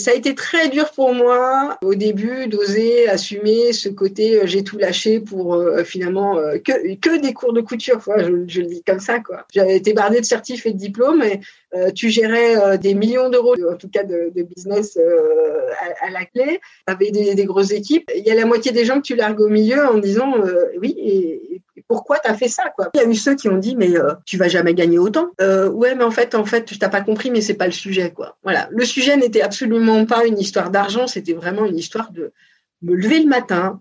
Ça a été très dur pour moi au début d'oser assumer ce côté euh, j'ai tout lâché pour euh, finalement euh, que, que des cours de couture. je, je, le dis comme ça quoi. J'avais été bardée de certifs et de diplômes et tu gérais des millions d'euros en tout cas de, business à, la clé. Avais des, des, grosses équipes. Il y a la moitié des gens que tu largues au milieu en disant oui et, pourquoi tu as fait ça. Il y a eu ceux qui ont dit mais tu vas jamais gagner autant. ouais mais en fait en fait je t'as pas compris mais c'est pas le sujet quoi. Voilà le sujet n'était absolument pas une histoire d'argent, c'était vraiment une histoire de me lever le matin.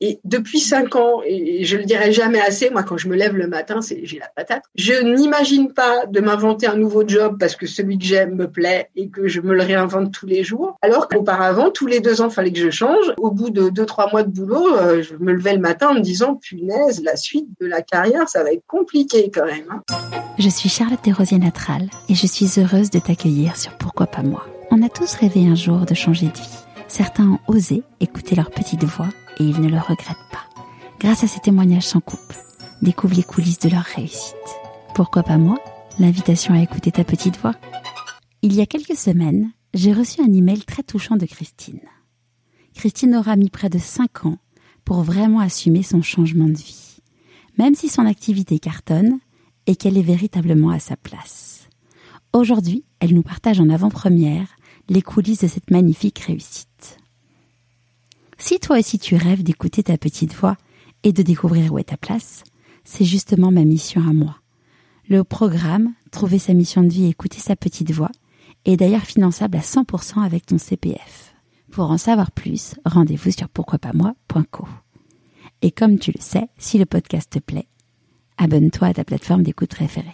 Et depuis cinq ans, et je le dirai jamais assez, moi quand je me lève le matin, c'est j'ai la patate. Je n'imagine pas de m'inventer un nouveau job parce que celui que j'aime me plaît et que je me le réinvente tous les jours. Alors qu'auparavant, tous les deux ans, fallait que je change. Au bout de deux trois mois de boulot, euh, je me levais le matin en me disant punaise, la suite de la carrière, ça va être compliqué quand même. Hein. Je suis Charlotte Desrosiers Natral et je suis heureuse de t'accueillir sur Pourquoi pas moi. On a tous rêvé un jour de changer de vie. Certains ont osé écouter leur petite voix et ils ne le regrettent pas. Grâce à ces témoignages sans coupe, découvre les coulisses de leur réussite. Pourquoi pas moi? L'invitation à écouter ta petite voix. Il y a quelques semaines, j'ai reçu un email très touchant de Christine. Christine aura mis près de 5 ans pour vraiment assumer son changement de vie, même si son activité cartonne et qu'elle est véritablement à sa place. Aujourd'hui, elle nous partage en avant-première les coulisses de cette magnifique réussite. Si toi aussi tu rêves d'écouter ta petite voix et de découvrir où est ta place, c'est justement ma mission à moi. Le programme Trouver sa mission de vie et écouter sa petite voix est d'ailleurs finançable à 100% avec ton CPF. Pour en savoir plus, rendez-vous sur pourquoipasmoi.co. Et comme tu le sais, si le podcast te plaît, abonne-toi à ta plateforme d'écoute préférée.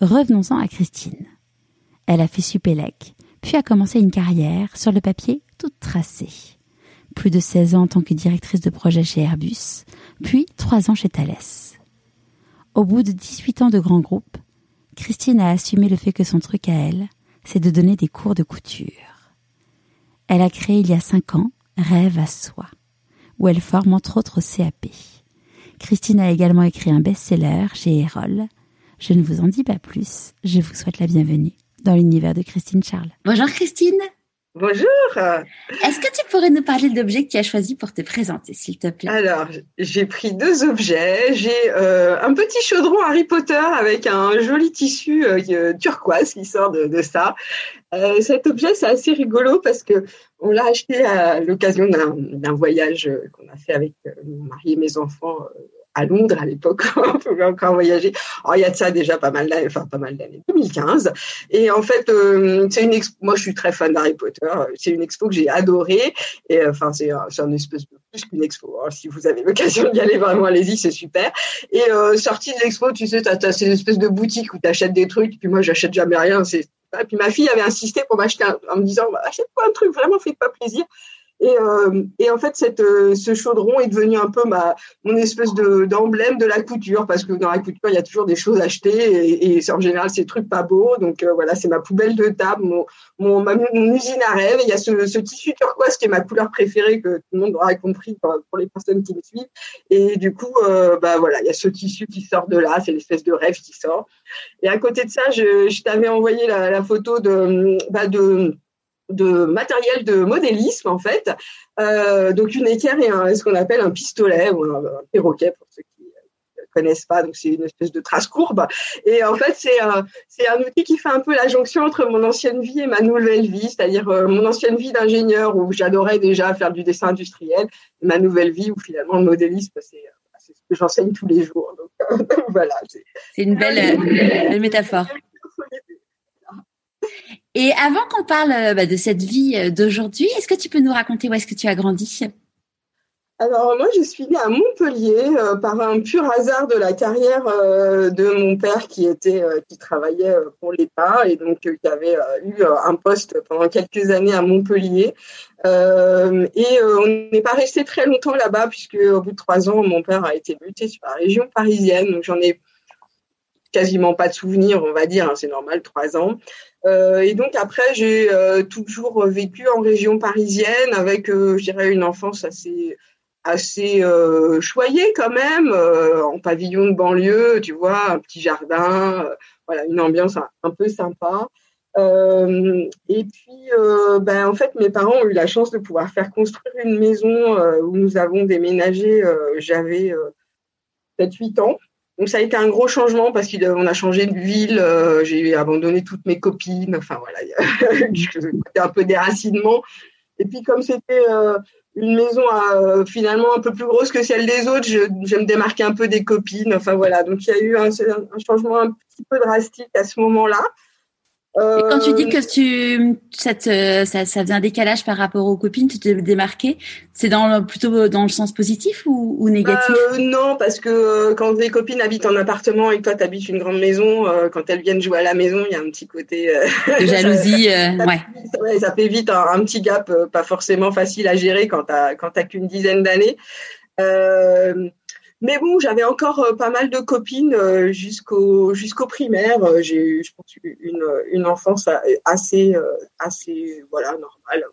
Revenons-en à Christine. Elle a fait Supélec, puis a commencé une carrière, sur le papier, toute tracée. Plus de 16 ans en tant que directrice de projet chez Airbus, puis 3 ans chez Thales. Au bout de 18 ans de grand groupe, Christine a assumé le fait que son truc à elle, c'est de donner des cours de couture. Elle a créé il y a 5 ans Rêve à soi, où elle forme entre autres au CAP. Christine a également écrit un best-seller chez Erol. Je ne vous en dis pas plus, je vous souhaite la bienvenue dans l'univers de Christine Charles. Bonjour Christine. Bonjour. Est-ce que tu pourrais nous parler de l'objet que tu as choisi pour te présenter, s'il te plaît? Alors, j'ai pris deux objets. J'ai euh, un petit chaudron Harry Potter avec un joli tissu euh, turquoise qui sort de, ça. Euh, cet objet, c'est assez rigolo parce que on l'a acheté à l'occasion d'un voyage qu'on a fait avec mon mari et mes enfants à Londres à l'époque, on pouvait encore voyager. Oh, il y a de ça déjà pas mal d'années, enfin pas mal d'années, 2015. Et en fait, euh, c'est une expo. Moi, je suis très fan d'Harry Potter. C'est une expo que j'ai adorée. Et euh, enfin, c'est c'est un espèce de plus qu'une expo. Hein. Si vous avez l'occasion d'y aller, vraiment, allez-y, c'est super. Et euh, sortie de l'expo, tu sais, t'as as ces espèces de boutiques où t'achètes des trucs. Puis moi, j'achète jamais rien. Et puis ma fille avait insisté pour m'acheter en me disant achète-toi un truc, vraiment fais pas plaisir. Et, euh, et, en fait, cette, euh, ce chaudron est devenu un peu ma, mon espèce de, d'emblème de la couture, parce que dans la couture, il y a toujours des choses achetées, et, et en général, c'est des trucs pas beaux. Donc euh, voilà, c'est ma poubelle de table, mon, mon, mon usine à rêve. il y a ce, ce, tissu turquoise qui est ma couleur préférée, que tout le monde aura compris pour, pour les personnes qui me suivent. Et du coup, euh, bah voilà, il y a ce tissu qui sort de là, c'est l'espèce de rêve qui sort. Et à côté de ça, je, je t'avais envoyé la, la photo de, bah de de matériel de modélisme en fait. Euh, donc une équerre et un, ce qu'on appelle un pistolet ou un, perroquet pour ceux qui ne connaissent pas. Donc c'est une espèce de trace courbe. Et en fait c'est un, c'est un outil qui fait un peu la jonction entre mon ancienne vie et ma nouvelle vie, c'est-à-dire euh, mon ancienne vie d'ingénieur où j'adorais déjà faire du dessin industriel, et ma nouvelle vie où finalement le modélisme c'est c'est ce que j'enseigne tous les jours. Donc voilà. C'est une belle, belle métaphore. Et avant qu'on parle euh, bah, de cette vie euh, d'aujourd'hui, est-ce que tu peux nous raconter où est-ce que tu as grandi? Alors moi, je suis née à Montpellier euh, par un pur hasard de la carrière de mon père qui était qui travaillait pour l'État et donc qui avait eu un poste pendant quelques années à Montpellier. et on n'est pas resté très longtemps là-bas puisque au bout de trois ans, mon père a été muté sur la région parisienne. Donc j'en ai quasiment pas de souvenirs, on va dire, hein, c'est normal, trois ans. Euh, et donc après, j'ai euh, toujours vécu en région parisienne avec, je dirais, une enfance assez assez choyée quand même, en pavillon de banlieue, tu vois, un petit jardin, voilà, une ambiance un, peu sympa. et puis, ben, en fait, mes parents ont eu la chance de pouvoir faire construire une maison où nous avons déménagé. J'avais 7-8 ans. Donc ça a été un gros changement parce qu'on a changé de ville, euh, j'ai abandonné toutes mes copines, enfin voilà, c'était un peu déracinement. Et puis comme c'était euh, une maison euh, finalement un peu plus grosse que celle des autres, je, je, me démarquais un peu des copines, enfin voilà. Donc il y a eu un, un changement un petit peu drastique à ce moment-là. Et quand tu dis que tu cette, euh, ça, ça faisait un décalage par rapport aux copines, tu te démarquais, c'est dans plutôt dans le sens positif ou, ou négatif? Euh, Non, parce que euh, quand des copines habitent en appartement et que toi tu habites une grande maison, quand elles viennent jouer à la maison, il y a un petit côté de jalousie. ça, ouais. ça fait vite un, petit gap, pas forcément facile à gérer quand t'as quand t'as qu'une dizaine d'années. Mais bon, j'avais encore euh, pas mal de copines euh, jusqu'au jusqu'au primaire. Euh, j'ai eu, je pense, une, une enfance assez assez voilà normale.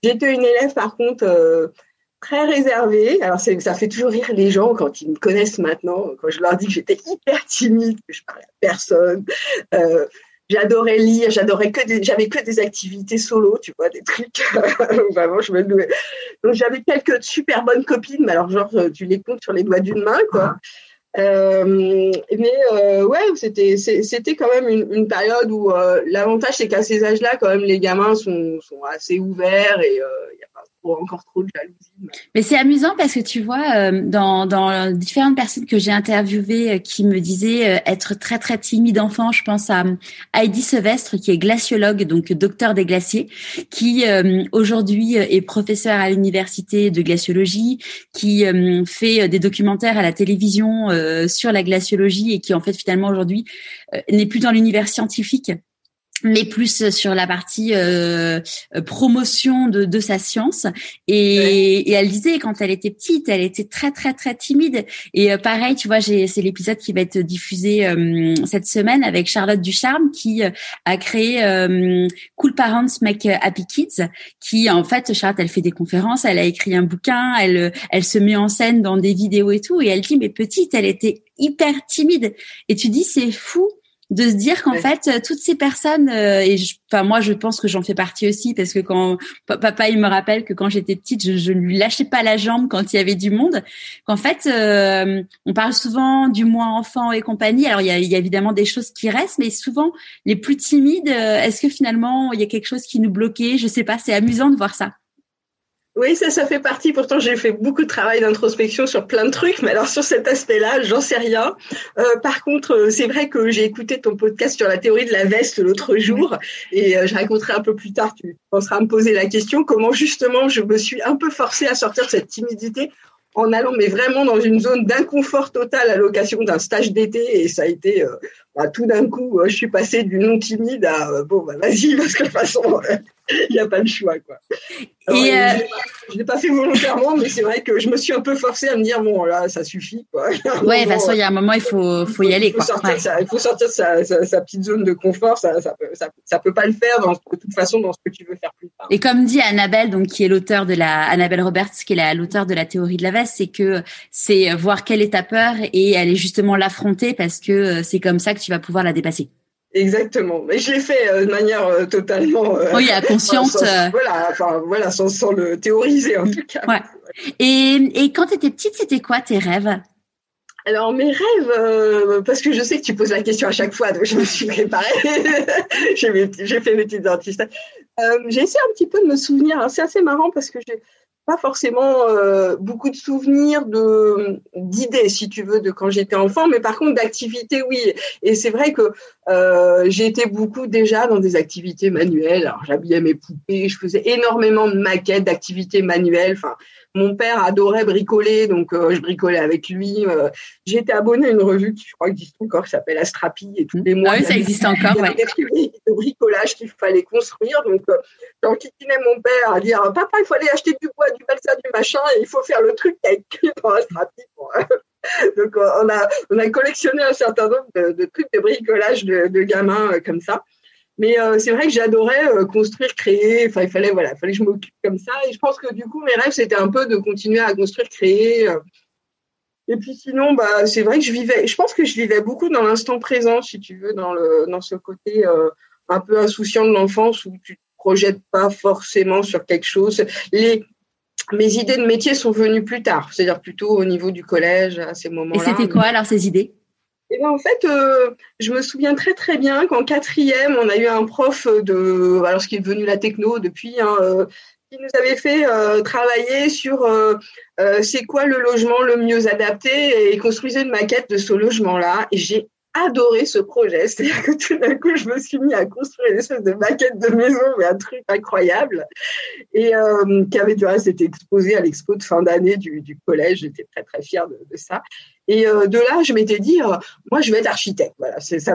J'étais une élève par contre très réservée. Alors ça fait toujours rire les gens quand ils me connaissent maintenant, quand je leur dis que j'étais hyper timide, que je parlais à personne. J'adorais lire, j'adorais que des, j'avais que des activités solo, tu vois, des trucs. Vraiment, je me douais. Donc j'avais quelques super bonnes copines, mais alors genre tu les comptes sur les doigts d'une main, quoi. Euh, mais euh, ouais, c'était c'était quand même une, une période où euh, l'avantage c'est qu'à ces âges-là, quand même, les gamins sont sont assez ouverts et euh, il y a encore trop de jalousie. Mais c'est amusant parce que tu vois, euh, dans, dans différentes personnes que j'ai interviewées euh, qui me disaient euh, être très très timide enfant, je pense à Heidi Sevestre qui est glaciologue, donc docteur des glaciers, qui aujourd'hui est professeur à l'université de glaciologie, qui fait des documentaires à la télévision sur la glaciologie et qui en fait finalement aujourd'hui n'est plus dans l'univers scientifique mais plus sur la partie euh, promotion de, de, sa science. Et, et, elle disait quand elle était petite, elle était très très très timide. Et euh, pareil, tu vois, c'est l'épisode qui va être diffusé euh, cette semaine avec Charlotte Ducharme qui euh, a créé Cool Parents Make Happy Kids. Qui en fait, Charlotte, elle fait des conférences, elle a écrit un bouquin, elle elle se met en scène dans des vidéos et tout. Et elle dit mais petite, elle était hyper timide. Et tu dis c'est fou de se dire qu'en fait euh, toutes ces personnes euh, et enfin moi je pense que j'en fais partie aussi parce que quand papa il me rappelle que quand j'étais petite je, ne lui lâchais pas la jambe quand il y avait du monde. Qu'en fait euh, on parle souvent du moi enfant et compagnie. Alors il y a, il y a évidemment des choses qui restent mais souvent les plus timides est-ce que finalement il y a quelque chose qui nous bloquait? Je sais pas c'est amusant de voir ça oui, ça, ça fait partie. Pourtant, j'ai fait beaucoup de travail d'introspection sur plein de trucs, mais alors sur cet aspect-là, j'en sais rien. Euh, par contre, euh, c'est vrai que j'ai écouté ton podcast sur la théorie de la veste l'autre jour, et euh, je raconterai un peu plus tard. Tu penseras à me poser la question comment justement je me suis un peu forcée à sortir de cette timidité en allant mais vraiment dans une zone d'inconfort total à l'occasion d'un stage d'été et ça a été bah, tout d'un coup je suis passée du non timide à bon bah vas-y parce que de toute façon il n'y a pas le choix quoi. et euh, je l'ai pas fait volontairement, mais c'est vrai que je me suis un peu forcée à me dire bon là ça suffit quoi. Ouais, de toute façon il y a un moment il faut faut y aller il faut Sortir ça, il faut sortir de sa, sa, petite zone de confort, ça ça peut ça, ça peut pas le faire dans, de toute façon dans ce que tu veux faire plus tard. Et comme dit Annabelle donc qui est l'auteur de la Annabelle Roberts qui est l'auteur de la théorie de la veste, c'est que c'est voir quelle est ta peur et aller justement l'affronter parce que euh, c'est comme ça que tu vas pouvoir la dépasser. Exactement. Mais je l'ai fait euh, de manière euh, totalement. Euh, oui, à conscience. voilà, enfin voilà, sans, sans, le théoriser en tout cas. Ouais. Et, et quand tu étais petite, c'était quoi tes rêves? Alors mes rêves, parce que je sais que tu poses la question à chaque fois, donc je me suis préparée. j'ai fait mes petites dentistes. j'ai essayé un petit peu de me souvenir. Hein. C'est assez marrant parce que j'ai pas forcément euh, beaucoup de souvenirs de d'idées si tu veux de quand j'étais enfant mais par contre d'activités oui. Et c'est vrai que euh, j'étais beaucoup déjà dans des activités manuelles. Alors j'habillais mes poupées je faisais énormément de maquettes d'activités manuelles. Enfin mon père adorait bricoler, donc euh, je bricolais avec lui. Euh, j'ai été abonnée à une revue qui, je crois, existe encore, qui s'appelle Astrapi, et tous les mois. Ah oui, ça existe encore, ouais. de bricolage qu'il fallait construire. Donc, euh, j'enquiquinais mon père à dire, papa, il faut aller acheter du bois, du balsa, du machin, et il faut faire le truc qui a écrit dans Astrapi. Donc on a on a collectionné un certain nombre de, trucs de bricolage de, de gamins comme ça. Mais c'est vrai que j'adorais construire, créer. Enfin, il fallait voilà, fallait que je m'occupe comme ça. Et je pense que du coup, mes rêves c'était un peu de continuer à construire, créer. Et puis sinon, bah, c'est vrai que je vivais, je pense que je vivais beaucoup dans l'instant présent, si tu veux, dans le, dans ce côté euh, un peu insouciant de l'enfance où tu te projettes pas forcément sur quelque chose. Les, mes idées de métier sont venues plus tard, c'est-à-dire plutôt au niveau du collège à ces moments-là. Et c'était quoi alors ces idées? Eh ben, en fait, euh, je me souviens très très bien qu'en quatrième, on a eu un prof de, alors ce qui est devenu la techno depuis, hein, euh, qui nous avait fait euh, travailler sur c'est quoi le logement le mieux adapté et construisait une maquette de ce logement-là. Et j'ai adoré ce projet. C'est-à-dire que tout d'un coup, je me suis mis à construire une espèce de maquette de maison, mais un truc incroyable. Et qui avait du reste été exposé à l'expo de fin d'année du, du, collège. J'étais très, très fière de, de ça. Et de là, je m'étais dit, moi, je vais être architecte. Voilà, c'est ça.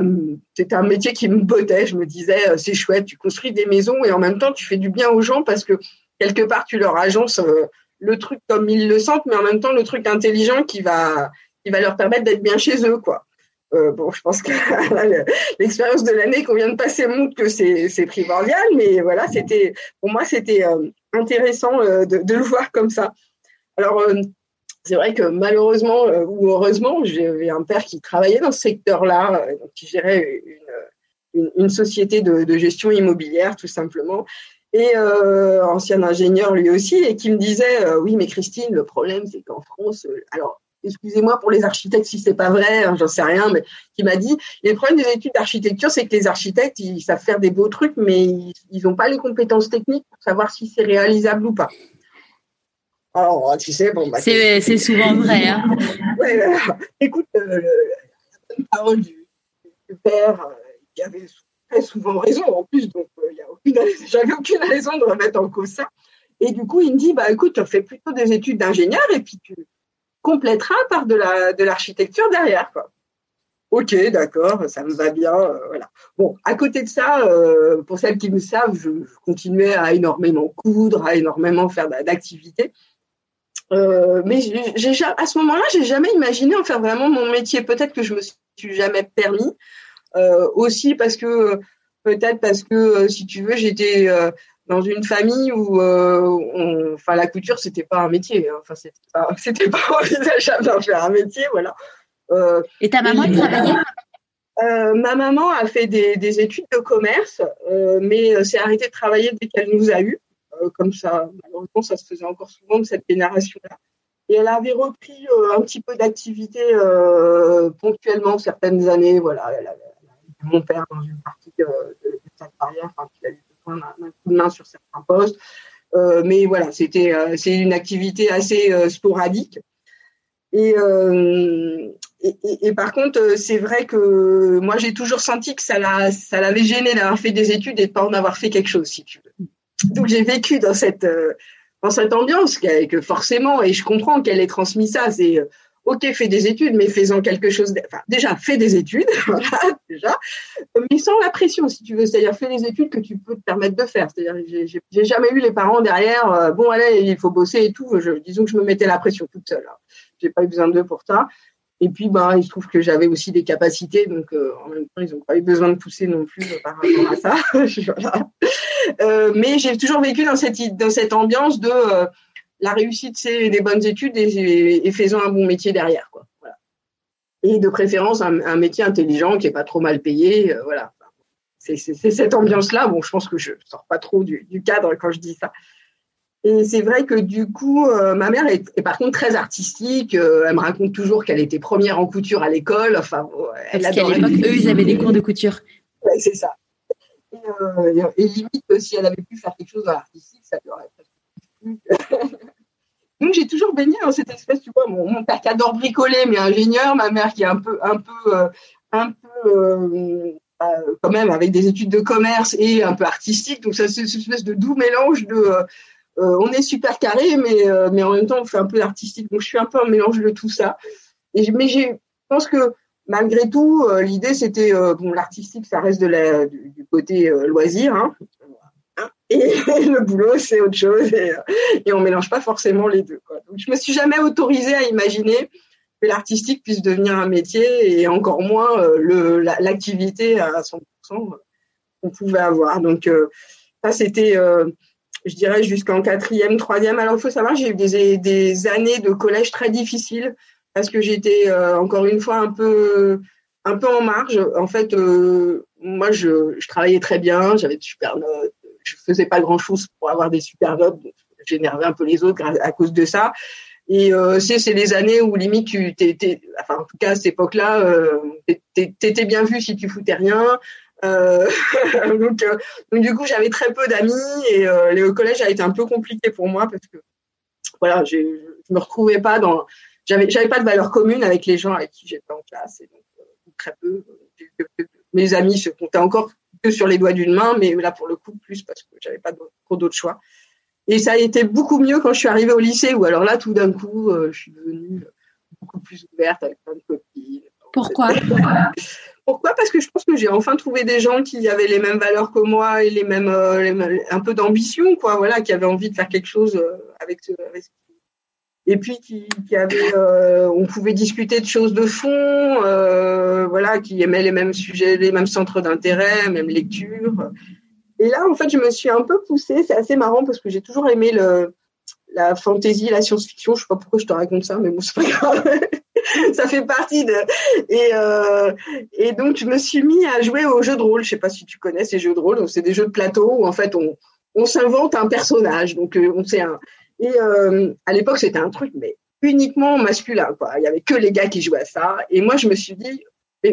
C'était un métier qui me bottait. Je me disais, c'est chouette, tu construis des maisons et en même temps, tu fais du bien aux gens parce que quelque part, tu leur agences euh, le truc comme ils le sentent, mais en même temps, le truc intelligent qui va, qui va leur permettre d'être bien chez eux, quoi. Euh, bon, je pense que l'expérience de l'année qu'on vient de passer montre que c'est primordial, mais voilà, c'était pour moi c'était euh, intéressant de, de, le voir comme ça. Alors c'est vrai que malheureusement ou heureusement, j'avais un père qui travaillait dans ce secteur-là, qui gérait une, société de, de, gestion immobilière tout simplement, et euh, ancien ingénieur lui aussi, et qui me disait euh, oui, mais Christine, le problème c'est qu'en France, euh, alors excusez-moi pour les architectes si c'est pas vrai, hein, j'en sais rien, mais qui m'a dit les problèmes des études d'architecture, c'est que les architectes ils savent faire des beaux trucs, mais ils n'ont pas les compétences techniques pour savoir si c'est réalisable ou pas. Alors, tu sais, bon, bah, c'est souvent vrai. Hein. ouais, écoute, euh, la parole du, du père qui avait très souvent raison en plus, donc il euh, y a aucune, j'avais aucune raison de remettre en cause ça. Et du coup, il me dit, bah écoute, fais plutôt des études d'ingénieur et puis tu compléteras par de de l'architecture derrière, quoi. Ok, d'accord, ça me va bien, euh. Bon, à côté de ça, euh, pour celles qui me savent, je, continuais à énormément coudre, à énormément faire d'activités. mais j'ai, à ce moment-là, j'ai jamais imaginé en faire vraiment mon métier. Peut-être que je me suis jamais permis. Euh, aussi parce que peut-être parce que euh, si tu veux, j'étais euh, dans une famille où, enfin, la couture c'était pas un métier. Hein. Enfin, c'était pas, c'était pas envisageable d'en faire un métier, voilà. et ta maman, elle travaillait? Ma maman a fait des, des études de commerce, mais s'est arrêtée de travailler dès qu'elle nous a eu. comme ça, malheureusement, ça se faisait encore souvent de cette génération-là. Et elle avait repris un petit peu d'activité ponctuellement certaines années. Voilà, elle avait, mon père dans une partie de, de, sa carrière, enfin, il a eu besoin d'un coup de main sur certains postes. Euh, mais voilà, c'était euh, une activité assez euh, sporadique. Et, et, par contre, c'est vrai que moi j'ai toujours senti que ça l'a ça l'avait gêné d'avoir fait des études et de pas en avoir fait quelque chose, si tu veux. Donc j'ai vécu dans cette dans cette ambiance que forcément, et je comprends qu'elle ait transmis ça. C'est ok, fais des études, mais fais-en quelque chose. Enfin, déjà, fais des études, déjà, mais sans la pression, si tu veux. C'est-à-dire, fais les études que tu peux te permettre de faire. C'est-à-dire, j'ai jamais eu les parents derrière. Euh, bon, allez, il faut bosser et tout. Disons que je me mettais la pression toute seule. Hein. J'ai pas eu besoin d'eux pour ça. Et puis, bah, il se trouve que j'avais aussi des capacités, donc euh, en même temps, ils n'ont pas eu besoin de pousser non plus euh, par rapport à ça. mais j'ai toujours vécu dans cette ambiance de la réussite, c'est des bonnes études et, faisant un bon métier derrière. Quoi. Voilà. Et de préférence, un, métier intelligent qui est pas trop mal payé. Euh, voilà. C'est cette ambiance-là. Bon, je pense que je sors pas trop du, cadre quand je dis ça. Et c'est vrai que du coup, euh, ma mère est, par contre très artistique. Euh, elle me raconte toujours qu'elle était première en couture à l'école. Enfin, elle Parce qu'à l'époque, eux, ils avaient des cours de couture. Ouais, c'est ça. Et, et, limite, si elle avait pu faire quelque chose dans l'artistique, ça lui aurait Donc j'ai toujours baigné dans cette espèce, tu vois, mon, père qui adore bricoler, mais ingénieur, ma mère qui est un peu, un peu, euh, un peu, euh, euh, quand même avec des études de commerce et un peu artistique. Donc ça c'est une espèce de doux mélange de, on est super carré, mais mais en même temps on fait un peu d'artistique. Donc je suis un peu un mélange de tout ça. Et mais je pense que malgré tout, l'idée c'était bon l'artistique, ça reste de la, du, côté loisir. Hein et le boulot c'est autre chose et, et on mélange pas forcément les deux quoi. Donc je me suis jamais autorisée à imaginer que l'artistique puisse devenir un métier et encore moins le l'activité à 100% qu'on pouvait avoir. Donc ça c'était je dirais jusqu'en quatrième, troisième. Alors il faut savoir, j'ai eu des, années de collège très difficiles parce que j'étais encore une fois un peu un peu en marge. En fait, euh, moi, je, je, travaillais très bien, j'avais de super notes, je faisais pas grand chose pour avoir des super notes, j'énervais un peu les autres à cause de ça. Et euh, c'est c'est les années où limite tu t'étais, enfin en tout cas à cette époque-là, euh, t'étais bien vu si tu foutais rien. Euh, donc, euh, donc du coup j'avais très peu d'amis et euh, le collège a été un peu compliqué pour moi parce que voilà, je me retrouvais pas dans, j'avais j'avais pas de valeur commune avec les gens avec qui j'étais en classe et donc très peu. Mes amis se comptaient encore que sur les doigts d'une main, mais là pour le coup plus parce que j'avais pas trop d'autres choix. Et ça a été beaucoup mieux quand je suis arrivée au lycée, où alors là tout d'un coup euh, je suis devenue beaucoup plus ouverte avec plein de copines. Pourquoi? Pourquoi? Parce que je pense que j'ai enfin trouvé des gens qui avaient les mêmes valeurs que moi et les mêmes, euh, un peu d'ambition, quoi. Voilà, qui avaient envie de faire quelque chose euh, avec, avec et puis qui, avait, euh, on pouvait discuter de choses de fond, euh, voilà, qui aimaient les mêmes sujets, les mêmes centres d'intérêt, même lecture. Et là, en fait, je me suis un peu poussée. C'est assez marrant parce que j'ai toujours aimé le, la fantasy, la science-fiction. Je sais pas pourquoi je te raconte ça, mais bon, c'est pas grave. ça fait partie de. Et, euh, et donc, je me suis mis à jouer aux jeux de rôle. Je sais pas si tu connais ces jeux de rôle. Donc, c'est des jeux de plateau où en fait on on s'invente un personnage. Donc, euh, on sait un et euh, à l'époque, c'était un truc, mais uniquement masculin. Il y avait que les gars qui jouaient à ça. Et moi, je me suis dit,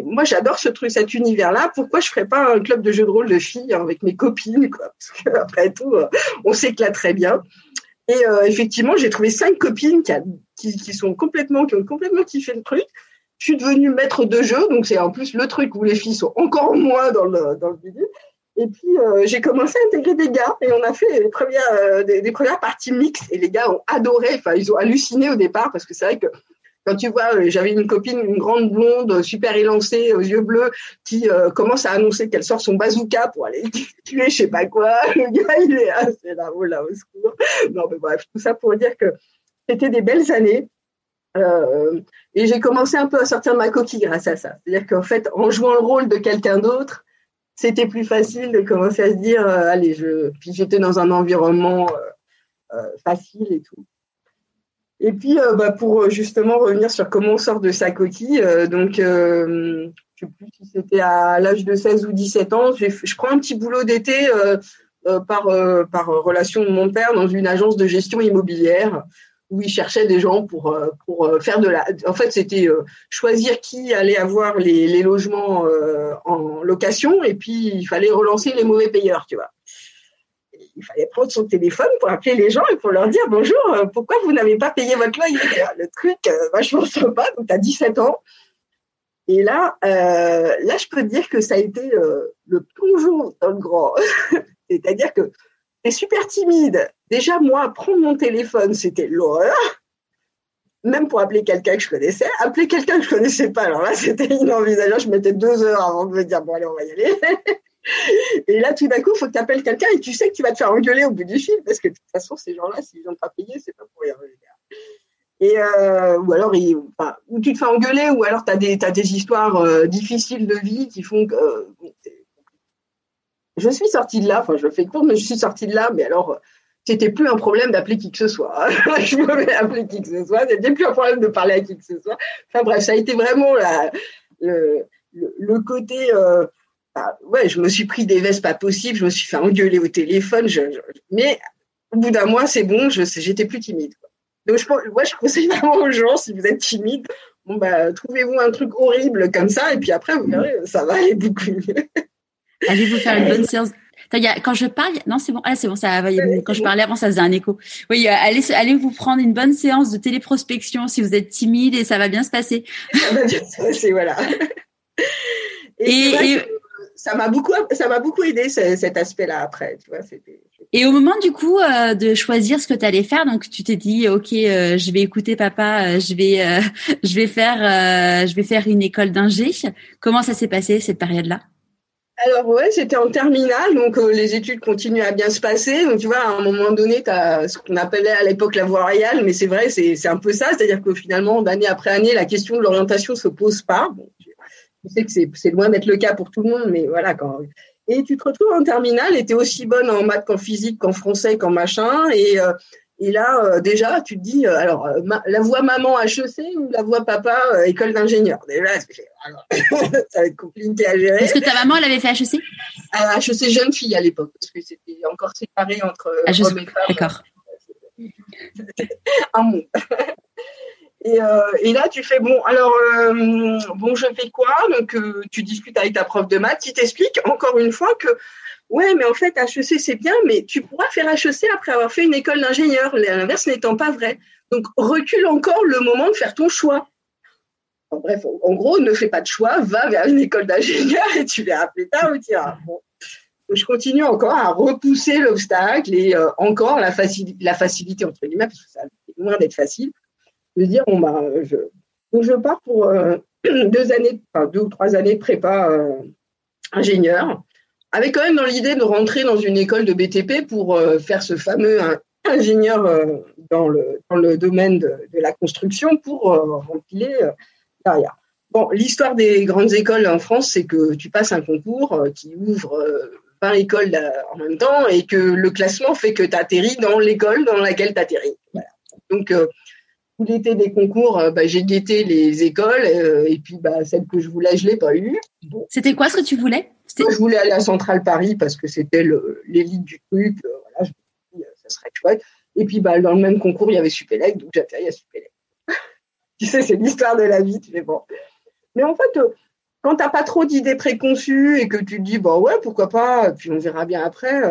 moi, j'adore ce truc, cet univers-là. Pourquoi je ferais pas un club de jeux de rôle de filles avec mes copines, quoi? Parce qu'après tout, euh, on s'éclate très bien. Et euh, effectivement, j'ai trouvé cinq copines qui, qui, sont complètement, qui ont complètement kiffé le truc. Je suis devenue maître de jeu, donc c'est en plus le truc où les filles sont encore moins dans le dans le vidéo. Et puis, euh, j'ai commencé à intégrer des gars et on a fait les premières, euh, des, premières parties mixtes et les gars ont adoré. Enfin, ils ont halluciné au départ parce que c'est vrai que quand tu vois, euh, j'avais une copine, une grande blonde, super élancée, aux yeux bleus, qui commence à annoncer qu'elle sort son bazooka pour aller tuer je sais pas quoi. Le gars, il est assez là, oh là, au secours. Non, mais bref, tout ça pour dire que c'était des belles années. Euh, et j'ai commencé un peu à sortir de ma coquille grâce à ça. C'est-à-dire qu'en fait, en jouant le rôle de quelqu'un d'autre, c'était plus facile de commencer à se dire, euh, allez, je. Puis j'étais dans un environnement euh, euh, facile et tout. Et puis, bah, pour justement revenir sur comment on sort de sa coquille, donc, je sais plus si c'était à l'âge de 16 ou 17 ans, je prends un petit boulot d'été par, par relation de mon père dans une agence de gestion immobilière où il cherchait des gens pour euh, pour euh, faire de la. En fait, c'était euh, choisir qui allait avoir les, les logements en location et puis il fallait relancer les mauvais payeurs, tu vois. il fallait prendre son téléphone pour appeler les gens et pour leur dire bonjour, pourquoi vous n'avez pas payé votre loyer? Le truc vachement sympa. Donc, as 17 ans. Et là, là, je peux te dire que ça a été le plongeon dans le grand. C'est-à-dire que super timide. Déjà, moi, prendre mon téléphone, c'était l'horreur. Même pour appeler quelqu'un que je connaissais. Appeler quelqu'un que je connaissais pas, alors là, c'était inenvisageable. Je mettais deux heures avant de me dire, bon, allez, on va y aller. et là, tout d'un coup, il faut que tu appelles quelqu'un et tu sais que tu vas te faire engueuler au bout du fil parce que de toute façon, ces gens-là, s'ils n'ont pas payé, c'est pas pour rien. Et euh, ou alors, ou tu te fais engueuler, ou alors tu as des, des histoires euh, difficiles de vie qui font que euh, je suis sortie de là, enfin je fais court, mais je suis sortie de là, mais alors c'était plus un problème d'appeler qui que ce soit. je pouvais appeler qui que ce soit, c'était plus un problème de parler à qui que ce soit. Enfin bref, ça a été vraiment le, le, côté. Euh, bah, ouais, je me suis pris des vestes pas possibles, je me suis fait engueuler au téléphone, mais au bout d'un mois, c'est bon, j'étais plus timide. Donc je, moi, je conseille vraiment aux gens, si vous êtes timide, bon bah trouvez-vous un truc horrible comme ça, et puis après vous verrez, ça va aller beaucoup mieux. Allez vous faire une bonne séance? quand je parle, non, c'est bon. Ah, c'est bon, ça va. Quand je parlais avant, ça faisait un écho. Oui, euh, allez, allez vous prendre une bonne séance de téléprospection si vous êtes timide et ça va bien se passer. Ça va bien se passer, voilà. Et, ça m'a beaucoup, ça m'a beaucoup aidé cet aspect-là après, tu vois. Et au moment du coup euh, de choisir ce que tu allais faire, donc tu t'es dit, ok, euh, je vais écouter papa, je vais, je vais faire, je vais faire une école d'ingé. Comment ça s'est passé cette période-là? Alors ouais, c'était en terminale, donc euh, les études continuent à bien se passer. Donc tu vois, à un moment donné, tu ce qu'on appelait à l'époque la voie royale, mais c'est vrai, c'est un peu ça, c'est-à-dire que finalement, d'année après année, la question de l'orientation se pose pas. Bon, je sais que c'est loin d'être le cas pour tout le monde, mais voilà, quand et tu te retrouves en terminale, et tu es aussi bonne en maths qu'en physique, qu'en français, qu'en machin, et euh, et là, euh, déjà, tu te dis, euh, alors, euh, la voix maman HEC ou la voix papa école d'ingénieur? Déjà, ça va être compliqué à gérer. Est-ce que ta maman, elle avait fait HEC HEC jeune fille à l'époque, parce que c'était encore séparé entre HEC, hommes et femmes. D'accord. Un monde. Et, et, là, tu fais bon. Alors, bon, je fais quoi? Donc, tu discutes avec ta prof de maths, qui t'explique encore une fois que Ouais, mais en fait, HEC, c'est bien, mais tu pourras faire HEC après avoir fait une école d'ingénieur, l'inverse n'étant pas vrai. Donc, recule encore le moment de faire ton choix. bref, en gros, ne fais pas de choix, va vers une école d'ingénieur et tu verras plus tard où tu iras. Je continue encore à repousser l'obstacle et euh, encore la, facilité, entre guillemets, parce que ça est loin d'être facile, de dire, bon, bah, je pars pour euh, deux années, enfin, deux ou trois années de prépa euh, ingénieur avec quand même dans l'idée de rentrer dans une école de BTP pour euh, faire ce fameux ingénieur euh, dans, le, dans le domaine de, la construction pour euh, remplir derrière. Bon, l'histoire des grandes écoles en France, c'est que tu passes un concours qui ouvre 20 écoles en même temps et que le classement fait que tu atterris dans l'école dans laquelle tu atterris. Donc, tout l'été des concours, bah, j'ai guetté les écoles et puis bah, celle que je voulais, je l'ai pas eu. C'était quoi ce que tu voulais? Je voulais aller à Centrale Paris parce que c'était l'élite du truc. Euh, voilà, je me dit, euh, ça serait chouette. Et puis, bah, dans le même concours, il y avait Supélec, donc j'atterris à Supélec. tu sais, c'est l'histoire de la vie, tu fais bon. Mais en fait, euh, quand tu n'as pas trop d'idées préconçues et que tu te dis, bon, ouais, pourquoi pas, puis on verra bien après,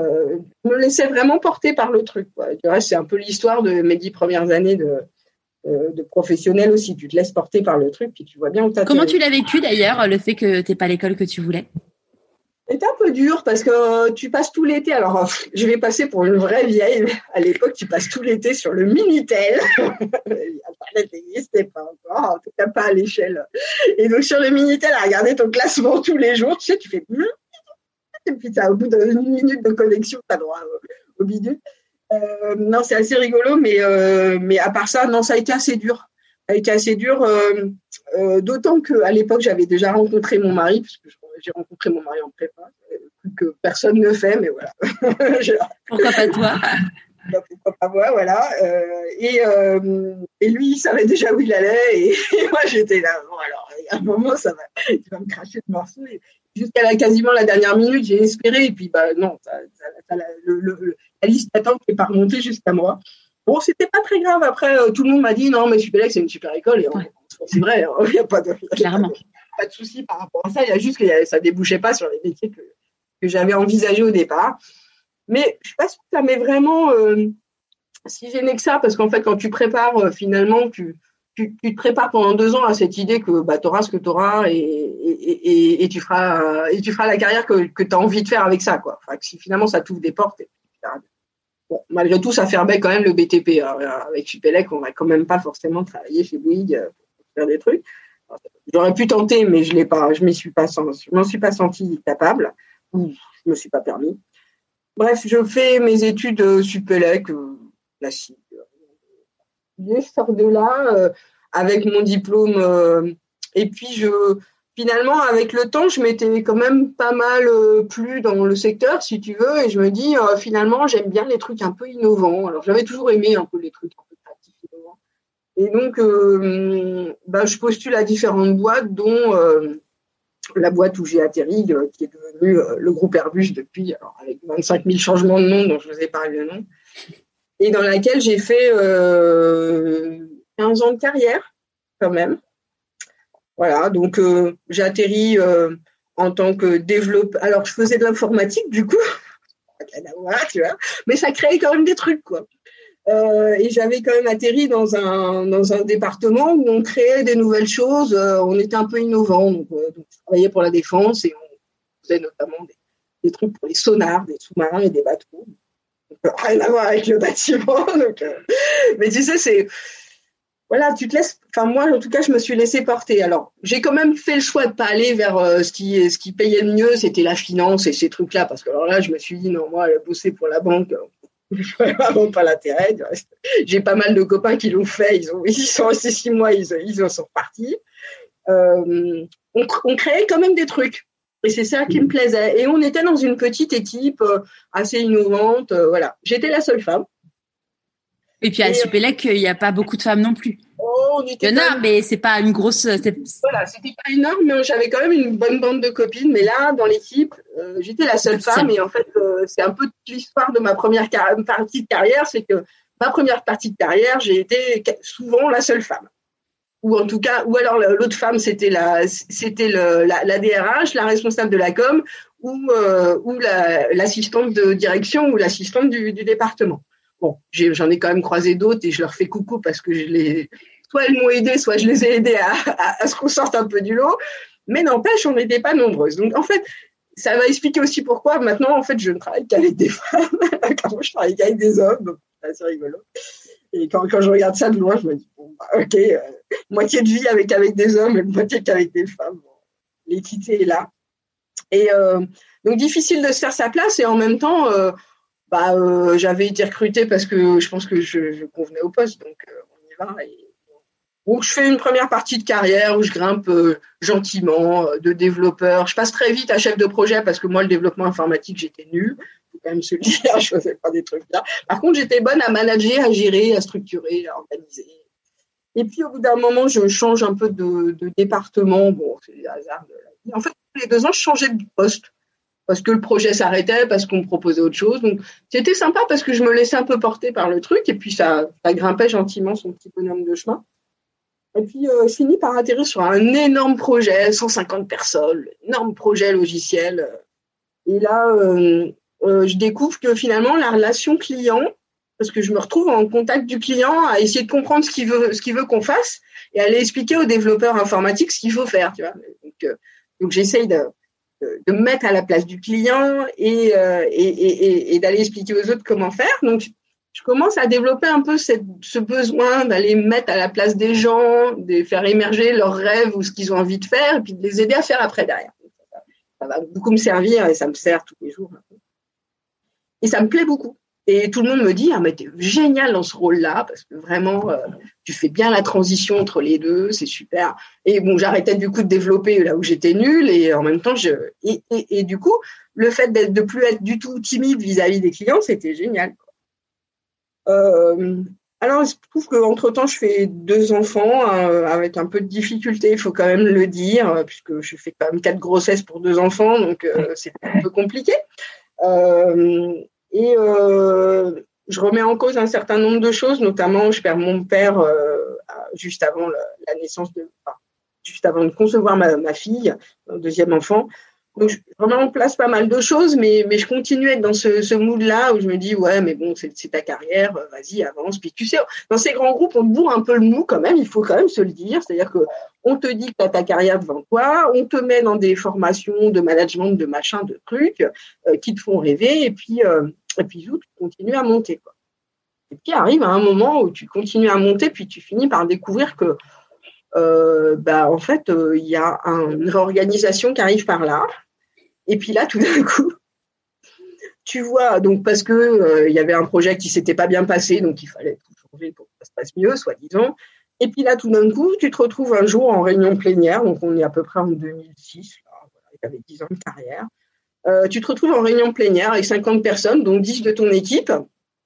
je me laissais vraiment porter par le truc. Quoi. c'est un peu l'histoire de mes dix premières années de, de professionnel aussi. Tu te laisses porter par le truc, puis tu vois bien où tu Comment tu l'as vécu d'ailleurs, le fait que tu n'es pas l'école que tu voulais? C'est un peu dur parce que tu passes tout l'été. Alors, je vais passer pour une vraie vieille. À l'époque, tu passes tout l'été sur le Minitel. Internet n'existait pas encore, en tout cas pas à l'échelle. Et donc, sur le Minitel, à regarder ton classement tous les jours, tu sais, tu fais. Et puis, au bout d'une minute de connexion, tu as droit au, bidule. Euh, non, c'est assez rigolo, mais, euh, mais à part ça, non, ça a été assez dur. A été assez dur, euh, euh d'autant qu'à l'époque, j'avais déjà rencontré mon mari, puisque j'ai rencontré mon mari en prépa, que personne ne fait, mais voilà. pourquoi pas toi? Bah, Pourquoi pas moi, voilà. Euh, et, euh, et, lui, il savait déjà où il allait, et, moi, j'étais là. Bon, alors, à un moment, ça va, il va me cracher de morceaux. Jusqu'à quasiment la dernière minute, j'ai espéré, et puis, bah, non, ça, ça, la, le, la, liste d'attente n'est pas remontée jusqu'à moi. Bon, c'était pas très grave. Après, euh, tout le monde m'a dit non, mais Supélec, c'est une super école. Et c'est vrai, hein, il n'y a pas de. Clairement pas de souci par rapport à ça. Il y a juste que ça débouchait pas sur les métiers que, que j'avais envisagé au départ. Mais je pense que ça m'est vraiment euh, si gêné que ça, parce qu'en fait, quand tu prépares, euh, finalement, tu, tu, tu, te prépares pendant deux ans à cette idée que bah, tu auras ce que tu auras et, et, et, et, tu feras, et tu feras la carrière que, que tu as envie de faire avec ça. Quoi. Enfin, si finalement ça t'ouvre des portes. Malgré tout, ça fermait quand même le BTP. avec Supélec, on va quand même pas forcément travailler chez Bouygues pour faire des trucs. J'aurais pu tenter, mais je l'ai pas, je m'y suis pas, m'en suis pas senti capable, ou je me suis pas permis. Bref, je fais mes études euh, Supélec euh, classiques. Je sors de là euh, avec mon diplôme, euh, et puis je, finalement, avec le temps, je m'étais quand même pas mal plu dans le secteur, si tu veux, et je me dis finalement, j'aime bien les trucs un peu innovants. Alors, j'avais toujours aimé un peu les trucs et donc, euh, bah, je postule à différentes boîtes, dont euh, la boîte où j'ai atterri, euh, qui est devenue le groupe Airbus depuis, alors avec 25 000 changements de nom dont je vous ai parlé le nom, et dans laquelle j'ai fait 15 ans de carrière, quand même. Voilà, donc j'ai atterri en tant que développeur. Alors, je faisais de l'informatique, du coup, tu vois, mais ça créait quand même des trucs, quoi. Euh, et j'avais quand même atterri dans un, dans un département où on créait des nouvelles choses. Euh, on était un peu innovant. Donc, euh, donc, je travaillais pour la défense et on faisait notamment des, trucs pour les sonars, des sous-marins et des bateaux. Rien à voir avec le bâtiment. Donc, mais tu sais, c'est voilà, tu te laisses. Enfin, moi, en tout cas, je me suis laissé porter. Alors, j'ai quand même fait le choix de pas aller vers euh, ce qui ce qui payait le mieux, c'était la finance et ces trucs-là, parce que alors là, je me suis dit non, moi, bosser pour la banque, je vois vraiment pas l'intérêt. J'ai pas mal de copains qui l'ont fait. Ils ont ils sont restés six mois, ils ils en sont partis. Euh, on, on créait quand même des trucs. Et c'est ça qui me plaisait. Et on était dans une petite équipe euh, assez innovante. voilà. J'étais la seule femme. Et puis à Supélec, il n'y a pas beaucoup de femmes non plus. Oh, il y en a, mais c'est pas une grosse. Voilà, c'était pas énorme, mais j'avais quand même une bonne bande de copines. Mais là, dans l'équipe, euh, j'étais la seule femme. Et en fait, euh, c'est un peu l'histoire de ma première partie de carrière. C'est que ma première partie de carrière, j'ai été souvent la seule femme. Ou en tout cas, ou alors l'autre femme, c'était la, c'était la, la, DRH, la responsable de la com, ou, euh, ou l'assistante de direction ou l'assistante du, du département. Bon, j'en ai, quand même croisé d'autres et je leur fais coucou parce que je les, soit elles m'ont aidé, soit je les ai aidés à, à, ce qu'on sorte un peu du lot. Mais n'empêche, on n'était pas nombreuses. Donc, en fait, ça va expliquer aussi pourquoi maintenant, en fait, je ne travaille qu'avec des femmes. quand je travaille qu'avec des hommes, c'est rigolo. Et quand, quand je regarde ça de loin, je me dis, bon, bah, ok, euh, moitié de vie avec, avec des hommes et moitié qu'avec des femmes. L'équité est là. Et euh, donc, difficile de se faire sa place et en même temps, euh, bah, euh, j'avais été recrutée parce que je pense que je, je convenais au poste, donc euh, on y va. Et, donc je fais une première partie de carrière où je grimpe euh, gentiment de développeur. Je passe très vite à chef de projet parce que moi le développement informatique j'étais nul. Faut quand même se le dire, je faisais pas des trucs là. Par contre j'étais bonne à manager, à gérer, à structurer, à organiser. Et puis au bout d'un moment je change un peu de, de département. Bon c'est le hasard de la vie. En fait tous les deux ans je changeais de poste parce que le projet s'arrêtait, parce qu'on me proposait autre chose. Donc c'était sympa parce que je me laissais un peu porter par le truc et puis ça, ça grimpait gentiment son petit bonhomme de chemin. Et puis euh, je finis par atterrir sur un énorme projet, 150 personnes, énorme projet logiciel. Et là, euh, euh, je découvre que finalement la relation client, parce que je me retrouve en contact du client à essayer de comprendre ce qu'il veut, ce qu'il veut qu'on fasse et à aller expliquer aux développeurs informatiques ce qu'il faut faire. Donc, donc j'essaye de de me mettre à la place du client et, euh, et, et, et d'aller expliquer aux autres comment faire. Donc, je commence à développer un peu ce besoin d'aller mettre à la place des gens, de faire émerger leurs rêves ou ce qu'ils ont envie de faire, et puis de les aider à faire après derrière. Ça va beaucoup me servir et ça me sert tous les jours. Et ça me plaît beaucoup. Et tout le monde me dit, ah, mais t'es génial dans ce rôle-là, parce que vraiment, euh, tu fais bien la transition entre les deux, c'est super. Et bon, j'arrêtais du coup de développer là où j'étais nulle, et en même temps, je, et, et, et du coup, le fait d'être, de plus être du tout timide vis-à-vis des clients, c'était génial. Euh, alors, je trouve qu'entre temps, je fais deux enfants euh, avec un peu de difficulté, il faut quand même le dire, puisque je fais quand même quatre grossesses pour deux enfants, donc euh, c'est un peu compliqué. Euh, et euh, je remets en cause un certain nombre de choses, notamment je perds mon père euh, juste avant la, naissance de, juste avant de concevoir ma, ma fille, mon deuxième enfant. Donc, je remets en place pas mal de choses, mais, mais je continue à être dans ce, mood-là où je me dis, ouais, mais bon, c'est ta carrière, euh, vas-y, avance. Puis tu sais, dans ces grands groupes, on bourre un peu le mou quand même, il faut quand même se le dire. C'est-à-dire que on te dit que tu as ta carrière devant toi, on te met dans des formations de management, de machin, de trucs qui te font rêver, et puis, et puis tu continues à monter. Et puis arrive à un moment où tu continues à monter, puis tu finis par découvrir que, euh, bah, en fait, il y a un, une réorganisation qui arrive par là et puis là, tout d'un coup, tu vois, donc parce que euh, il y avait un projet qui s'était pas bien passé, donc il fallait tout changer pour que ça se passe mieux, soi-disant. Et puis là, tout d'un coup, tu te retrouves un jour en réunion plénière, donc on est à peu près en 2006, là, avec 10 ans de carrière. Euh, tu te retrouves en réunion plénière avec 50 personnes, dont 10 de ton équipe.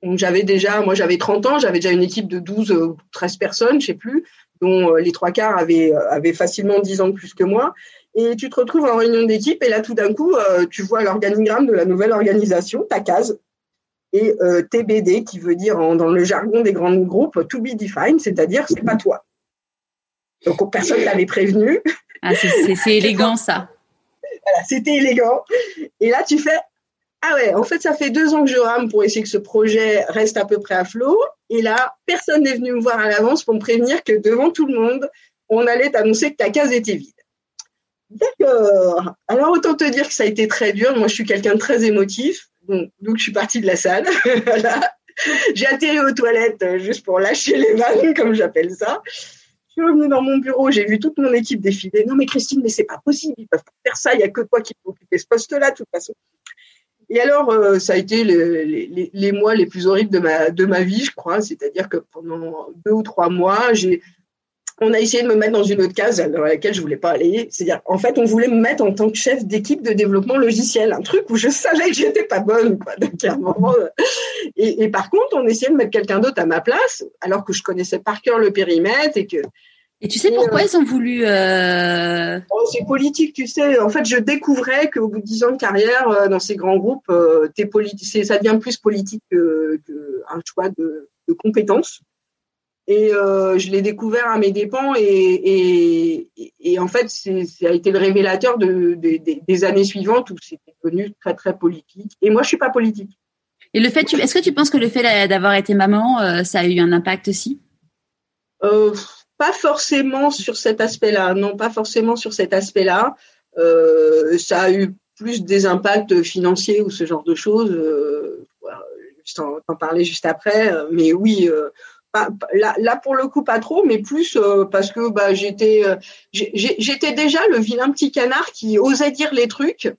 Donc j'avais déjà, moi j'avais 30 ans, j'avais déjà une équipe de 12 ou 13 personnes, je sais plus, dont euh, les trois quarts avaient, avaient facilement 10 ans de plus que moi et tu te retrouves en réunion d'équipe et là tout d'un coup euh, tu vois l'organigramme de la nouvelle organisation, ta case et euh, TBD qui veut dire dans le jargon des grands groupes to be defined, c'est-à-dire c'est pas toi. Donc personne l'avait prévenu. Ah, c'est élégant ça. C'était élégant. Et là tu fais ah ouais, en fait ça fait deux ans que je rame pour essayer que ce projet reste à peu près à flot et là personne n'est venu me voir à l'avance pour me prévenir que devant tout le monde on allait t'annoncer que ta case était vide. D'accord. Alors autant te dire que ça a été très dur. Moi, je suis quelqu'un de très émotif, donc, je suis partie de la salle. j'ai atterri aux toilettes euh, juste pour lâcher les vannes, comme j'appelle ça. Je suis revenue dans mon bureau, j'ai vu toute mon équipe défiler. Non mais Christine, mais c'est pas possible, ils peuvent pas faire ça, il y a que toi qui peux occuper ce poste-là de toute façon. Et alors, euh, ça a été les, les, les, mois les plus horribles de ma, de ma vie, je crois. C'est-à-dire que pendant deux ou trois mois, j'ai on a essayé de me mettre dans une autre case dans laquelle je voulais pas aller. C'est-à-dire, en fait, on voulait me mettre en tant que chef d'équipe de développement logiciel, un truc où je savais que j'étais pas bonne, quoi. Donc, à un moment, et, et, par contre, on essayait de mettre quelqu'un d'autre à ma place, alors que je connaissais par cœur le périmètre et que. Et tu sais pourquoi euh, ils ont voulu euh... oh, C'est politique, tu sais. En fait, je découvrais qu'au bout de dix ans de carrière euh, dans ces grands groupes, t'es ça devient plus politique qu'un que choix de, de compétences. Et euh, je l'ai découvert à mes dépens et, et, et en fait, ça a été le révélateur de, de, des années suivantes où c'était devenu très très politique. Et moi, je suis pas politique. Et le fait, est-ce que tu penses que le fait d'avoir été maman, euh, ça a eu un impact aussi? Euh, Pas forcément sur cet aspect-là. Non, pas forcément sur cet aspect-là. Euh, ça a eu plus des impacts financiers ou ce genre de choses. Euh, je t'en parlais juste après, mais oui là, là, pour le coup pas trop, mais plus euh, parce que bah, j'étais euh, j'étais déjà le vilain petit canard qui osait dire les trucs.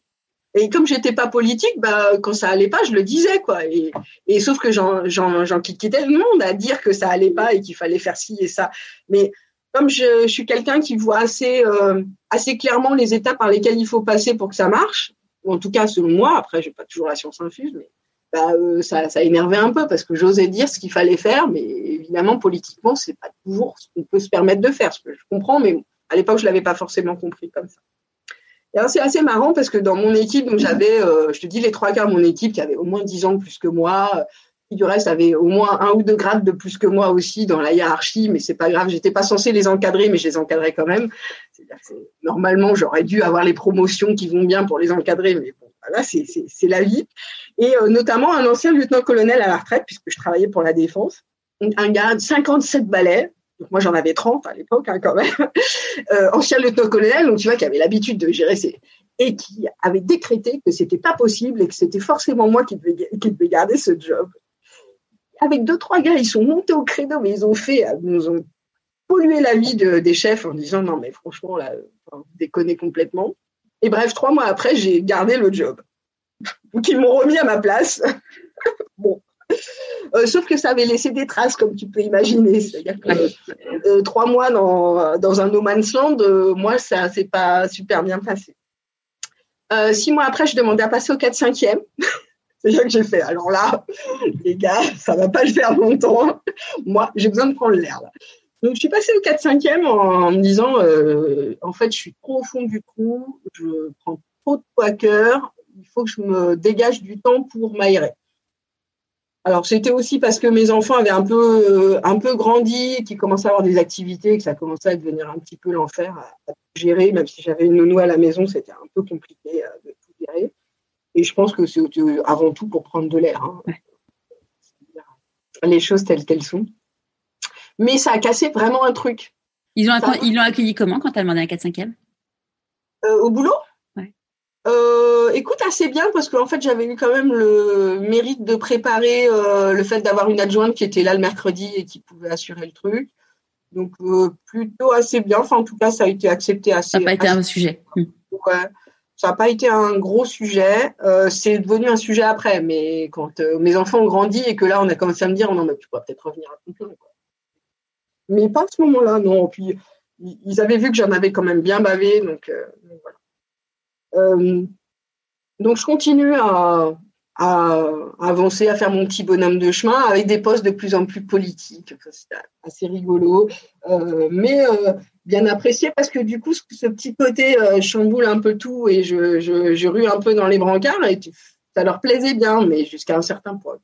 Et comme j'étais pas politique, bah quand ça allait pas, je le disais quoi. Et, et sauf que j'en j'en quittais le monde à dire que ça allait pas et qu'il fallait faire ci et ça. Mais comme je, je suis quelqu'un qui voit assez euh, assez clairement les étapes par lesquelles il faut passer pour que ça marche, ou en tout cas selon moi. Après, j'ai pas toujours la science infuse, mais bah, euh, ça, ça énervait un peu parce que j'osais dire ce qu'il fallait faire, mais évidemment politiquement c'est pas toujours ce qu'on peut se permettre de faire. Ce que je comprends, mais à l'époque je l'avais pas forcément compris comme ça. Et c'est assez marrant parce que dans mon équipe, donc j'avais, euh, je te dis les trois quarts de mon équipe qui avait au moins dix ans de plus que moi, qui du reste avait au moins un ou deux grades de plus que moi aussi dans la hiérarchie, mais c'est pas grave, j'étais pas censée les encadrer, mais je les encadrais quand même. normalement j'aurais dû avoir les promotions qui vont bien pour les encadrer, mais bon, voilà, c'est la vie. Et euh, notamment un ancien lieutenant-colonel à la retraite, puisque je travaillais pour la défense, un gars de 57 balais, donc moi j'en avais 30 à l'époque hein, quand même, euh, ancien lieutenant-colonel, donc tu vois, qui avait l'habitude de gérer ses... et qui avait décrété que c'était pas possible et que c'était forcément moi qui devais, qui devais garder ce job. Avec deux, trois gars, ils sont montés au credo, mais ils ont fait, euh, nous ont pollué la vie de, des chefs en disant non mais franchement là, déconnez complètement. Et bref, trois mois après, j'ai gardé le job. Donc ils m'ont remis à ma place. bon. Euh, sauf que ça avait laissé des traces, comme tu peux imaginer. C'est-à-dire que euh, trois mois dans, dans, un no man's land, euh, moi, ça s'est pas super bien passé. Six mois après, je demandais à passer au 4-5e. C'est ça que j'ai fait. Alors là, les gars, ça va pas le faire longtemps. Moi, j'ai besoin de prendre l'air. Donc, je suis passée au 4-5e en, me disant, euh, en fait, je suis trop au fond du trou, je prends trop de poids à cœur, il faut que je me dégage du temps pour m'aérer. Alors, c'était aussi parce que mes enfants avaient un peu, un peu grandi, qu'ils commençaient à avoir des activités, que ça commençait à devenir un petit peu l'enfer à, gérer. Même si j'avais une nounou à la maison, c'était un peu compliqué euh, de tout gérer. Et je pense que c'est avant tout pour prendre de l'air. Hein. Les choses telles qu'elles sont mais ça a cassé vraiment un truc. Ils l'ont accueilli comment quand tu as demandé un 4-5e euh, Au boulot? Ouais. euh, Écoute, assez bien parce qu'en fait, j'avais eu quand même le mérite de préparer euh, le fait d'avoir une adjointe qui était là le mercredi et qui pouvait assurer le truc. Donc, plutôt assez bien. Enfin, en tout cas, ça a été accepté assez. Ça n'a pas été un sujet. Ouais. Ça n'a pas été un gros sujet. C'est devenu un sujet après. Mais quand mes enfants ont grandi et que là, on a commencé à me dire, non, mais tu pourras peut-être revenir à ton plan. Quoi mais pas à ce moment-là, non. Puis ils avaient vu que j'en avais quand même bien bavé, donc, euh, voilà. Euh, donc je continue à, avancer, à faire mon petit bonhomme de chemin avec des postes de plus en plus politiques. C'est assez rigolo, euh, mais bien apprécié parce que du coup, ce, petit côté chamboule un peu tout et je, rue un peu dans les brancards et ça leur plaisait bien, mais jusqu'à un certain point.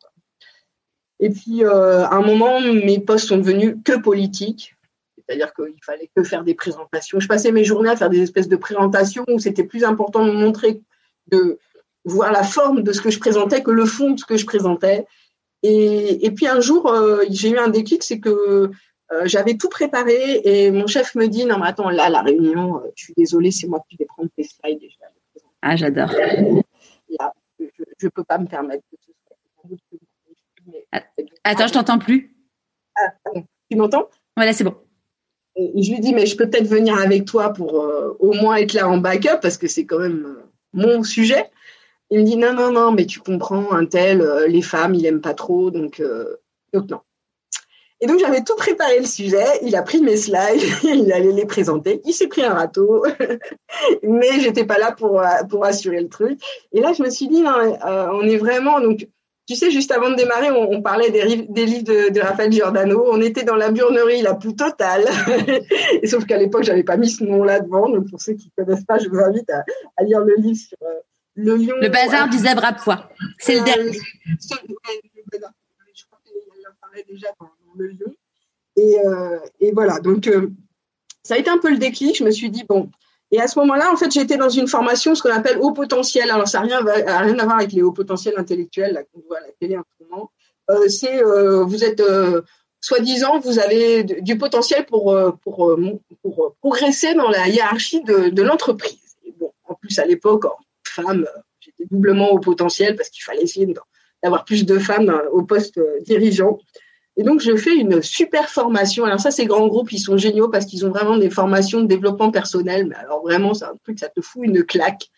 Et puis, euh, à un moment, mes postes sont devenus que politiques. C'est-à-dire qu'il fallait que faire des présentations. Je passais mes journées à faire des espèces de présentations où c'était plus important de montrer, de voir la forme de ce que je présentais que le fond de ce que je présentais. Et, et puis un jour, euh, j'ai eu un déclic, c'est que euh, j'avais tout préparé et mon chef me dit non mais attends là la réunion, euh, je suis désolée, c'est moi qui vais prendre tes slides et je vais Ah j'adore. Là, je, ne peux pas me permettre de Attends, je t'entends plus. Ah, tu m'entends? Voilà, c'est bon. Je lui dis, mais je peux peut-être venir avec toi pour euh, au moins être là en backup parce que c'est quand même euh, mon sujet. Il me dit, non, non, non, mais tu comprends, un tel, euh, les femmes, il aime pas trop, donc, donc non. Et donc j'avais tout préparé le sujet, il a pris mes slides, il allait les présenter, il s'est pris un râteau, mais j'étais pas là pour pour assurer le truc. Et là je me suis dit non, on est vraiment donc tu sais, juste avant de démarrer, on, parlait des, livres de, de, Raphaël Giordano. On était dans la burnerie la plus totale. Et sauf qu'à l'époque, j'avais pas mis ce nom-là devant. Donc, pour ceux qui connaissent pas, je vous invite à, lire le livre sur euh, le lion. Le bazar du zèbre à poids. C'est le euh, dernier. Je crois qu'elle en parlait déjà dans, le lion. Et, euh, et voilà. Donc, ça a été un peu le déclic. Je me suis dit, bon, et à ce moment-là, en fait, j'étais dans une formation, ce qu'on appelle haut potentiel. Alors, ça n'a rien, rien, à voir avec les hauts potentiels intellectuels qu'on voit à la télé en ce moment. Euh, c'est, euh, vous êtes, euh, soi-disant, vous avez du potentiel pour, euh, pour, euh, pour, progresser dans la hiérarchie de, de l'entreprise. Bon, en plus, à l'époque, en femme, j'étais doublement au potentiel parce qu'il fallait essayer d'avoir plus de femmes au poste dirigeant. Et donc, je fais une super formation. Alors ça, ces grands groupes, ils sont géniaux parce qu'ils ont vraiment des formations de développement personnel. Mais alors vraiment, c'est un truc, ça te fout une claque.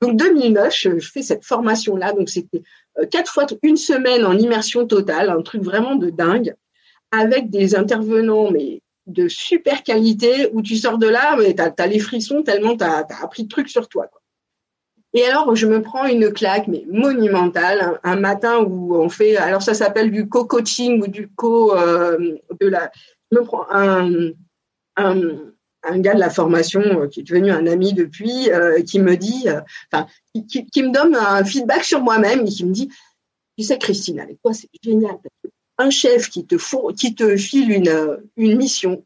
Donc 2009, je, fais cette formation-là. Donc c'était euh, quatre fois une semaine en immersion totale, un truc vraiment de dingue, avec des intervenants mais de super qualité où tu sors de là, mais t'as as les frissons tellement t'as as appris de trucs sur toi. Et alors, je me prends une claque, mais monumentale, un, matin où on fait, alors ça s'appelle du co-coaching ou du co euh, de la. Je me prends un, un, un, gars de la formation euh, qui est devenu un ami depuis, euh, qui me dit, enfin, qui, qui, me donne un feedback sur moi-même et qui me dit, tu sais, Christine, avec toi, c'est génial. un chef qui te, four, qui te file une, une mission,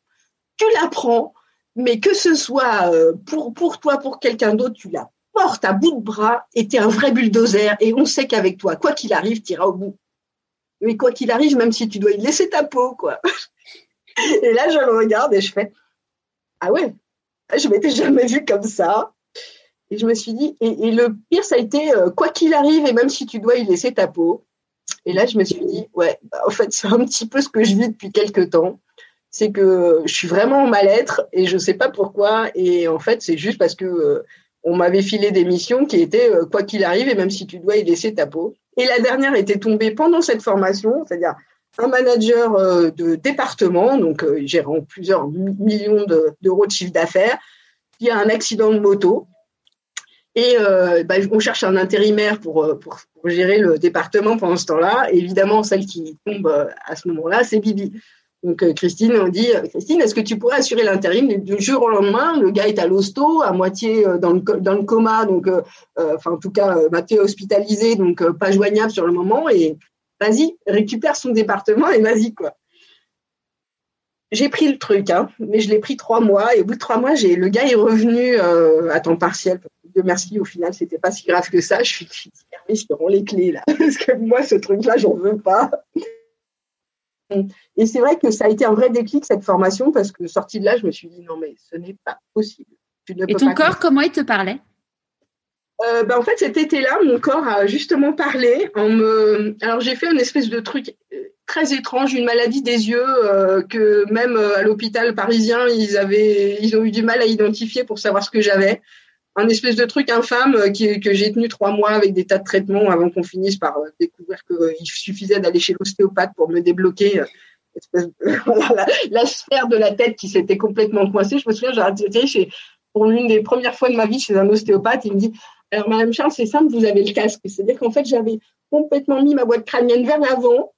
tu la prends, mais que ce soit pour, pour toi, pour quelqu'un d'autre, tu l'as porte à bout de bras était un vrai bulldozer et on sait qu'avec toi, quoi qu'il arrive, tu iras au bout. Mais quoi qu'il arrive, même si tu dois y laisser ta peau, quoi. Et là, je le regarde et je fais Ah ouais, je m'étais jamais vue comme ça. Et je me suis dit, et, le pire, ça a été euh, quoi qu'il arrive, et même si tu dois y laisser ta peau. Et là, je me suis dit, ouais, bah, en fait, c'est un petit peu ce que je vis depuis quelques temps. C'est que je suis vraiment en mal-être et je ne sais pas pourquoi. Et en fait, c'est juste parce que euh, on m'avait filé des missions qui étaient euh, quoi qu'il arrive et même si tu dois y laisser ta peau. Et la dernière était tombée pendant cette formation, c'est-à-dire un manager euh, de département, donc euh, gérant plusieurs millions d'euros de, chiffre d'affaires, qui a un accident de moto. Et bah, on cherche un intérimaire pour, pour, gérer le département pendant ce temps-là. Évidemment, celle qui tombe à ce moment-là, c'est Bibi. Donc euh, Christine, on dit euh, Christine, est-ce que tu pourrais assurer l'intérim du jour au lendemain? Le gars est à l'hosto, à moitié euh, dans le, coma, donc enfin en tout cas Mathieu hospitalisé, donc pas joignable sur le moment. Et vas-y, récupère son département et vas-y quoi. J'ai pris le truc, hein, mais je l'ai pris trois mois et au bout de trois mois, j'ai le gars est revenu à temps partiel. De merci, au final, c'était pas si grave que ça. Je suis, je suis je les clés là, parce que moi, ce truc-là, j'en veux pas. Et c'est vrai que ça a été un vrai déclic, cette formation, parce que sortie de là, je me suis dit, non, mais ce n'est pas possible. Et ton corps, comment il te parlait? Euh, ben, en fait, cet été-là, mon corps a justement parlé. En me... Alors, j'ai fait une espèce de truc euh, très étrange, une maladie des yeux euh, que même à l'hôpital parisien, ils avaient, ils ont eu du mal à identifier pour savoir ce que j'avais un espèce de truc infâme euh, que j'ai tenu trois mois avec des tas de traitements avant qu'on finisse par euh, découvrir qu'il euh, suffisait d'aller chez l'ostéopathe pour me débloquer la, sphère de la tête qui s'était complètement coincée. Je me souviens, j'ai été chez, pour l'une des premières fois de ma vie chez un ostéopathe. Il me dit Alors, Madame Charles, c'est simple, vous avez le casque. C'est-à-dire qu'en fait, j'avais complètement mis ma boîte crânienne vers l'avant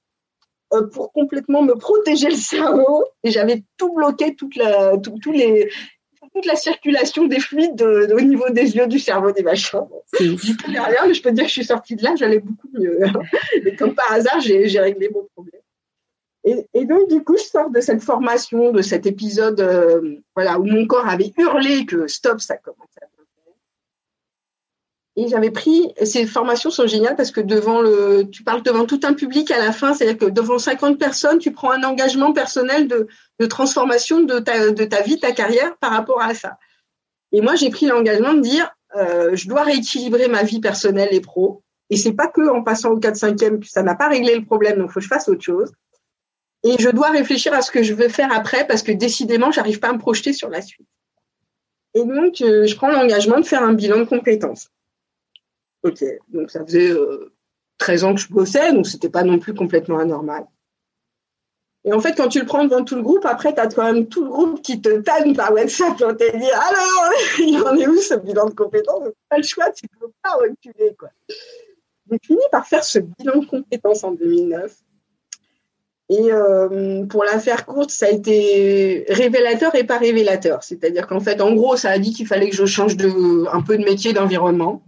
pour complètement me protéger le cerveau et j'avais tout bloqué, toute la, tous les, toute la circulation des fluides au niveau des yeux, du cerveau, des machins. Je peux rien, mais je peux dire que je suis sortie de là, j'allais beaucoup mieux. Et comme par hasard, j'ai réglé mon problème. Et, donc, du coup, je sors de cette formation, de cet épisode euh, voilà, où mon corps avait hurlé que stop, ça commence à et j'avais pris, ces formations sont géniales parce que devant le, tu parles devant tout un public à la fin, c'est-à-dire que devant 50 personnes, tu prends un engagement personnel de, de transformation de ta, de ta vie, ta carrière par rapport à ça. Et moi, j'ai pris l'engagement de dire, euh, je dois rééquilibrer ma vie personnelle et pro. Et c'est pas que en passant au 4 5e que ça n'a pas réglé le problème, donc faut que je fasse autre chose. et je dois réfléchir à ce que je veux faire après parce que décidément, j'arrive pas à me projeter sur la suite. Et donc, euh, je prends l'engagement de faire un bilan de compétences. Ok, donc ça faisait 13 ans que je bossais, donc c'était pas non plus complètement anormal. Et en fait, quand tu le prends devant tout le groupe, après, tu as quand même tout le groupe qui te tanne par WhatsApp pour te dire Alors, il en est où ce bilan de compétences? Pas le choix, tu peux pas reculer. Quoi. J'ai fini par faire ce bilan de compétences en 2009. Et euh, pour la faire courte, ça a été révélateur et pas révélateur. C'est-à-dire qu'en fait, en gros, ça a dit qu'il fallait que je change de, un peu de métier, d'environnement.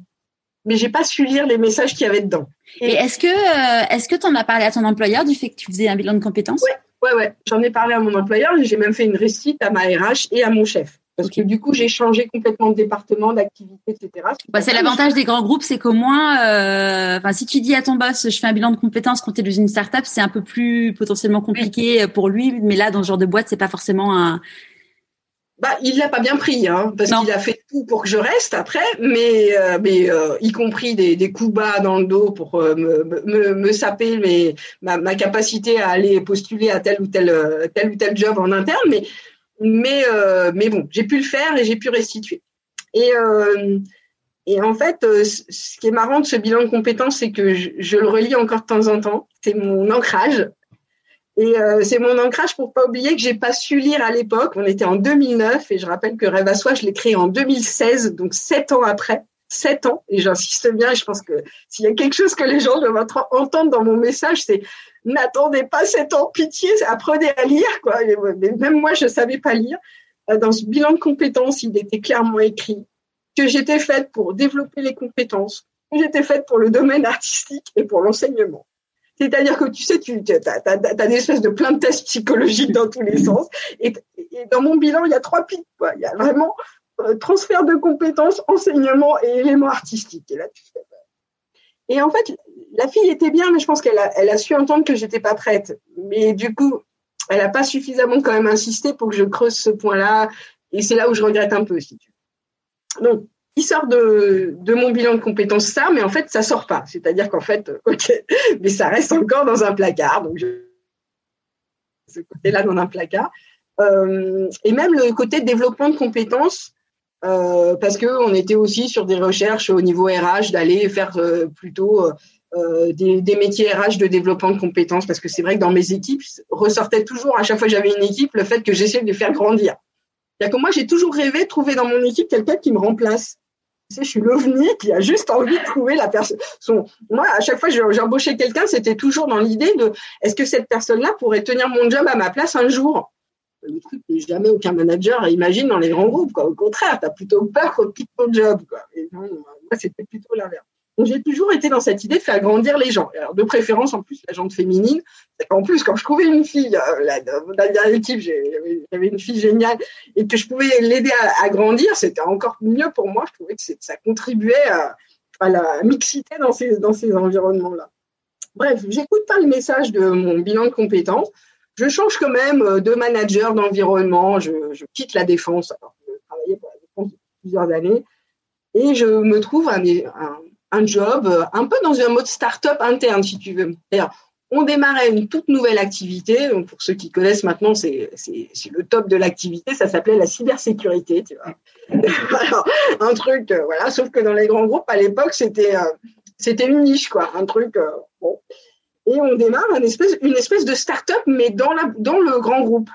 Mais j'ai pas su lire les messages qu'il y avait dedans. Et, est-ce que euh, est-ce que tu en as parlé à ton employeur du fait que tu faisais un bilan de compétences? Ouais, ouais, ouais. J'en ai parlé à mon employeur. J'ai même fait une récite à ma RH et à mon chef. Parce que du coup, j'ai changé complètement de département, d'activité, etc. Bah, c'est l'avantage des grands groupes, c'est qu'au moins, euh, enfin, si tu dis à ton boss, je fais un bilan de compétences quand tu es dans une startup, c'est un peu plus potentiellement compliqué pour lui. Mais là, dans ce genre de boîte, c'est pas forcément un, bah, il l'a pas bien pris, hein, parce qu'il a fait tout pour que je reste après, mais, euh, mais euh, y compris des, des, coups bas dans le dos pour euh, me, me, me, saper mais ma, ma, capacité à aller postuler à tel ou tel tel ou tel job en interne, mais mais mais bon, j'ai pu le faire et j'ai pu restituer. Et et en fait, ce qui est marrant de ce bilan de compétences, c'est que je, je le relis encore de temps en temps. C'est mon ancrage et euh, c'est mon ancrage pour pas oublier que j'ai pas su lire à l'époque. On était en 2009 et je rappelle que Rêve à soi, je l'ai créé en 2016, donc sept ans après. Sept ans, et j'insiste bien, et je pense que s'il y a quelque chose que les gens doivent entendre dans mon message, c'est n'attendez pas sept ans, pitié, apprenez à lire, quoi. même moi, je savais pas lire. Euh, dans ce bilan de compétences, il était clairement écrit que j'étais faite pour développer les compétences, que j'étais faite pour le domaine artistique et pour l'enseignement. C'est-à-dire que tu sais, tu as, des espèces de plein de tests psychologiques dans tous les sens. Et, dans mon bilan, il y a trois pics. Il y a vraiment euh, transfert de compétences, enseignement et éléments artistiques. Et là, tu fais... Et en fait, la fille était bien, mais je pense qu'elle a, elle a su entendre que j'étais pas prête. Mais du coup, elle a pas suffisamment quand même insisté pour que je creuse ce point-là. Et c'est là où je regrette un peu, si tu veux. Donc, il sort de, mon bilan de compétences ça, mais en fait, ça sort pas. C'est-à-dire qu'en fait, ok, mais ça reste encore dans un placard. Donc, je, ce côté-là dans un placard. Euh, et même le côté développement de compétences, euh, parce que on était aussi sur des recherches au niveau RH d'aller faire euh, plutôt euh, des, des, métiers RH de développement de compétences, parce que c'est vrai que dans mes équipes ressortait toujours à chaque fois que j'avais une équipe le fait que j'essayais de les faire grandir. C'est-à-dire que moi, j'ai toujours rêvé de trouver dans mon équipe quelqu'un qui me remplace je suis l'ovni qui a juste envie de trouver la personne. Moi, à chaque fois que j'embauchais quelqu'un, c'était toujours dans l'idée de est-ce que cette personne-là pourrait tenir mon job à ma place un jour? Le truc que jamais aucun manager imagine dans les grands groupes. Au contraire, tu as plutôt peur qu'on quitte ton job. Non, moi, c'était plutôt l'inverse. Donc j'ai toujours été dans cette idée de faire grandir les gens. Alors, de préférence en plus la gente féminine. En plus quand je trouvais une fille, euh, la, la dernière équipe, j'avais une fille géniale et que je pouvais l'aider à, grandir, c'était encore mieux pour moi. Je trouvais que ça contribuait à, la mixité dans ces dans ces environnements-là. Bref, j'écoute pas le message de mon bilan de compétences. Je change quand même euh, de manager d'environnement. Je, quitte la défense. Je travaillais pour la défense depuis plusieurs années et je me trouve un un job euh, un peu dans un mode start-up interne, si tu veux. On démarrait une toute nouvelle activité. Donc pour ceux qui connaissent maintenant, c'est le top de l'activité. Ça s'appelait la cybersécurité. Tu vois. Un truc, euh, voilà. Sauf que dans les grands groupes à l'époque, c'était euh, c'était une niche, quoi. Un truc bon. Et on démarre une espèce une espèce de start-up, mais dans la dans le grand groupe.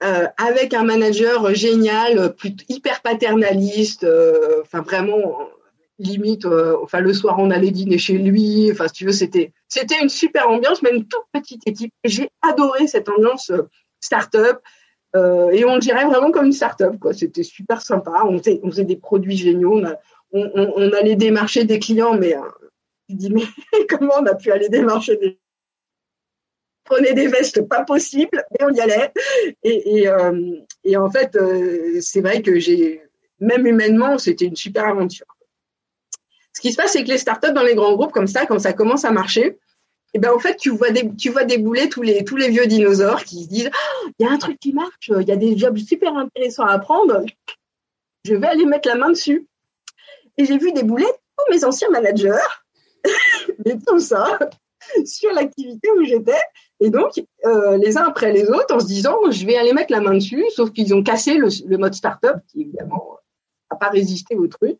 avec un manager génial, hyper paternaliste, enfin vraiment limite, euh, enfin le soir on allait dîner chez lui. Enfin, si tu veux, c'était c'était une super ambiance, une toute petite équipe. J'ai adoré cette ambiance euh, start-up. Euh, et on dirait vraiment comme une start-up, quoi. C'était super sympa. On faisait, des produits géniaux. On, on, on, allait démarcher des clients, mais tu dis mais comment on a pu aller démarcher des prenait des vestes pas possible, mais on y allait. Et, et, et en fait, c'est vrai que j'ai, même humainement, c'était une super aventure. Ce qui se passe, c'est que les startups dans les grands groupes comme ça, quand ça commence à marcher, eh ben en fait, tu vois des, tu vois débouler tous les, tous les vieux dinosaures qui se disent, oh, il y a un truc qui marche, il y a des jobs super intéressants à apprendre, je vais aller mettre la main dessus. Et j'ai vu débouler tous mes anciens managers, mais tout ça, sur l'activité où j'étais. Et donc, euh, les uns après les autres, en se disant, je vais aller mettre la main dessus, sauf qu'ils ont cassé le, le mode startup, qui évidemment n'a pas résisté au truc.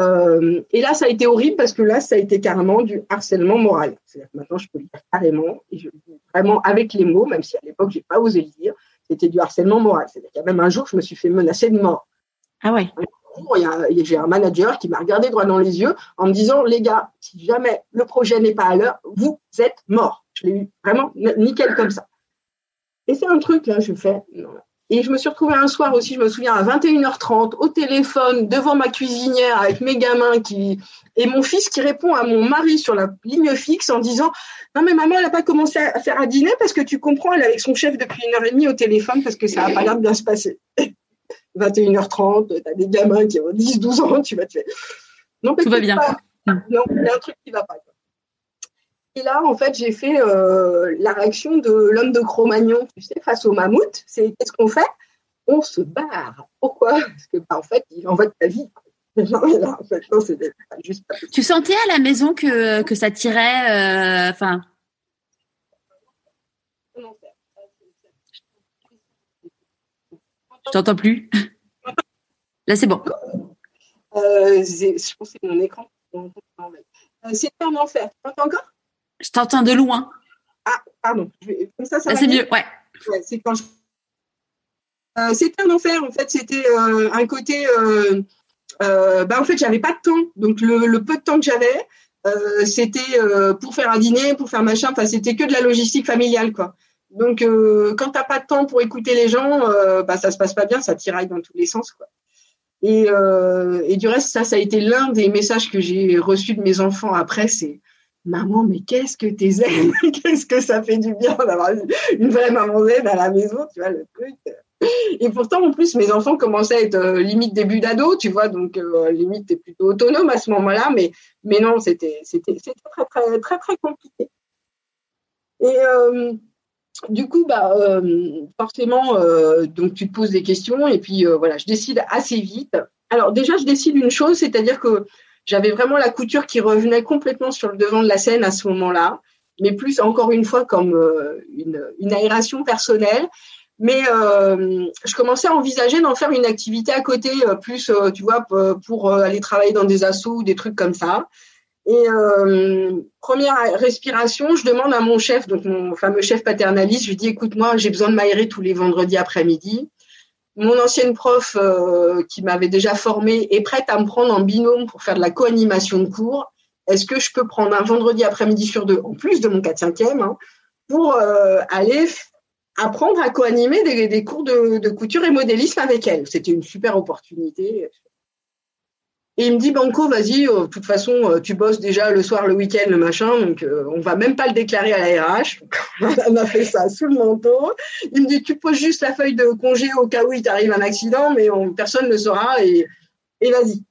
Euh, et là, ça a été horrible parce que là, ça a été carrément du harcèlement moral. C'est-à-dire que maintenant, je peux le dire carrément, et je le dis vraiment avec les mots, même si à l'époque, j'ai pas osé le dire, c'était du harcèlement moral. C'est-à-dire qu'il y a même un jour, je me suis fait menacer de mort. Ah ouais. J'ai un manager qui m'a regardé droit dans les yeux en me disant, les gars, si jamais le projet n'est pas à l'heure, vous êtes morts. Je l'ai eu vraiment nickel comme ça. Et c'est un truc, là, je fais, non, et je me suis retrouvée un soir aussi, je me souviens, à 21h30, au téléphone, devant ma cuisinière, avec mes gamins qui, et mon fils qui répond à mon mari sur la ligne fixe en disant, non, mais maman, elle n'a pas commencé à faire à dîner parce que tu comprends, elle est avec son chef depuis une heure et demie au téléphone parce que ça n'a pas l'air de bien se passer. 21h30, tu as des gamins qui ont 10, 12 ans, tu vas te faire. Non, Tout va bien. Non, il y a un truc qui va pas. Et là, en fait, j'ai fait euh, la réaction de l'homme de Cro-Magnon, tu sais, face au mammouth. C'est qu'est-ce qu'on fait? On se barre. Pourquoi? Parce que, bah, en fait, il en va de ta vie. tu sentais à la maison que, que ça tirait, euh, enfin? Je t'entends plus. Là, c'est bon. Euh, je pense que c'est mon écran. C'était un enfer. Tu m'entends encore? Je t'entends de loin. Ah, pardon. Comme ça, ça ah, C'est mieux, ouais. c'est quand euh, c'était un enfer, en fait. C'était euh, un côté. Euh, bah, en fait, j'avais pas de temps. Donc, le, peu de temps que j'avais, c'était pour faire un dîner, pour faire machin. Enfin, c'était que de la logistique familiale, quoi. Donc, quand t'as pas de temps pour écouter les gens, bah, ça se passe pas bien, ça tiraille dans tous les sens, quoi. Et, et du reste, ça, ça a été l'un des messages que j'ai reçus de mes enfants après. C'est maman, mais qu'est-ce que t'es zen Qu'est-ce que ça fait du bien d'avoir une vraie maman zen à la maison, tu vois, le truc. Et pourtant, en plus, mes enfants commençaient à être euh, limite début d'ado, tu vois, donc euh, limite, t'es plutôt autonome à ce moment-là, mais, non, c'était, très, très, très, très compliqué. Et euh, du coup, bah, forcément, donc tu te poses des questions, et puis voilà, je décide assez vite. Alors déjà, je décide une chose, c'est-à-dire que j'avais vraiment la couture qui revenait complètement sur le devant de la scène à ce moment-là, mais plus encore une fois comme euh, une, aération personnelle. Mais euh, je commençais à envisager d'en faire une activité à côté, euh, plus, tu vois, pour aller travailler dans des assos ou des trucs comme ça. Et première respiration, je demande à mon chef, donc mon fameux chef paternaliste, je lui dis, écoute, moi, j'ai besoin de m'aérer tous les vendredis après-midi mon ancienne prof euh, qui m'avait déjà formée est prête à me prendre en binôme pour faire de la co-animation de cours. Est-ce que je peux prendre un vendredi après-midi sur deux, en plus de mon 4-5e, hein, pour euh, aller apprendre à co-animer des, cours de, de, couture et modélisme avec elle? C'était une super opportunité. Et il me dit, Banco, vas-y, euh, de toute façon, euh, tu bosses déjà le soir, le week-end, le machin, donc euh, on va même pas le déclarer à la RH. on a fait ça sous le manteau. Il me dit, tu poses juste la feuille de congé au cas où il t'arrive un accident, mais personne ne saura et, et vas-y.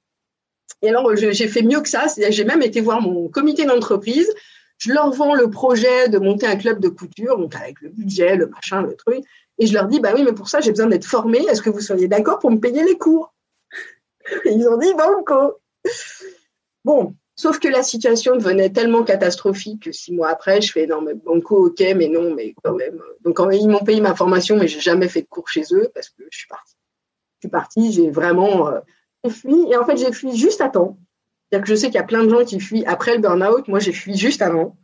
Et alors, j'ai fait mieux que ça, j'ai même été voir mon comité d'entreprise. Je leur vends le projet de monter un club de couture, donc avec le budget, le machin, le truc. Et je leur dis, bah oui, mais pour ça, j'ai besoin d'être formé. Est-ce que vous seriez d'accord pour me payer les cours? ils ont dit banco. Bon, sauf que la situation devenait tellement catastrophique que six mois après, je fais non mais banco, ok, mais non, mais quand même. Donc ils m'ont payé ma formation, mais j'ai jamais fait de cours chez eux parce que je suis partie. Je suis partie, j'ai vraiment euh, fui et en fait j'ai fui juste à temps. C'est-à-dire que je sais qu'il y a plein de gens qui fuient après le burn-out. Moi, j'ai fui juste avant.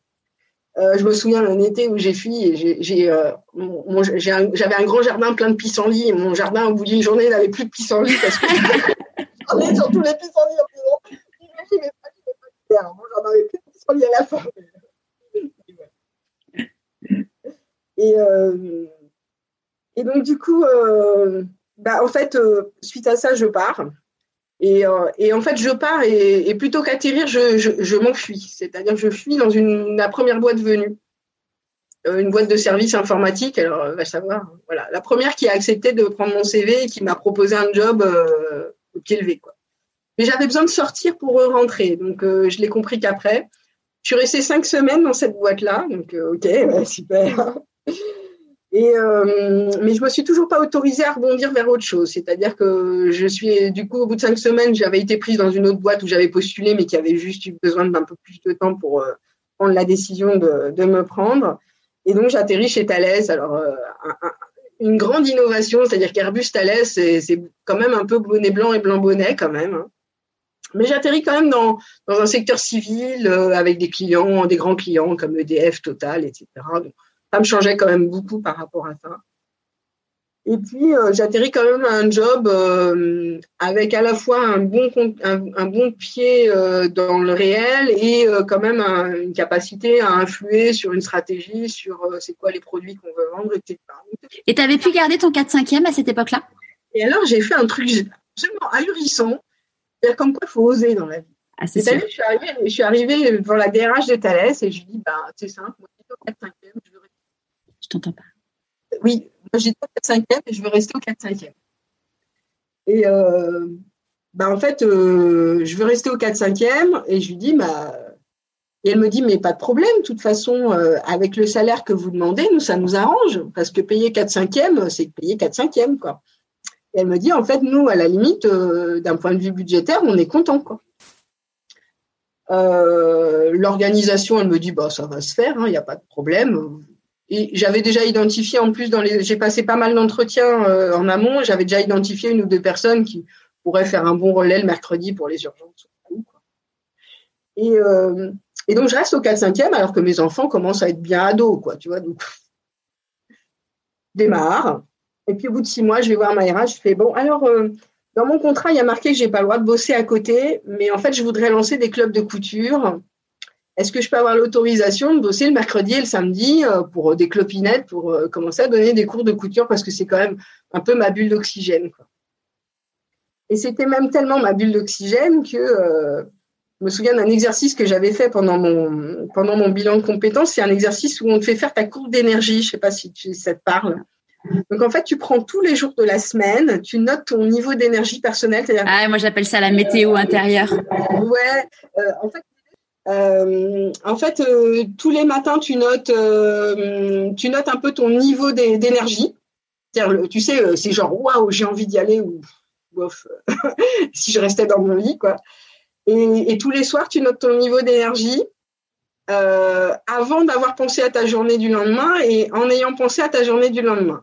Euh, je me souviens d'un été où j'ai fui et euh, j'avais un, grand jardin plein de pissenlits et mon jardin, au bout d'une journée, n'avait plus de pissenlits parce que Est sur tous les pissenlits en disant Imagine, mais pas, mais pas Moi, j'en avais plus de pissenlits à la fin. Et, euh, et donc, du coup, euh, bah, en fait, euh, suite à ça, je pars. Et, et en fait, je pars et, plutôt qu'atterrir, je, je, m'enfuis. C'est-à-dire je fuis dans une, la première boîte venue une boîte de services informatique. Alors, va savoir. Voilà, la première qui a accepté de prendre mon CV et qui m'a proposé un job euh, pied levé. Quoi. Mais j'avais besoin de sortir pour rentrer. Donc, euh, je l'ai compris qu'après. Je suis restée cinq semaines dans cette boîte-là. Donc, euh, OK, super. Et, euh, mais je me suis toujours pas autorisée à rebondir vers autre chose. C'est-à-dire que je suis, du coup, au bout de cinq semaines, j'avais été prise dans une autre boîte où j'avais postulé, mais qui avait juste eu besoin d'un peu plus de temps pour, prendre la décision de, me prendre. Et donc, j'atterris chez Thales. Alors, euh, une grande innovation, c'est-à-dire qu'Airbus Thales, c'est quand même un peu bonnet blanc et blanc bonnet quand même. Hein. Mais j'atterris quand même dans, dans un secteur civil euh, avec des clients, des grands clients comme EDF, Total, etc. Donc, ça me changeait quand même beaucoup par rapport à ça. Et puis, euh, j'atterris quand même à un job euh, avec à la fois un bon, un, bon pied euh, dans le réel et quand même une capacité à influer sur une stratégie, sur c'est quoi les produits qu'on veut vendre, etc. Et tu avais pu garder ton 4-5e à cette époque-là? Et alors, j'ai fait un truc absolument ahurissant. C'est-à-dire comme quoi il faut oser dans la vie. Ah, je suis arrivée, je suis arrivée devant la DRH de Thales et je lui dis, bah, c'est simple, moi, 4-5e, je veux Je t'entends pas. Oui, moi j'étais au 4 5 et je veux rester au 4 5 Et euh, bah, en fait, euh, je veux rester au 4 5 et je lui dis, bah, et elle me dit, mais pas de problème, de toute façon, euh, avec le salaire que vous demandez, nous, ça nous arrange, parce que payer 4 5 c'est payer 4 5 quoi. Elle me dit, en fait, nous, à la limite, d'un point de vue budgétaire, on est content, quoi. L'organisation, elle me dit, bah, ça va se faire, il hein, n'y a pas de problème et j'avais déjà identifié en plus dans les, j'ai passé pas mal d'entretiens euh, en amont. J'avais déjà identifié une ou deux personnes qui pourraient faire un bon relais le mercredi pour les urgences. Et, euh, et donc je reste au 4-5e alors que mes enfants commencent à être bien ados, quoi. Tu vois, donc démarre. Et puis au bout de six mois, je vais voir ma RH. Je fais bon, alors euh, dans mon contrat, il y a marqué que j'ai pas le droit de bosser à côté, mais en fait, je voudrais lancer des clubs de couture est-ce que je peux avoir l'autorisation de bosser le mercredi et le samedi euh, pour euh, des clopinettes, pour commencer à donner des cours de couture parce que c'est quand même un peu ma bulle d'oxygène. Et c'était même tellement ma bulle d'oxygène que je me souviens d'un exercice que j'avais fait pendant mon, pendant mon bilan de compétences. C'est un exercice où on te fait faire ta courbe d'énergie. Je ne sais pas si ça te parle. Donc en fait, tu prends tous les jours de la semaine, tu notes ton niveau d'énergie personnelle. Ah, moi j'appelle ça la météo intérieure. Ouais, en fait, euh, en fait, euh, tous les matins, tu notes, euh, tu notes un peu ton niveau d'énergie. Tu sais, c'est genre waouh, j'ai envie d'y aller ou bof, si je restais dans mon lit, quoi. Et, tous les soirs, tu notes ton niveau d'énergie avant d'avoir pensé à ta journée du lendemain et en ayant pensé à ta journée du lendemain.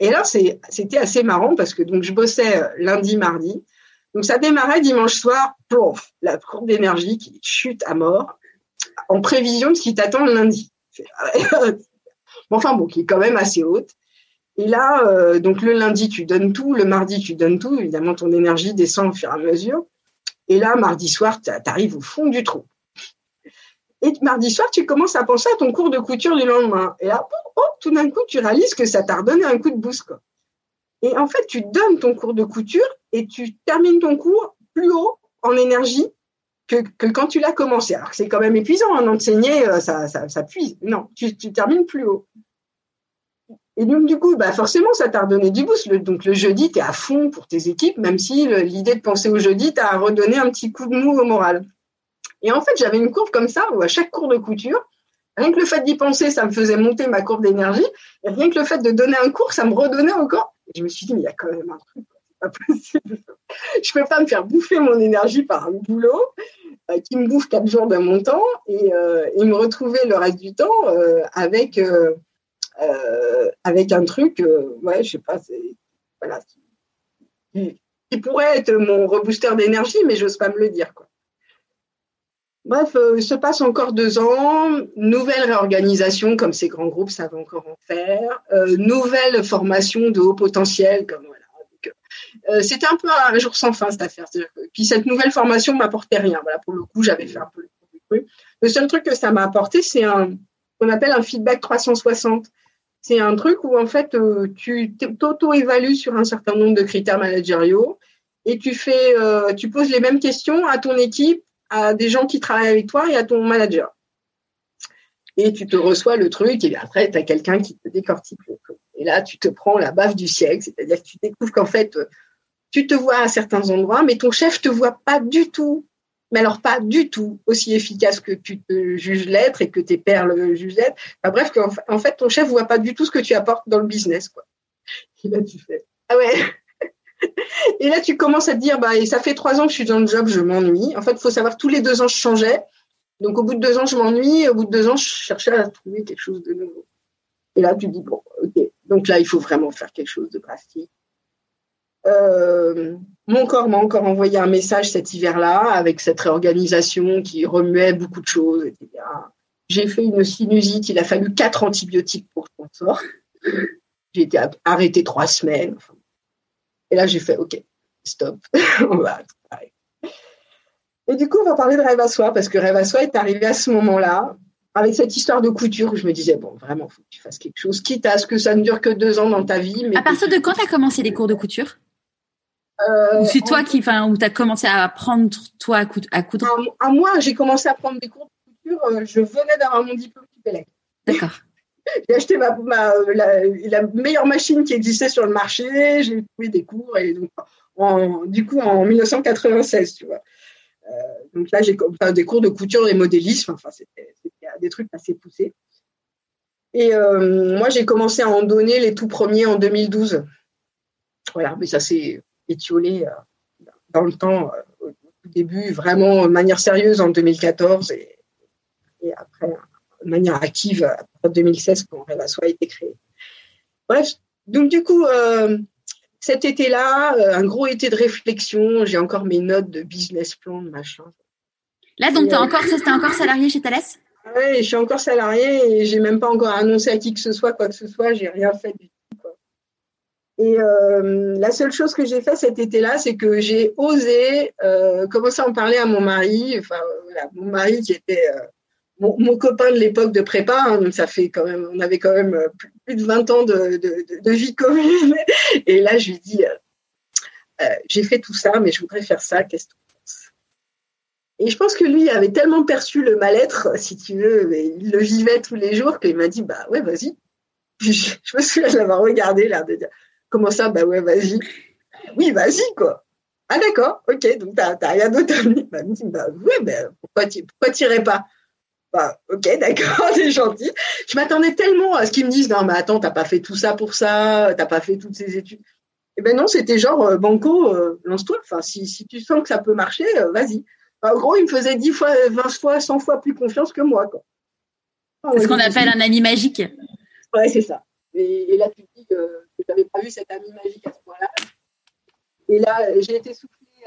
Et là, c'était assez marrant parce que donc je bossais lundi, mardi. Donc ça démarrait dimanche soir, plouf, la courbe d'énergie qui chute à mort, en prévision de ce qui t'attend le lundi. enfin bon, qui est quand même assez haute. Et là, euh, donc le lundi, tu donnes tout, le mardi, tu donnes tout. Évidemment, ton énergie descend au fur et à mesure. Et là, mardi soir, tu arrives au fond du trou. Et mardi soir, tu commences à penser à ton cours de couture du lendemain. Et là, oh, tout d'un coup, tu réalises que ça t'a redonné un coup de boost. Quoi. Et en fait, tu donnes ton cours de couture et tu termines ton cours plus haut en énergie que, quand tu l'as commencé. Alors c'est quand même épuisant hein, d'enseigner, euh, ça, ça, ça, puise. Non, tu, termines plus haut. Et donc, du coup, bah forcément, ça t'a redonné du boost. donc, le jeudi, tu es à fond pour tes équipes, même si l'idée de penser au jeudi t'a redonné un petit coup de mou au moral. Et en fait, j'avais une courbe comme ça, où à chaque cours de couture, rien que le fait d'y penser, ça me faisait monter ma courbe d'énergie. Et rien que le fait de donner un cours, ça me redonnait encore je me suis dit, mais il y a quand même un truc, c'est pas possible. je peux pas me faire bouffer mon énergie par un boulot euh, qui me bouffe quatre jours de mon temps et, euh, me retrouver le reste du temps euh, avec, avec un truc, ouais, je sais pas, c'est, voilà, qui, qui, pourrait être mon rebooster d'énergie, mais j'ose pas me le dire, quoi. Bref, euh, se passe encore deux ans, nouvelle réorganisation, comme ces grands groupes savent encore en faire, euh, nouvelle formation de haut potentiel, comme voilà. Euh, c'était un peu un jour sans fin cette affaire. puis cette nouvelle formation m'apportait rien. Voilà, pour le coup, j'avais fait un peu le truc. Le seul truc que ça m'a apporté, c'est un qu'on appelle un feedback 360. C'est un truc où en fait tu t'auto-évalues sur un certain nombre de critères managériaux et tu fais, tu poses les mêmes questions à ton équipe à des gens qui travaillent avec toi et à ton manager. Et tu te reçois le truc, et après, tu as quelqu'un qui te décortique. Et là, tu te prends la baffe du siècle, c'est-à-dire que tu découvres qu'en fait, tu te vois à certains endroits, mais ton chef te voit pas du tout, mais alors pas du tout aussi efficace que tu te juges l'être et que tes pairs le jugent l'être. Bref, en fait, ton chef voit pas du tout ce que tu apportes dans le business, quoi. Et là, tu fais, ah ouais, et là, tu commences à te dire, bah, ça fait trois ans que je suis dans le job, je m'ennuie. En fait, il faut savoir, tous les deux ans, je changeais. Donc au bout de deux ans, je m'ennuie. Au bout de deux ans, je cherchais à trouver quelque chose de nouveau. Et là, tu dis bon, ok. Donc là, il faut vraiment faire quelque chose de drastique. Euh, mon corps m'a encore envoyé un message cet hiver-là avec cette réorganisation qui remuait beaucoup de choses. J'ai fait une sinusite, il a fallu quatre antibiotiques pour que je m'en sorte. J'ai été arrêtée trois semaines. Et là, j'ai fait, OK, stop, on va Et du coup, on va parler de Rêve à soi, parce que Rêve à soi est arrivé à ce moment-là, avec cette histoire de couture, où je me disais, bon, vraiment, il faut que tu fasses quelque chose, quitte à ce que ça ne dure que deux ans dans ta vie. Mais à partir de quand tu as commencé les cours de couture? Euh, Ou c'est toi qui, enfin, où tu as commencé à apprendre, toi, à, coudre? À, moi, j'ai commencé à prendre des cours de couture, euh, je venais d'avoir mon diplôme du D'accord. J'ai acheté la, meilleure machine qui existait sur le marché, j'ai trouvé des cours, et donc, du coup, en 1996, tu vois. Euh, donc là, j'ai des cours de couture et modélisme, enfin, c'était des trucs assez poussés. Et moi, j'ai commencé à en donner les tout premiers en 2012. Voilà, mais ça s'est étiolé euh, dans le temps, euh, au début, vraiment de manière sérieuse en 2014 et, après de manière active en 2016 quand Rêve à Soi a été créé. Bref, donc du coup, euh, cet été-là, un gros été de réflexion, j'ai encore mes notes de business plan, machin. Là, donc, tu encore, encore salarié chez Thales? Oui, je suis encore salarié et j'ai même pas encore annoncé à qui que ce soit quoi que ce soit. J'ai rien fait du et euh, la seule chose que j'ai fait cet été-là, c'est que j'ai osé euh, commencer à en parler à mon mari, enfin voilà, mon mari qui était euh, mon, copain de l'époque de prépa, hein, ça fait quand même, on avait quand même euh, plus, de 20 ans de, vie commune. Et là, je lui dis, euh, j'ai fait tout ça, mais je voudrais faire ça. Qu'est-ce que tu penses? Et je pense que lui avait tellement perçu le mal-être, si tu veux, il le vivait tous les jours, qu'il m'a dit, bah ouais, vas-y. Je, me souviens de l'avoir regardé là, de dire Comment ça Bah ouais, vas-y? Oui, vas-y, quoi. Ah d'accord, ok, donc t'as rien d'autre à me dire. Bah, bah oui, ben pourquoi t'irais pas? Bah ok, d'accord, c'est gentil. Je m'attendais tellement à ce qu'ils me disent non mais attends, t'as pas fait tout ça pour ça, t'as pas fait toutes ces études. Eh ben non, c'était genre euh, banco, euh, lance-toi. Enfin, si, si tu sens que ça peut marcher, euh, vas-y. en gros, il me faisait 10 fois, 20 fois, 100 fois plus confiance que moi. Quoi. c'est ce qu'on appelle un ami magique. Ouais, c'est ça. Et, là, tu dis que je n'avais pas vu cet ami magique à ce point-là. Et là, j'ai été soufflée,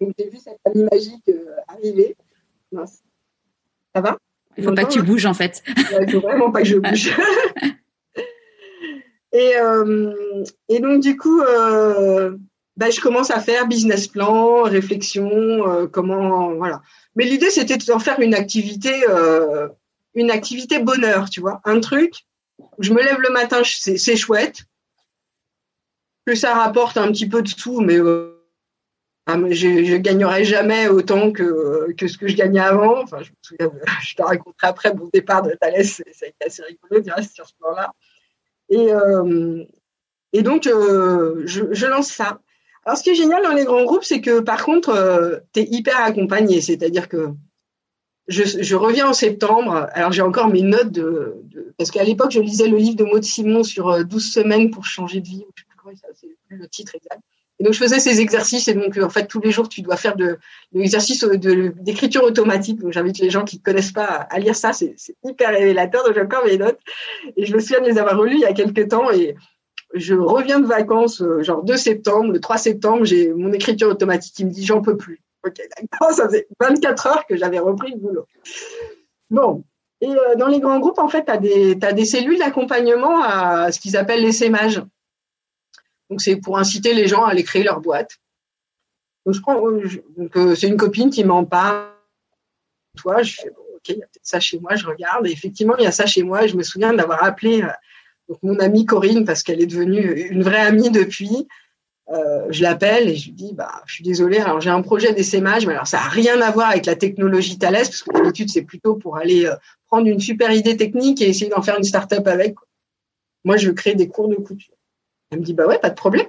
donc j'ai vu cet ami magique arriver. Ça va? Il ne faut pas que tu bouges en fait. Il ne faut vraiment pas que je bouge. et, euh, et, donc, du coup, bah, je commence à faire business plan, réflexion, comment. Voilà. Mais l'idée, c'était d'en faire une activité, une activité bonheur, tu vois. Un truc je me lève le matin, c'est chouette. Que ça rapporte un petit peu de tout, mais euh, ah, je, ne gagnerai jamais autant que, que ce que je gagnais avant. Enfin, je me souviens, je te raconterai après mon départ de Thalès, ça a été assez rigolo de rester sur ce plan-là. Et, euh, et donc, euh, je, je, lance ça. Alors, ce qui est génial dans les grands groupes, c'est que par contre, tu es hyper accompagné. C'est-à-dire que je, reviens en septembre. Alors, j'ai encore mes notes de, parce qu'à l'époque, je lisais le livre de Maud Simon sur 12 euh, semaines pour changer de vie. Je sais plus le titre exact. Et donc, je faisais ces exercices. Et donc, en fait, tous les jours, tu dois faire de, l'exercice d'écriture automatique. Donc, j'invite les gens qui ne connaissent pas à, lire ça. C'est hyper révélateur. Donc, j'ai encore mes notes. Et je me souviens de les avoir relues il y a quelques temps. Et je reviens de vacances, euh, genre 2 septembre. Le 3 septembre, j'ai mon écriture automatique qui me dit, j'en peux plus. Ok, d'accord, ça faisait 24 heures que j'avais repris le boulot. Bon, et euh, dans les grands groupes, en fait, tu as des, cellules d'accompagnement à ce qu'ils appellent les sémages. Donc, c'est pour inciter les gens à aller créer leur boîte. Donc, je prends, euh, donc, euh, c'est une copine qui m'en parle. Toi, je fais, bon, ok, il y a peut-être ça chez moi, je regarde. Et effectivement, il y a ça chez moi. Je me souviens d'avoir appelé donc, mon amie Corinne, parce qu'elle est devenue une vraie amie depuis. Euh, je l'appelle et je lui dis bah je suis désolée alors j'ai un projet d'essaimage mais alors ça a rien à voir avec la technologie Thales parce que l'habitude c'est plutôt pour aller euh, prendre une super idée technique et essayer d'en faire une start-up avec moi je veux créer des cours de couture elle me dit bah ouais pas de problème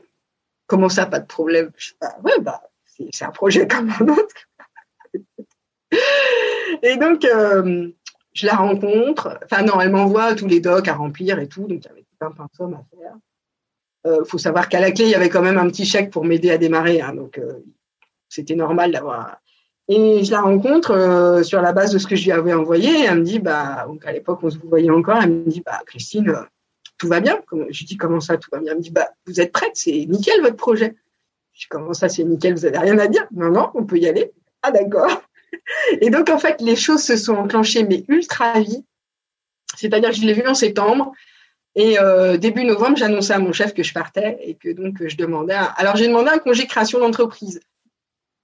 comment ça pas de problème? Je dis, bah ouais bah c'est un projet comme un autre et donc euh, je la rencontre enfin non elle m'envoie tous les docs à remplir et tout donc il y avait tout un pinceau à faire il euh, faut savoir qu'à la clé, il y avait quand même un petit chèque pour m'aider à démarrer. Hein, donc, euh, c'était normal d'avoir. Et je la rencontre sur la base de ce que je lui avais envoyé. Elle me dit, bah, donc à l'époque, on se voyait encore. Elle me dit, bah, Christine, tout va bien. Je lui dis, comment ça, tout va bien? Elle me dit, bah, vous êtes prête, c'est nickel votre projet. Je dis, comment ça, c'est nickel, vous n'avez rien à dire? Non, non, on peut y aller. Ah, d'accord. Et donc, en fait, les choses se sont enclenchées, mais ultra vite. C'est-à-dire que je l'ai vu en septembre. Et euh, début novembre, j'annonçais à mon chef que je partais et que donc je demandais. Alors j'ai demandé un congé création d'entreprise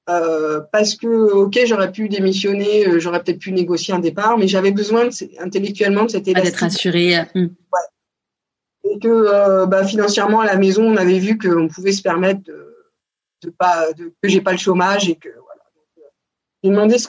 euh, parce que ok, j'aurais pu démissionner, euh, j'aurais peut-être pu négocier un départ, mais j'avais besoin intellectuellement de cet élastique. D'être assuré. Hmm. Ouais. Et que bah, financièrement à la maison, on avait vu qu'on pouvait se permettre de, de pas que j'ai pas le chômage et que voilà. J'ai demandé ce.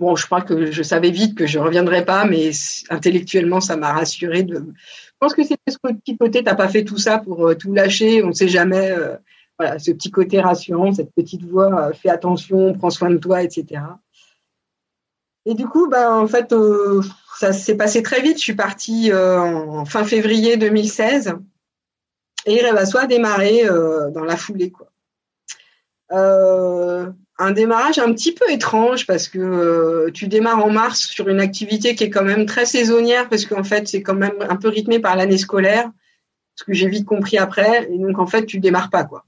Bon, je crois que je savais vite que je reviendrais pas, mais intellectuellement, ça m'a rassuré. De... Je pense que c'est ce petit côté, t'as pas fait tout ça pour euh, tout lâcher. On ne sait jamais. Euh, voilà, ce petit côté rassurant, cette petite voix, euh, fais attention, prends soin de toi, etc. Et du coup, bah, en fait, ça s'est passé très vite. Je suis partie en fin février 2016 et Rêve a démarré dans la foulée, quoi un démarrage un petit peu étrange parce que euh, tu démarres en mars sur une activité qui est quand même très saisonnière parce qu'en fait c'est quand même un peu rythmé par l'année scolaire, ce que j'ai vite compris après. Et donc en fait tu démarres pas quoi.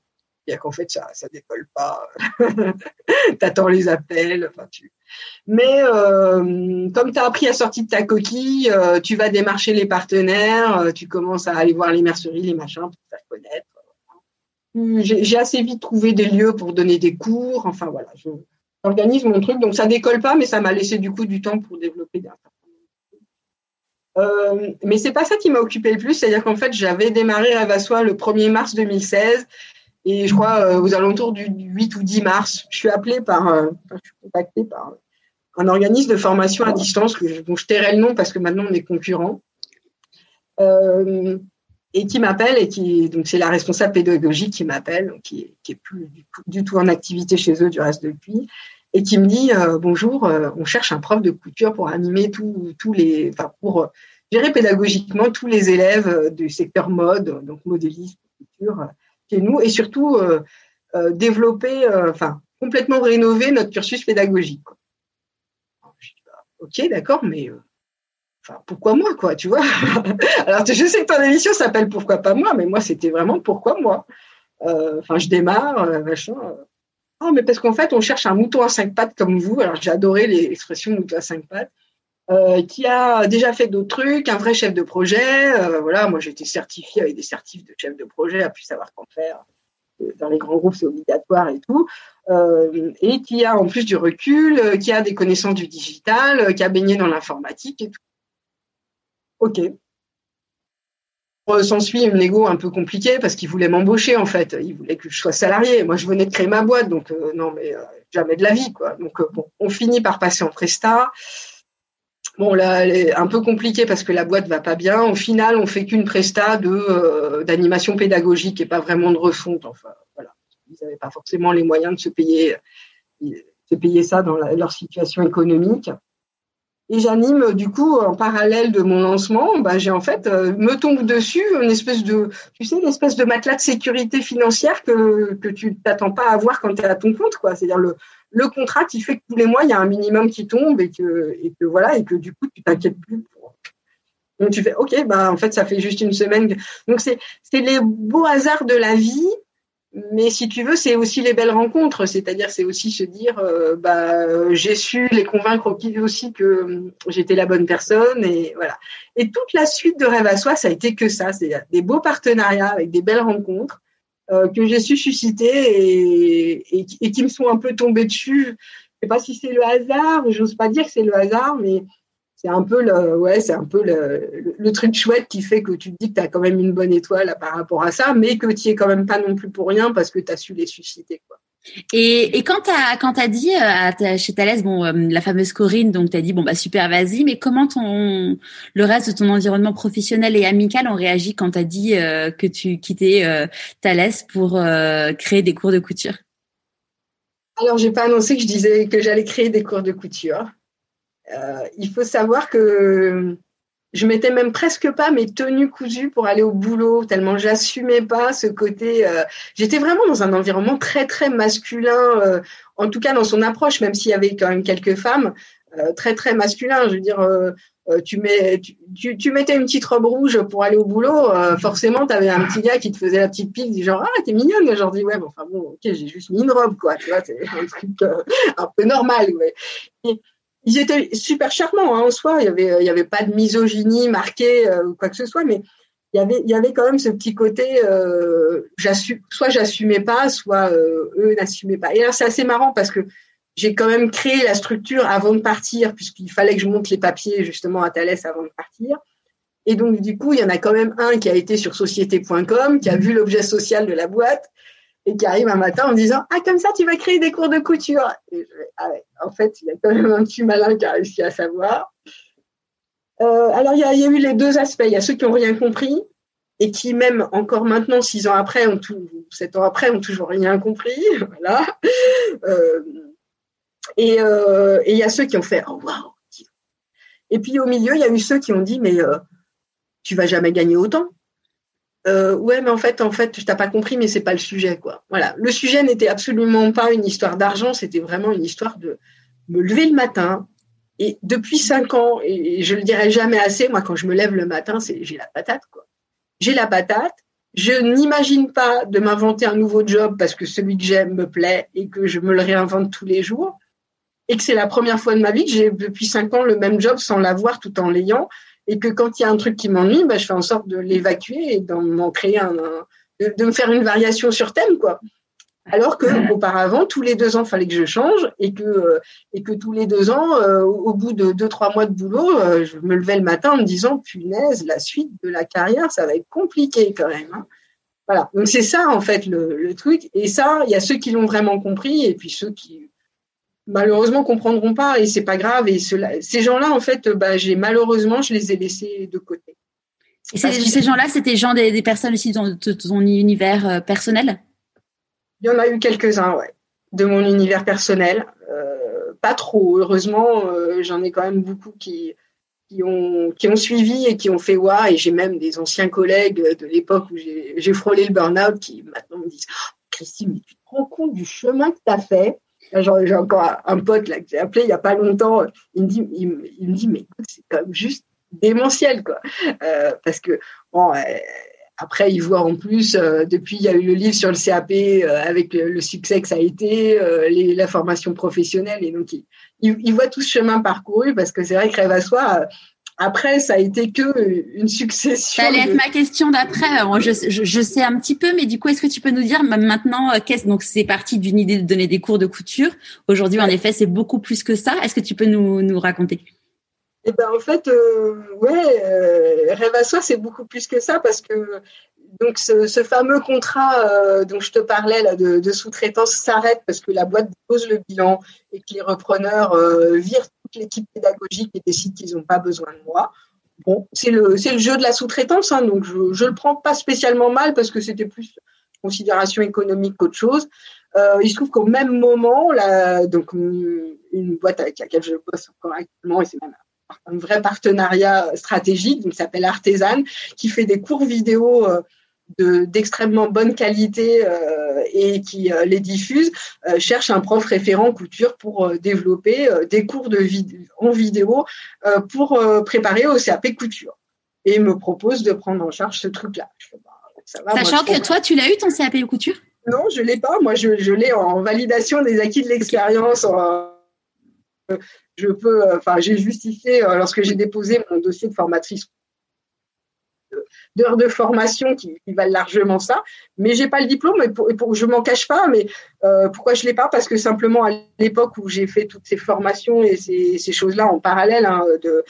Il qu'en fait ça ça décolle pas. T'attends les appels. Enfin tu. Mais euh, comme tu as appris à sortir de ta coquille, euh, tu vas démarcher les partenaires, tu commences à aller voir les merceries, les machins pour te faire connaître j'ai assez vite trouvé des lieux pour donner des cours. Enfin voilà, j'organise mon truc. Donc ça décolle pas, mais ça m'a laissé du coup du temps pour développer des euh, mais c'est pas ça qui m'a occupé le plus, c'est-à-dire qu'en fait j'avais démarré à Soi le 1er mars 2016 et je crois euh, aux alentours du 8 ou 10 mars, je suis appelée par, euh, je suis contactée par un organisme de formation à distance que, dont je tairai le nom parce que maintenant on est concurrents. Euh, et qui m'appelle et qui donc c'est la responsable pédagogique qui m'appelle qui, qui est plus du, tout en activité chez eux du reste depuis et qui me dit euh, bonjour euh, on cherche un prof de couture pour animer tous les enfin pour gérer pédagogiquement tous les élèves du secteur mode donc modéliste couture nous et surtout euh, développer enfin complètement rénover notre cursus pédagogique bah, ok d'accord mais pourquoi moi, quoi, tu vois? Alors, je sais que ton émission s'appelle Pourquoi pas moi, mais moi, c'était vraiment pourquoi moi? Euh, enfin, je démarre, euh, machin. Oh, mais parce qu'en fait, on cherche un mouton à cinq pattes comme vous. Alors, j'ai adoré l'expression mouton à cinq pattes. Euh, qui a déjà fait d'autres trucs, un vrai chef de projet. voilà, moi j'étais certifiée avec des certifs de chef de projet, à pu savoir qu'en faire. Dans les grands groupes, c'est obligatoire et tout. et qui a en plus du recul, qui a des connaissances du digital, qui a baigné dans l'informatique et tout. OK. S'ensuit une négo un peu compliquée parce qu'il voulait m'embaucher en fait. Il voulait que je sois salarié. Moi, je venais de créer ma boîte, donc euh, non, mais euh, jamais de la vie, quoi. Donc euh, bon, on finit par passer en presta. Bon, là, un peu compliquée parce que la boîte va pas bien. Au final, on fait qu'une presta de d'animation pédagogique et pas vraiment de refonte. Enfin, voilà, ils n'avaient pas forcément les moyens de se payer se payer ça dans leur situation économique. Et j'anime du coup en parallèle de mon lancement, bah, j'ai en fait euh, me tombe dessus une espèce de, tu sais, une espèce de matelas de sécurité financière que que tu t'attends pas à avoir quand tu es à ton compte, quoi. C'est-à-dire le le contrat qui fait que tous les mois il y a un minimum qui tombe et que et que voilà et que du coup tu t'inquiètes plus. Donc tu fais ok bah en fait ça fait juste une semaine. Donc c'est c'est les beaux hasards de la vie mais si tu veux, c'est aussi les belles rencontres, c'est-à-dire c'est aussi se dire, euh, bah, j'ai su les convaincre aussi que euh, j'étais la bonne personne et voilà. Et toute la suite de Rêve à soi, ça a été que ça, c'est des beaux partenariats avec des belles rencontres euh, que j'ai su susciter et, qui me sont un peu tombés dessus. Je sais pas si c'est le hasard, j'ose pas dire que c'est le hasard, mais c'est un peu le ouais c'est un peu le, le, truc chouette qui fait que tu te dis que tu as quand même une bonne étoile par rapport à ça mais que tu es quand même pas non plus pour rien parce que tu as su les susciter quoi. Et, et quand tu as quand as dit euh, chez Thalès bon euh, la fameuse Corinne donc tu as dit bon bah super vas-y mais comment ton le reste de ton environnement professionnel et amical ont réagi quand tu as dit euh, que tu quittais euh, Thalès pour créer des cours de couture? Alors j'ai pas annoncé que je disais que j'allais créer des cours de couture. Euh, il faut savoir que je mettais même presque pas mes tenues cousues pour aller au boulot, tellement j'assumais pas ce côté. Euh, j'étais vraiment dans un environnement très très masculin, euh, en tout cas dans son approche, même s'il y avait quand même quelques femmes, euh, très très masculin. Je veux dire, tu mets, tu, tu, mettais une petite robe rouge pour aller au boulot, forcément, tu avais un petit gars qui te faisait la petite pique, du genre ah t'es mignonne aujourd'hui, ouais, bon, enfin bon, ok, j'ai juste mis une robe quoi, tu vois, c'est un truc un peu normal, ouais ils étaient super charmants hein, en soi. Il y avait, pas de misogynie marquée euh, ou quoi que ce soit, mais il y avait, il quand même ce petit côté. Euh, soit j'assumais pas, soit euh, eux n'assumaient pas. Et là, c'est assez marrant parce que j'ai quand même créé la structure avant de partir, puisqu'il fallait que je monte les papiers justement à Thalès avant de partir. Et donc, du coup, il y en a quand même un qui a été sur société.com, qui a vu l'objet social de la boîte, et qui arrive un matin en disant ah comme ça tu vas créer des cours de couture et ah en fait il y a quand même un petit malin qui a réussi à savoir. Euh, alors il y, a, eu les deux aspects. Il y a ceux qui ont rien compris et qui même encore maintenant six ans après ont tout sept ans après ont toujours rien compris. Voilà. Euh, et euh, et il y a ceux qui ont fait oh waouh et puis au milieu il y a eu ceux qui ont dit mais tu vas jamais gagner autant euh, ouais, mais en fait, en fait, je t'as pas compris, mais c'est pas le sujet, quoi. Voilà, le sujet n'était absolument pas une histoire d'argent, c'était vraiment une histoire de me lever le matin. Et depuis cinq ans, et je le dirai jamais assez, moi, quand je me lève le matin, c'est j'ai la patate, quoi. J'ai la patate. Je n'imagine pas de m'inventer un nouveau job parce que celui que j'aime me plaît et que je me le réinvente tous les jours. Et que c'est la première fois de ma vie que j'ai depuis cinq ans le même job sans l'avoir tout en l'ayant et que quand il y a un truc qui m'ennuie, bah, je fais en sorte de l'évacuer et d'en créer un, de, me faire une variation sur thème, quoi. Alors que auparavant, tous les deux ans, fallait que je change et que euh, et que tous les deux ans, euh, au bout de deux trois mois de boulot, euh, je me levais le matin en me disant punaise, la suite de la carrière, ça va être compliqué quand même. Hein. Voilà. Donc c'est ça en fait le, le truc. Et ça, il y a ceux qui l'ont vraiment compris et puis ceux qui malheureusement comprendront pas et c'est pas grave. Et ces gens-là, en fait, bah, j'ai malheureusement, je les ai laissés de côté. Et ces gens-là, c'était gens des, personnes aussi dans ton univers euh, personnel? Il y en a eu quelques-uns, ouais, de mon univers personnel. Euh, pas trop, heureusement, euh, j'en ai quand même beaucoup qui, qui, ont, qui ont suivi et qui ont fait ouais. Et j'ai même des anciens collègues de l'époque où j'ai frôlé le burn-out qui maintenant me disent oh, Christine, mais tu te rends compte du chemin que tu as fait? J'ai encore un pote là que j'ai appelé il y a pas longtemps. Il me dit, il, me dit, mais c'est quand même juste démentiel, quoi. Euh, parce que bon, euh, après, il voit en plus, euh, depuis, il y a eu le livre sur le CAP avec le, succès que ça a été, les, la formation professionnelle, et donc il, il, voit tout ce chemin parcouru parce que c'est vrai que Rêve à soi après, ça a été que une succession. Ça allait être ma question d'après. Je, je, je, sais un petit peu, mais du coup, est-ce que tu peux nous dire maintenant euh, qu'est-ce donc c'est parti d'une idée de donner des cours de couture. Aujourd'hui, en effet, c'est beaucoup plus que ça. Est-ce que tu peux nous, nous raconter? Eh ben en fait, euh, ouais, euh, rêve à soi, c'est beaucoup plus que ça parce que donc ce, fameux contrat euh, dont je te parlais là de, sous-traitance s'arrête parce que la boîte pose le bilan et que les repreneurs euh, virent l'équipe pédagogique et décide qu'ils n'ont pas besoin de moi. Bon, c'est le, le jeu de la sous-traitance, hein, donc je, je le prends pas spécialement mal parce que c'était plus considération économique qu'autre chose. Euh, il se trouve qu'au même moment, donc une, boîte avec laquelle je bosse encore actuellement, et c'est même un, vrai partenariat stratégique, donc s'appelle Artisan, qui fait des cours vidéo d'extrêmement bonne qualité euh, et qui euh, les diffuse, euh, cherche un prof référent couture pour développer des cours de en vidéo pour préparer au CAP couture et me propose de prendre en charge ce truc-là. Bah, Sachant que toi, tu l'as eu ton CAP couture? Non, je l'ai pas. Moi, je, je l'ai en validation des acquis de l'expérience. Je peux, enfin, j'ai justifié lorsque j'ai déposé mon dossier de formatrice d'heures de formation qui, valent largement ça. Mais j'ai pas le diplôme et, pour, je m'en cache pas. Mais euh, pourquoi je l'ai pas? Parce que simplement à l'époque où j'ai fait toutes ces formations et ces, choses-là en parallèle hein, de,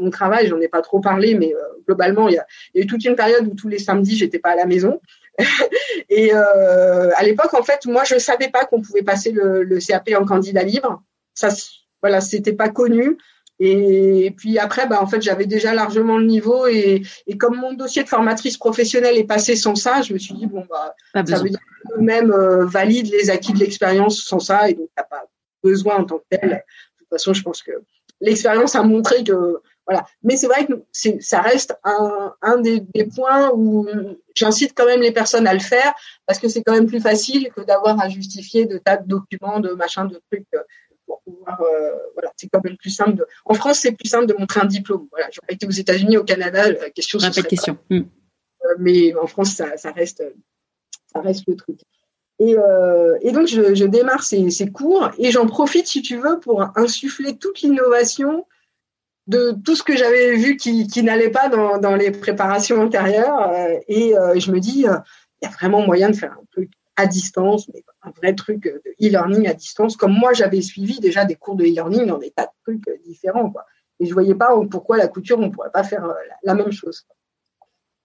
mon, travail, j'en ai pas trop parlé, mais euh, globalement il y, a, il y a eu toute une période où tous les samedis j'étais pas à la maison. et euh, à l'époque, en fait, moi, je savais pas qu'on pouvait passer le, le CAP en candidat libre. Ça, voilà, c'était pas connu. Et puis après, bah, en fait, j'avais déjà largement le niveau et, et, comme mon dossier de formatrice professionnelle est passé sans ça, je me suis dit bon bah ça veut dire que même euh, valide les acquis de l'expérience sans ça et donc t'as pas besoin en tant que tel. De toute façon, je pense que l'expérience a montré que Voilà. Mais c'est vrai que ça reste un, un des, des points où j'incite quand même les personnes à le faire parce que c'est quand même plus facile que d'avoir à justifier de tas de documents, de machins, de trucs euh, pour pouvoir. Euh, voilà, c'est quand même plus simple. De... En France, c'est plus simple de montrer un diplôme. Voilà, j'aurais été aux États-Unis, au Canada, la question. Pas de question. Hmm. Euh, mais en France, ça, ça reste, ça reste le truc. Et, euh, et, donc, je, je démarre ces, ces, cours et j'en profite, si tu veux, pour insuffler toute l'innovation de tout ce que j'avais vu qui, qui n'allait pas dans, dans, les préparations antérieures. Et euh, je me dis, il y a vraiment moyen de faire un truc à distance, mais un vrai truc de e-learning à distance, comme moi j'avais suivi déjà des cours de e-learning dans des tas de trucs différents. Quoi. Et je voyais pas pourquoi la couture, on pourrait pas faire la, la même chose.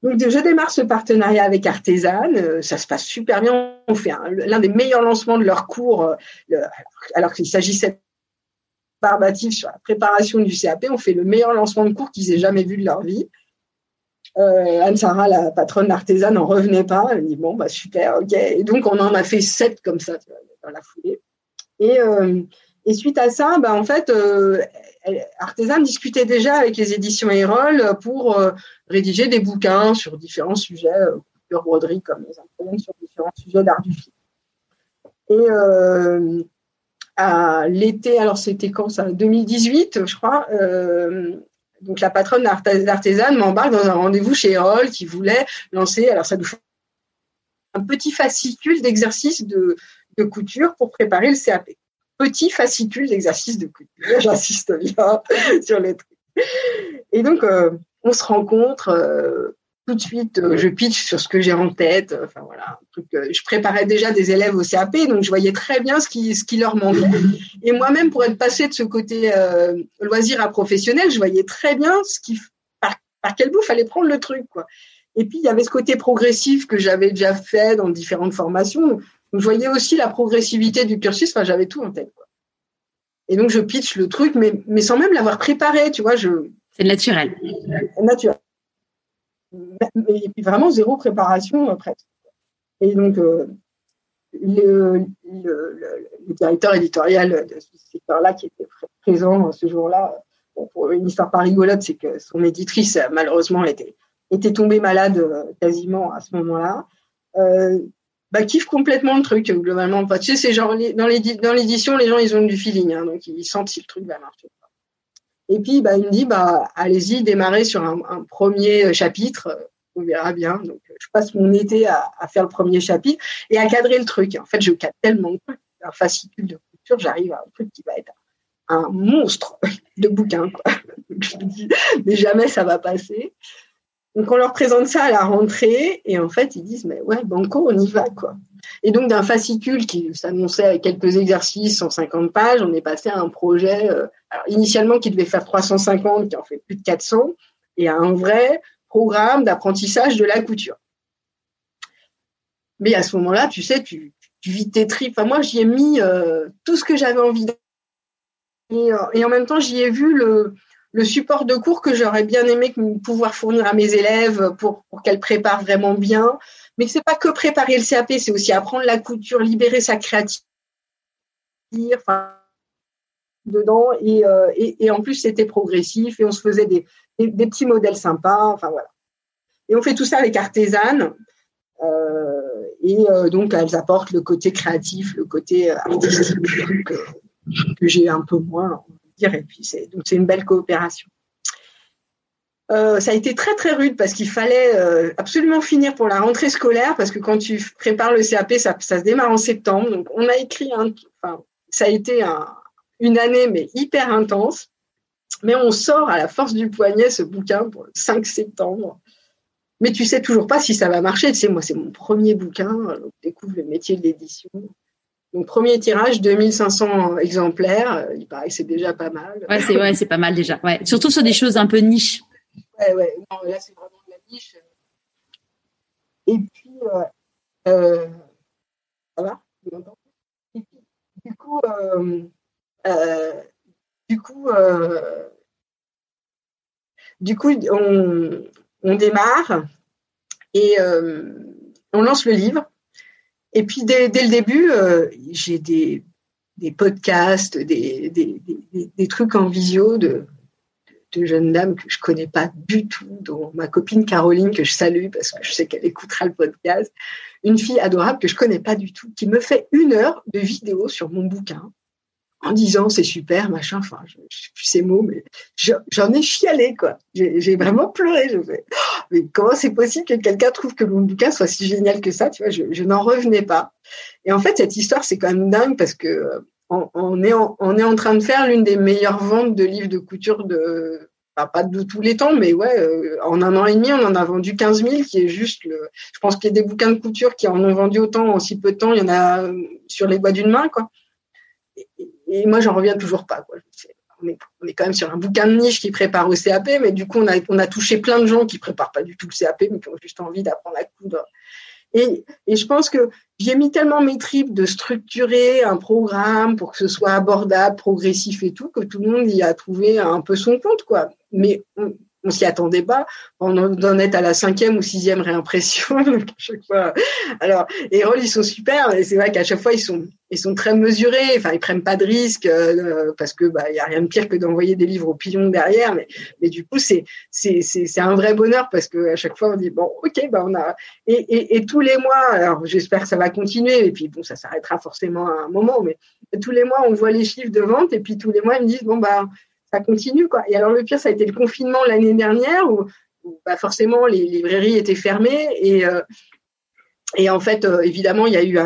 Donc, je démarre ce partenariat avec Artisan. Ça se passe super bien. On fait l'un des meilleurs lancements de leur cours, alors qu'il s'agissait barbatif sur la préparation du CAP. On fait le meilleur lancement de cours qu'ils aient jamais vu de leur vie. Euh, Anne-Sara, la patronne d'Artisan, n'en revenait pas. Elle dit bon, bah super, ok. Et donc, on en a fait sept comme ça dans la foulée. Et, euh, suite à ça, bah, en fait, euh, discutait déjà avec les éditions Erol pour euh, rédiger des bouquins sur différents sujets, sur broderie comme les imprimés, sur différents sujets d'art du film. Et à l'été, alors c'était quand ça? 2018, je crois. Donc la patronne d'Artisan m'embarque dans un rendez-vous chez Erol qui voulait lancer, alors ça nous fait un petit fascicule d'exercices de, de couture pour préparer le CAP petit fascicule d'exercice de couture. J'insiste bien sur les trucs. Et donc, euh, on se rencontre. Euh, tout de suite, euh, je pitch sur ce que j'ai en tête. Enfin voilà, truc, je préparais déjà des élèves au CAP, donc je voyais très bien ce qui, ce qui leur manquait. Et moi-même, pour être passé de ce côté loisir à professionnel, je voyais très bien ce qui, par, par quel bout fallait prendre le truc, quoi. Et puis il y avait ce côté progressif que j'avais déjà fait dans différentes formations. Donc, je voyais aussi la progressivité du cursus. Enfin, j'avais tout en tête. Quoi. Et donc, je pitch le truc, mais, mais sans même l'avoir préparé, tu vois. Je... C'est naturel. Naturel. Et puis vraiment zéro préparation euh, presque. Et donc, euh, le, directeur éditorial de ce secteur-là qui était présent ce jour-là, pour une histoire pas rigolote, c'est que son éditrice, malheureusement, était, tombée malade euh, quasiment à ce moment-là. Euh, bah, kiffe complètement le truc globalement. tu sais, c'est genre dans l'édition, les gens ils ont du feeling, hein, donc ils sentent si le truc va marcher. Et puis bah, il me dit bah allez-y, démarrez sur un, premier chapitre, on verra bien. Donc je passe mon été à, faire le premier chapitre et à cadrer le truc. En fait, je cadre tellement de un fascicule de couture, j'arrive à un truc qui va être un monstre de bouquin. Quoi. je me dis mais jamais ça va passer. Donc on leur présente ça à la rentrée et en fait ils disent mais ouais banco on y va quoi. Et donc d'un fascicule qui s'annonçait avec quelques exercices 150 pages, on est passé à un projet euh, initialement qui devait faire 350 qui en fait plus de 400 et à un vrai programme d'apprentissage de la couture. Mais à ce moment-là, tu sais, tu, tu vis tes tripes. Enfin, moi, j'y ai mis euh, tout ce que j'avais envie de... Et, euh, et en même temps, j'y ai vu le, le support de cours que j'aurais bien aimé pouvoir fournir à mes élèves pour, qu'elles préparent vraiment bien. Mais c'est pas que préparer le CAP, c'est aussi apprendre la couture, libérer sa créativité, dedans. Et, euh, et, en plus, c'était progressif et on se faisait des, petits modèles sympas. Enfin, voilà. Et on fait tout ça avec Artisan. Euh, et euh, donc, elles apportent le côté créatif, le côté artistique que, que j'ai un peu moins et puis c'est une belle coopération. Euh, ça a été très très rude parce qu'il fallait euh, absolument finir pour la rentrée scolaire parce que quand tu prépares le CAP, ça, se démarre en septembre. Donc on a écrit enfin ça a été un, une année mais hyper intense. Mais on sort à la force du poignet ce bouquin pour le 5 septembre. Mais tu sais toujours pas si ça va marcher. Tu sais, moi c'est mon premier bouquin, je découvre le métier de l'édition. Donc, premier tirage, 2500 exemplaires. Il paraît que c'est déjà pas mal. Ouais, c'est ouais, pas mal déjà. Ouais. Surtout sur des choses un peu niches. Ouais, ouais. Non, là, c'est vraiment de la niche. Et puis, euh, euh, ça va? Et puis, du coup, euh, euh, du coup, euh, du coup, on, on démarre et on lance le livre. Et puis dès, le début, euh, j'ai des, podcasts, des, trucs en visio de, deux jeunes dames que je connais pas du tout, dont ma copine Caroline que je salue parce que je sais qu'elle écoutera le podcast, une fille adorable que je connais pas du tout, qui me fait une heure de vidéo sur mon bouquin en disant c'est super, machin, enfin, je, je sais plus ces mots, mais j'en ai chialé, quoi. J'ai vraiment pleuré. Je fais, oh, mais comment c'est possible que quelqu'un trouve que mon bouquin soit si génial que ça, tu vois, je, n'en revenais pas. Et en fait, cette histoire, c'est quand même dingue parce que on, est en, on est en train de faire l'une des meilleures ventes de livres de couture de, pas de tous les temps, mais ouais, euh, en un an et demi, on en a vendu 15 000, qui est juste le. Je pense qu'il y a des bouquins de couture qui en ont vendu autant en si peu de temps. Il y en a euh, sur les doigts d'une main, quoi. Moi, j'en reviens toujours pas. On est, quand même sur un bouquin de niche qui prépare au CAP, mais du coup, on a, touché plein de gens qui préparent pas du tout le CAP, mais qui ont juste envie d'apprendre à coudre et, et je pense que j'ai mis tellement mes tripes de structurer un programme pour que ce soit abordable, progressif et tout, que tout le monde y a trouvé un peu son compte, quoi. Mais s'y attendait pas. On en est à la cinquième ou sixième réimpression. chaque fois. Alors, les rôles, ils sont super. Et c'est vrai qu'à chaque fois, ils sont, ils sont très mesurés. Enfin, ils prennent pas de risques euh, parce que bah, y a rien de pire que d'envoyer des livres au pilon derrière. Mais, mais du coup, c'est, c'est, c'est, c'est un vrai bonheur parce que à chaque fois, on dit bon, ok, bah on a. Et, et, et tous les mois, alors j'espère que ça va continuer. Et puis bon, ça s'arrêtera forcément à un moment. Mais tous les mois, on voit les chiffres de vente. Et puis tous les mois, ils me disent bon bah ça continue quoi. Et alors le pire, ça a été le confinement l'année dernière où, bah, forcément les librairies étaient fermées et euh, et en fait euh, évidemment il y a eu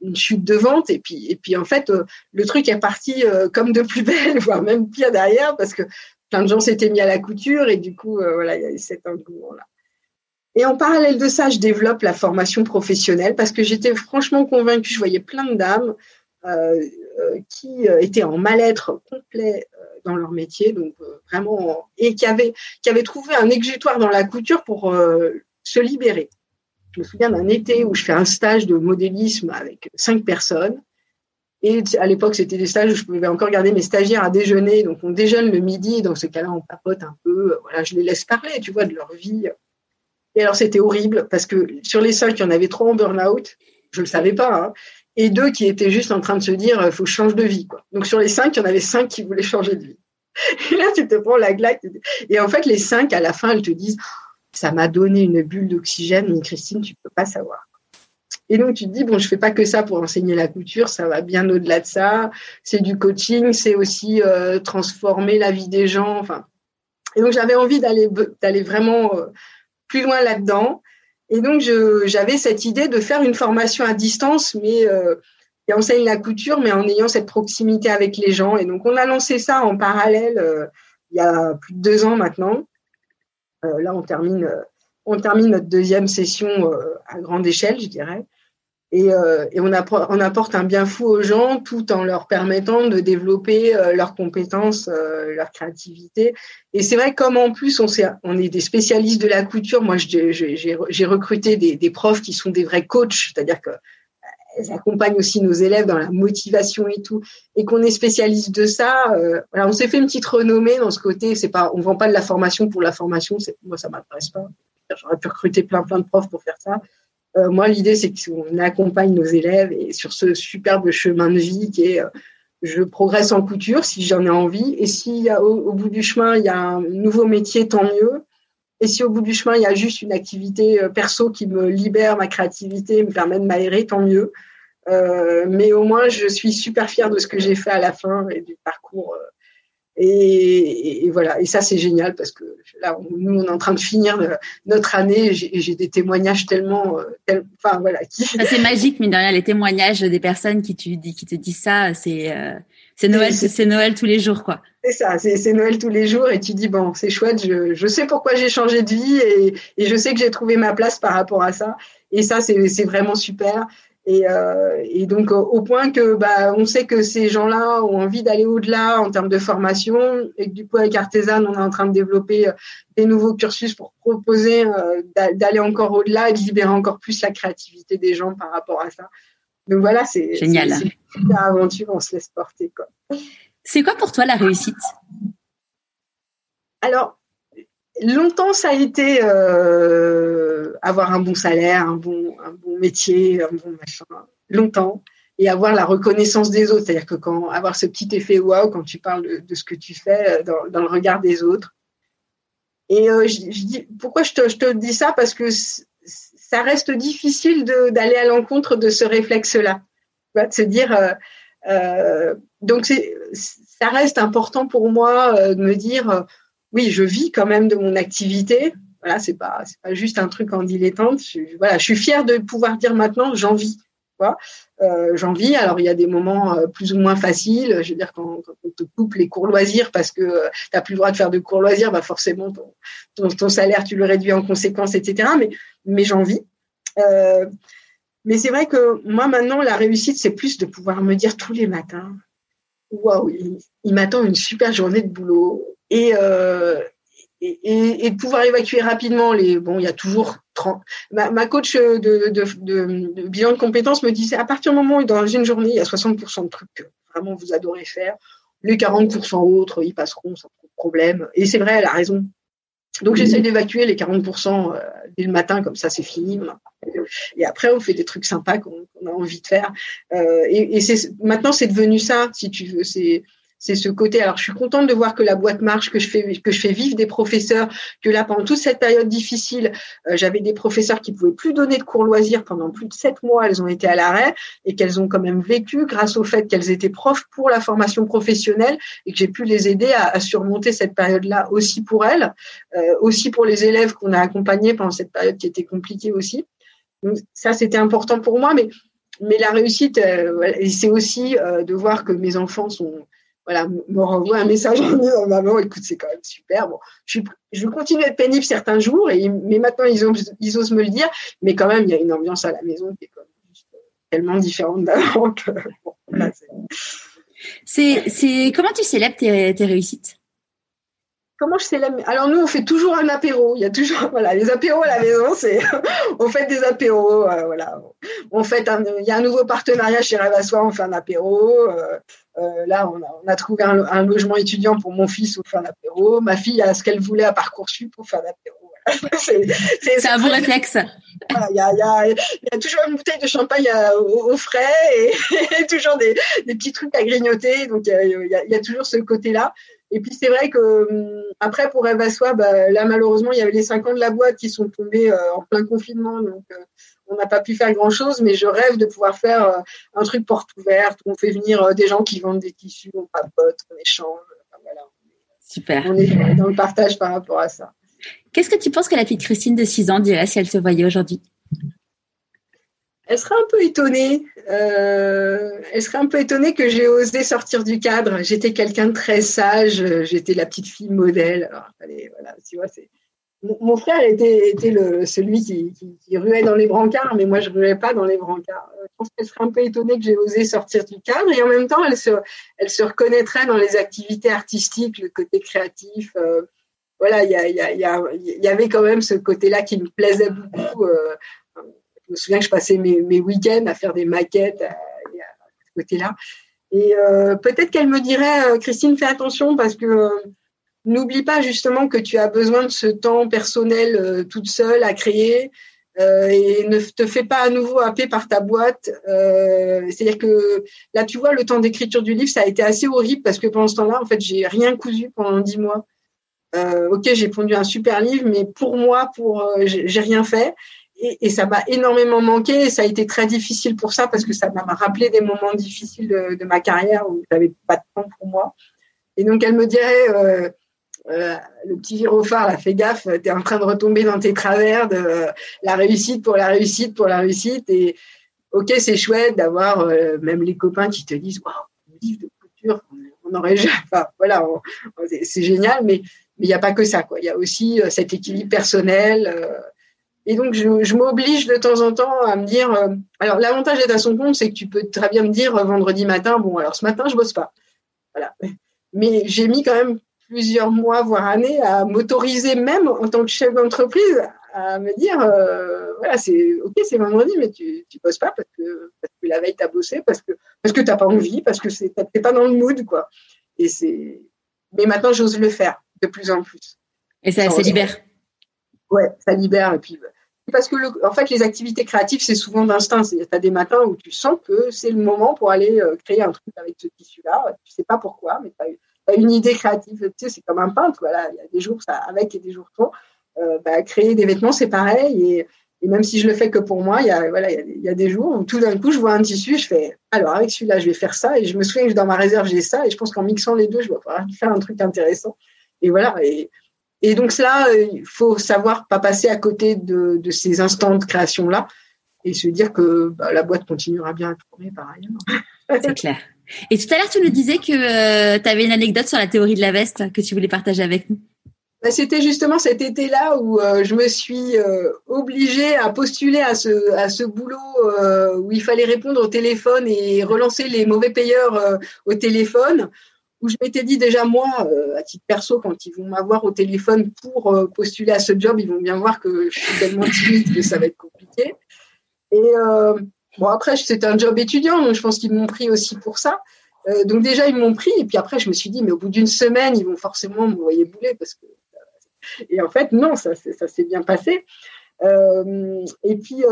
une chute de vente et puis et puis en fait euh, le truc est parti comme de plus belle voire même pire derrière parce que plein de gens s'étaient mis à la couture et du coup voilà il y a eu cet engouement là. Et en parallèle de ça, je développe la formation professionnelle parce que j'étais franchement convaincue, je voyais plein de dames qui étaient en mal-être complet dans leur métier, donc euh, vraiment et qui avaient trouvé un exutoire dans la couture pour euh, se libérer. Je me souviens d'un été où je fais un stage de modélisme avec cinq personnes. Et à l'époque, c'était des stages où je pouvais encore garder mes stagiaires à déjeuner. Donc, on déjeune le midi. Dans ce cas-là, on papote un peu. Voilà, je les laisse parler, tu vois, de leur vie. Et alors, c'était horrible parce que sur les cinq, il y en avait trois en burn-out. Je le savais pas. Hein et deux qui étaient juste en train de se dire il faut que je change de vie quoi. Donc sur les cinq, il y en avait cinq qui voulaient changer de vie. Et là tu te prends la glaque et en fait les cinq à la fin elles te disent ça m'a donné une bulle d'oxygène mais Christine tu peux pas savoir. Et donc tu te dis bon je fais pas que ça pour enseigner la couture, ça va bien au-delà de ça, c'est du coaching, c'est aussi euh, transformer la vie des gens enfin. Et donc j'avais envie d'aller d'aller vraiment euh, plus loin là-dedans et donc, j'avais cette idée de faire une formation à distance, mais euh, qui enseigne la couture, mais en ayant cette proximité avec les gens. Et donc, on a lancé ça en parallèle euh, il y a plus de deux ans maintenant. Euh, là, on termine, euh, on termine notre deuxième session euh, à grande échelle, je dirais. Et, euh, et on, apporte, on, apporte, un bien fou aux gens tout en leur permettant de développer euh, leurs compétences, euh, leur créativité. Et c'est vrai, comme en plus on, on est des spécialistes de la couture, moi j'ai recruté des, des, profs qui sont des vrais coachs, c'est-à-dire que elles accompagnent aussi nos élèves dans la motivation et tout, et qu'on est spécialiste de ça. Euh, voilà, on s'est fait une petite renommée dans ce côté. C'est pas, on vend pas de la formation pour la formation. Moi, ça m'intéresse pas. J'aurais pu recruter plein plein de profs pour faire ça. Euh, moi, l'idée, c'est qu'on accompagne nos élèves et sur ce superbe chemin de vie qui est euh, je progresse en couture si j'en ai envie. Et si au, bout du chemin, il y a un nouveau métier, tant mieux. Et si au bout du chemin, il y a juste une activité euh, perso qui me libère ma créativité, me permet de m'aérer, tant mieux. Mais au moins, je suis super fière de ce que j'ai fait à la fin et du parcours et, et, voilà, et ça c'est génial parce que là, nous on est en train de finir notre année. J'ai des témoignages tellement, euh, enfin voilà. Qui... C'est magique, mine de rien, les témoignages des personnes qui, tu, qui te disent ça, c'est euh, c'est Noël, c'est Noël tous les jours, quoi. C'est ça, c'est Noël tous les jours et tu dis bon, c'est chouette. Je, je sais pourquoi j'ai changé de vie et, et je sais que j'ai trouvé ma place par rapport à ça. Et ça, c'est vraiment super. Et, euh, et, donc au point que bah, on sait que ces gens-là ont envie d'aller au-delà en termes de formation et que du coup avec Artisan on est en train de développer euh, des nouveaux cursus pour proposer euh, d'aller encore au-delà et de libérer encore plus la créativité des gens par rapport à ça. Donc voilà, c'est génial. C'est une aventure, on se laisse porter quoi. C'est quoi pour toi la réussite? Alors longtemps, ça a été euh, avoir un bon salaire, un bon, un bon métier, un bon machin. Longtemps. et avoir la reconnaissance des autres. C'est-à-dire que quand avoir ce petit effet waouh quand tu parles de, ce que tu fais dans, dans, le regard des autres. Et je, dis pourquoi je te, dis ça? Parce que ça reste difficile d'aller à l'encontre de ce réflexe-là, de se dire. Euh, euh, donc ça reste important pour moi euh, de me dire, oui, je vis quand même de mon activité. Voilà, c'est pas c'est pas juste un truc en dilettante. Je, voilà, je suis fière de pouvoir dire maintenant, j'en vis. Euh, j'en vis. Alors il y a des moments euh, plus ou moins faciles. Je veux dire quand, on te coupe les cours loisirs parce que euh, tu n'as plus le droit de faire de cours loisirs, bah forcément ton, salaire tu le réduis en conséquence, etc. Mais mais j'en vis. mais c'est vrai que moi maintenant la réussite c'est plus de pouvoir me dire tous les matins, waouh, il, m'attend une super journée de boulot et et, et, de pouvoir évacuer rapidement les bon il y a toujours 30 ma, coach de, de, de, bilan de compétences me disait à partir du moment où dans une journée il y a 60% de trucs que vraiment vous adorez faire les 40% autres ils passeront sans problème. Et c'est vrai elle a raison. Donc j'essaie d'évacuer les 40% euh, dès le matin comme ça c'est fini. Et après on fait des trucs sympas qu'on a envie de faire. Euh, et, et c'est maintenant c'est devenu ça si tu veux. C'est c'est ce côté. Alors, je suis contente de voir que la boîte marche, que je fais que je fais vivre des professeurs, que là pendant toute cette période difficile, euh, j'avais des professeurs qui pouvaient plus donner de cours loisirs pendant plus de sept mois. Elles ont été à l'arrêt et qu'elles ont quand même vécu grâce au fait qu'elles étaient profs pour la formation professionnelle et que j'ai pu les aider à, surmonter cette période-là aussi pour elles, euh, aussi pour les élèves qu'on a accompagnés pendant cette période qui était compliquée aussi. Donc, ça, c'était important pour moi, mais mais la réussite, euh, c'est aussi de voir que mes enfants sont voilà, me renvoie un message en disant maman, écoute, c'est quand même super. Bon, je, continue à être pénible certains jours, mais maintenant ils, osent, me le dire. Mais quand même, il y a une ambiance à la maison qui est tellement différente d'avant que c'est, c'est comment tu célèbres tes réussites? Comment je célèbre Alors nous, on fait toujours un apéro. Il y a toujours voilà les apéros à la maison. C'est on fait des apéros. Euh, voilà, on fait un, il y a un nouveau partenariat chez Soi. On fait un apéro. Euh, euh, là, on a, on a trouvé un, logement étudiant pour mon fils pour faire un apéro. Ma fille a ce qu'elle voulait à parcoursup pour faire l'apéro. c'est un bon réflexe. Il y, a, y, a, y, a, toujours une bouteille de champagne au, frais et, toujours des, des, petits trucs à grignoter. Donc il y a, y a, toujours ce côté-là. Et puis c'est vrai que hum, après pour Eve à bah, là malheureusement il y avait les cinq ans de la boîte qui sont tombés euh, en plein confinement, donc euh, on n'a pas pu faire grand chose. Mais je rêve de pouvoir faire euh, un truc porte ouverte où on fait venir des gens qui vendent des tissus, on papote, on échange. voilà. Super. On est dans le partage par rapport à ça. Qu'est-ce que tu penses que la petite Christine de 6 ans dirait si elle te voyait aujourd'hui? Elle serait un peu étonnée. Euh, elle serait un peu étonnée que j'ai osé sortir du cadre. J'étais quelqu'un de très sage. J'étais la petite fille modèle. Alors, voilà, tu vois, c'est. Mon, frère était, était le, celui qui, qui, ruait dans les brancards, mais moi je ruais pas dans les brancards. Je pense qu'elle serait un peu étonnée que j'ai osé sortir du cadre et en même temps elle se, elle se reconnaîtrait dans les activités artistiques, le côté créatif. Euh, voilà, il y, y, a, y, avait quand même ce côté-là qui me plaisait beaucoup. Euh, me souviens que je passais mes, week-ends à faire des maquettes à, ce côté-là. Et euh, peut-être qu'elle me dirait, euh, Christine, fais attention parce que euh, n'oublie pas justement que tu as besoin de ce temps personnel toute seule à créer. et ne te fais pas à nouveau happer par ta boîte. C'est-à-dire que là, tu vois, le temps d'écriture du livre, ça a été assez horrible parce que pendant ce temps-là, en fait, j'ai rien cousu pendant dix mois. ok, j'ai pondu un super livre, mais pour moi, pour j'ai rien fait et, ça m'a énormément manqué. Ça a été très difficile pour ça parce que ça m'a rappelé des moments difficiles de, ma carrière où j'avais pas de temps pour moi. Et donc elle me dirait, euh, euh, le petit gyrophare, là, fais gaffe, tu es en train de retomber dans tes travers de euh, la réussite pour la réussite pour la réussite. Et ok, c'est chouette d'avoir même les copains qui te disent, waouh, livre de couture, on aurait jamais. Voilà, c'est génial, mais il n'y a pas que ça. Il y a aussi cet équilibre personnel et donc, je, je m'oblige de temps en temps à me dire. Euh, alors, l'avantage d'être à son compte, c'est que tu peux très bien me dire euh, vendredi matin, bon, alors ce matin, je bosse pas. Voilà. Mais j'ai mis quand même plusieurs mois, voire années, à m'autoriser même en tant que chef d'entreprise à me dire, euh, voilà, c'est ok, c'est vendredi, mais tu tu bosses pas parce que parce que la veille t'as bossé, parce que parce que t'as pas envie, parce que c'est t'es pas dans le mood, quoi. Et c'est. Mais maintenant, j'ose le faire de plus en plus. Et ça, ça libère. Ouais, ça libère. Et puis, parce que, en fait, les activités créatives, c'est souvent d'instinct. Tu as des matins où tu sens que c'est le moment pour aller euh, créer un truc avec ce tissu-là. Tu sais pas pourquoi, mais tu as, une idée créative. C'est comme un peintre. Voilà, il y a des jours ça avec et des jours sans. Euh, bah, créer des vêtements, c'est pareil. Et, même si je le fais que pour moi, il y a, a, des jours où tout d'un coup, je vois un tissu, je fais, alors avec celui-là, je vais faire ça. Et je me souviens que dans ma réserve, j'ai ça. Et je pense qu'en mixant les deux, je vais pouvoir faire un truc intéressant. Et voilà. Et donc cela, euh, il faut savoir pas passer à côté de, de ces instants de création-là et se dire que bah, la boîte continuera bien à tourner par ailleurs. C'est clair. Et tout à l'heure, tu nous disais que euh, tu avais une anecdote sur la théorie de la veste que tu voulais partager avec nous. Bah, c'était justement cet été-là où euh, je me suis obligée à postuler à ce, à ce boulot où il fallait répondre au téléphone et relancer les mauvais payeurs au téléphone où je m'étais dit déjà moi, euh, à titre perso, quand ils vont m'avoir au téléphone pour euh, postuler à ce job, ils vont bien voir que je suis tellement timide que ça va être compliqué. Et euh, bon après c'était un job étudiant, donc je pense qu'ils m'ont pris aussi pour ça. donc déjà ils m'ont pris et puis après je me suis dit mais au bout d'une semaine ils vont forcément me voyer bouler parce que et en fait non ça ça s'est bien passé. et puis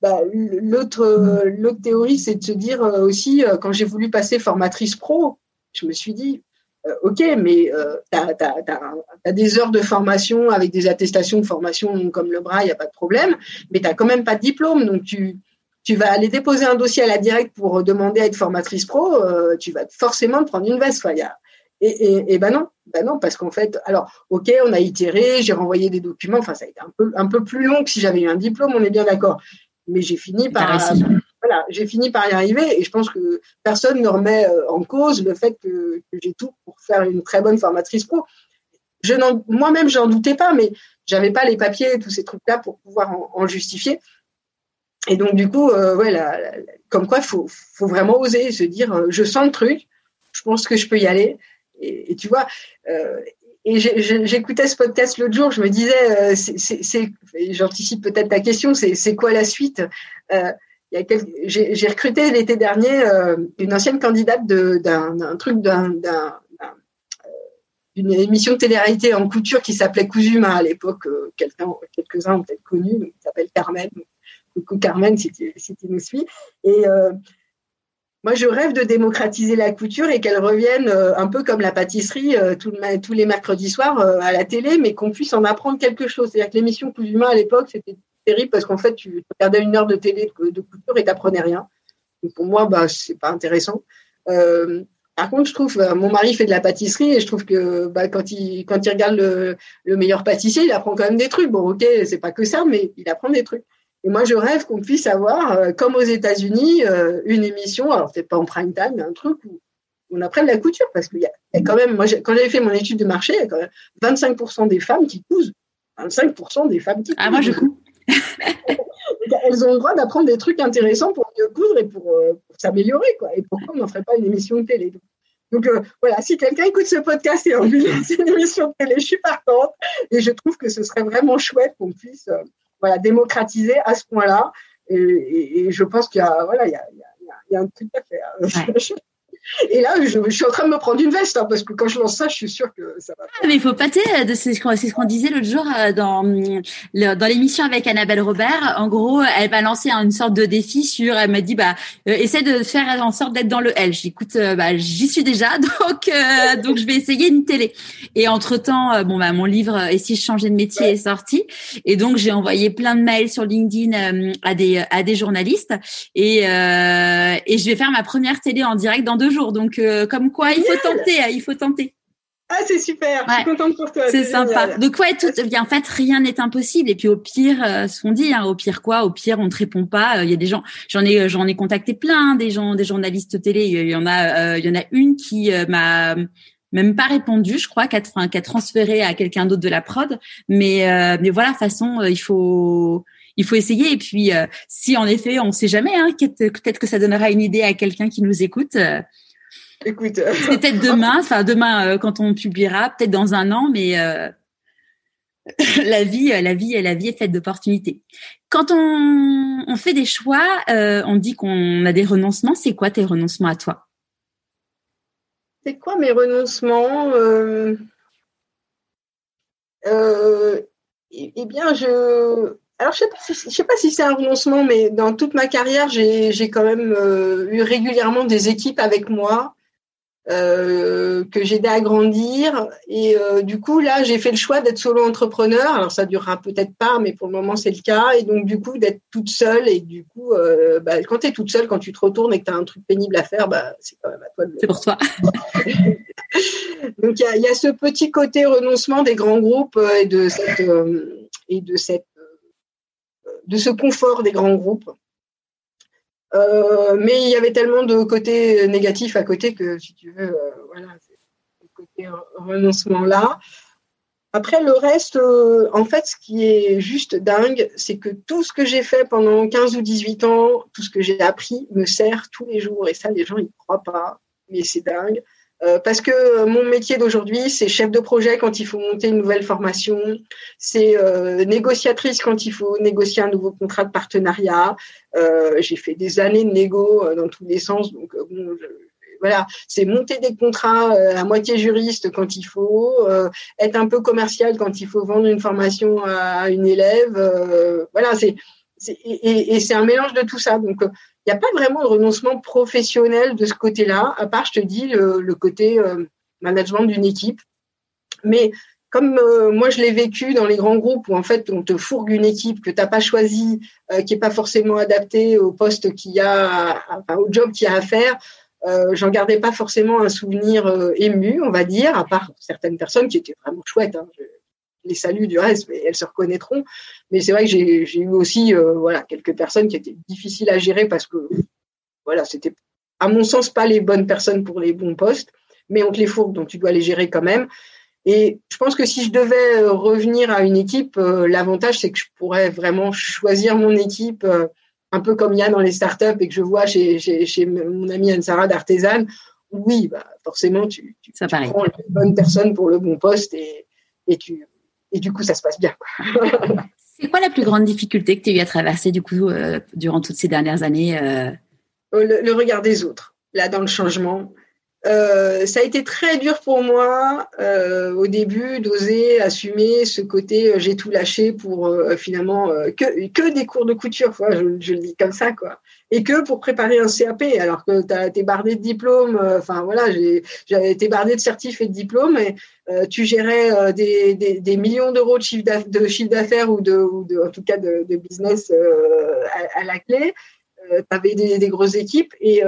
bah, l'autre l'autre théorie c'est de se dire aussi quand j'ai voulu passer formatrice pro je me suis dit, euh, OK, mais euh, tu as, des heures de formation avec des attestations de formation comme le bras, il n'y a pas de problème, mais tu n'as quand même pas de diplôme. Donc, tu, tu vas aller déposer un dossier à la directe pour demander à être formatrice pro, euh, tu vas forcément te prendre une veste. Quoi. Et, et, et, ben non, ben non, parce qu'en fait, alors, ok, on a itéré, j'ai renvoyé des documents, enfin, ça a été un peu, un peu plus long que si j'avais eu un diplôme, on est bien d'accord. Mais j'ai fini par, voilà, j'ai fini par y arriver et je pense que personne ne remet euh, en cause le fait que, j'ai tout pour faire une très bonne formatrice pro. Je moi-même, j'en doutais pas, mais j'avais pas les papiers, tous ces trucs-là pour pouvoir en, justifier. Et donc, du coup, euh, comme quoi, faut, faut vraiment oser se dire, euh, je sens le truc, je pense que je peux y aller. Et, tu vois, et j'écoutais ce podcast l'autre jour, je me disais, j'anticipe peut-être ta question, c'est quoi la suite? J'ai recruté l'été dernier euh, une ancienne candidate d'un truc d'un euh, d'une émission de télé-réalité en couture qui s'appelait Cousuma à l'époque. Euh, quelques-uns ont peut-être connu, qui s'appelle Carmen. Coucou Carmen, si tu, nous suis. Et moi, je rêve de démocratiser la couture et qu'elle revienne un peu comme la pâtisserie tous les mercredis soirs à la télé, mais qu'on puisse en apprendre quelque chose. C'est-à-dire que l'émission Cousuma à l'époque, c'était terrible parce qu'en fait, tu regardais une heure de télé de, couture et t'apprenais rien. Donc pour moi, bah, c'est pas intéressant. Euh, par contre, je trouve, euh, mon mari fait de la pâtisserie et je trouve que bah, quand il quand il regarde le, le meilleur pâtissier, il apprend quand même des trucs. Bon, ok, c'est pas que ça, mais il apprend des trucs. Et moi, je rêve qu'on puisse avoir, euh, comme aux États-Unis, une émission, alors peut-être pas en prime time, mais un truc où on apprenne la couture, parce qu'il y, y, a quand même, moi, quand j'avais fait mon étude de marché, il y a quand même 25% des femmes qui cousent. 25% des femmes qui cousent. Ah, moi, je couds. elles ont le droit d'apprendre des trucs intéressants pour mieux coudre et pour, euh, s'améliorer. Quoi. Et pourquoi on n'en ferait pas une émission de télé Donc euh, voilà, si quelqu'un écoute ce podcast et a envie de lancer une émission de télé, je suis partante. Et je trouve que ce serait vraiment chouette qu'on puisse euh, voilà, démocratiser à ce point-là. Et, je pense qu'il y a, voilà, il y a, il y a, un truc à faire. Et là, je, suis en train de me prendre une veste, hein, parce que quand je lance ça, je suis sûre que ça va. Ah, mais il faut pâter. Euh, c'est ce qu'on disait l'autre jour euh, dans dans l'émission avec Annabelle Robert. En gros, elle m'a lancé une sorte de défi sur. Elle m'a dit, bah, euh, essaie de faire en sorte d'être dans le L. J'ai écoute, bah, j'y suis déjà, donc donc je vais essayer une télé. Et entre temps, bon, bah, mon livre Et si je changeais de métier est sorti, et donc j'ai envoyé plein de mails sur LinkedIn à des à des journalistes, et et je vais faire ma première télé en direct dans deux donc, euh, comme quoi, il faut tenter, hein, il faut tenter. Ah, c'est super. Je suis contente pour toi. C'est sympa. Donc ouais, tout, en fait, rien n'est impossible. Et puis au pire, euh, ce qu'on dit, hein, au pire quoi, au pire, on te répond pas. Euh, il y a des gens, j'en ai, j'en ai contacté plein, des gens, des journalistes télé. Il y en a, il y en a une qui m'a même pas répondu, je crois, qui a, transféré à quelqu'un d'autre de la prod. Mais mais voilà, façon, il faut il faut essayer. Et puis, si en effet, on sait jamais, hein, peut-être que ça donnera une idée à quelqu'un qui nous écoute. Écoute, peut-être demain, enfin demain euh, quand on publiera, peut-être dans un an, mais euh, la vie, euh, la vie, la vie est faite d'opportunités. Quand on, on, fait des choix, on dit qu'on a des renoncements. C'est quoi tes renoncements à toi? C'est quoi mes renoncements eh, bien, je alors, je sais pas si, sais pas si c'est un renoncement, mais dans toute ma carrière, j'ai quand même euh, eu régulièrement des équipes avec moi euh, que j'ai aidé à grandir. Et euh, du coup, là, j'ai fait le choix d'être solo entrepreneur. Alors, ça durera peut-être pas, mais pour le moment, c'est le cas. Et donc, du coup, d'être toute seule. Et du coup, bah, quand tu es toute seule, quand tu te retournes et que tu as un truc pénible à faire, bah, c'est quand même à toi de C'est pour toi. donc, il y a, ce petit côté renoncement des grands groupes et de cette, et de cette de ce confort des grands groupes. Euh, mais il y avait tellement de côtés négatifs à côté que, si tu veux, euh, voilà, le côté renoncement là. Après, le reste, euh, en fait, ce qui est juste dingue, c'est que tout ce que j'ai fait pendant 15 ou 18 ans, tout ce que j'ai appris me sert tous les jours. Et ça, les gens, ils ne croient pas. Mais c'est dingue. Euh, parce que euh, mon métier d'aujourd'hui, c'est chef de projet quand il faut monter une nouvelle formation, c'est euh, négociatrice quand il faut négocier un nouveau contrat de partenariat. J'ai fait des années de négo dans tous les sens, donc bon, voilà, c'est monter des contrats à moitié juriste quand il faut, être un peu commercial quand il faut vendre une formation à une élève. voilà, c'est et, et c'est un mélange de tout ça. Donc n'y a pas vraiment de renoncement professionnel de ce côté-là, à part, je te dis, le, côté euh, management d'une équipe. Mais comme euh, moi je l'ai vécu dans les grands groupes où en fait on te fourgue une équipe que tu n'as pas choisie, euh, qui n'est pas forcément adaptée au poste qu'il y a, enfin, au job qu'il y a à faire, j'en gardais pas forcément un souvenir ému, on va dire, à part certaines personnes qui étaient vraiment chouettes. Hein les salue du reste, mais elles se reconnaîtront. Mais c'est vrai que j'ai eu aussi euh, voilà quelques personnes qui étaient difficiles à gérer parce que voilà c'était à mon sens pas les bonnes personnes pour les bons postes, mais on te les fourgue donc tu dois les gérer quand même. Et je pense que si je devais euh, revenir à une équipe, euh, l'avantage c'est que je pourrais vraiment choisir mon équipe un peu comme il y a dans les startups et que je vois chez, chez, mon amie Anne-Sara d'Artisan. Oui, bah forcément tu, tu, tu prends les bonnes personnes pour le bon poste et, et tu et du coup, ça se passe bien. C'est quoi la plus grande difficulté que tu as eu à traverser du coup euh, durant toutes ces dernières années euh? Euh, le, regard des autres, là dans le changement. ça a été très dur pour moi au début d'oser assumer ce côté j'ai tout lâché pour finalement que, que des cours de couture, quoi, je, je, le dis comme ça quoi et que pour préparer un CAP, alors que tu as été bardé de diplômes, euh, enfin voilà, j'avais été bardé de certifs et de diplômes, et euh, tu gérais euh, des, millions d'euros de chiffre d'affaires ou, de, en tout cas de, business à, à, la clé, tu avais des, grosses équipes, et,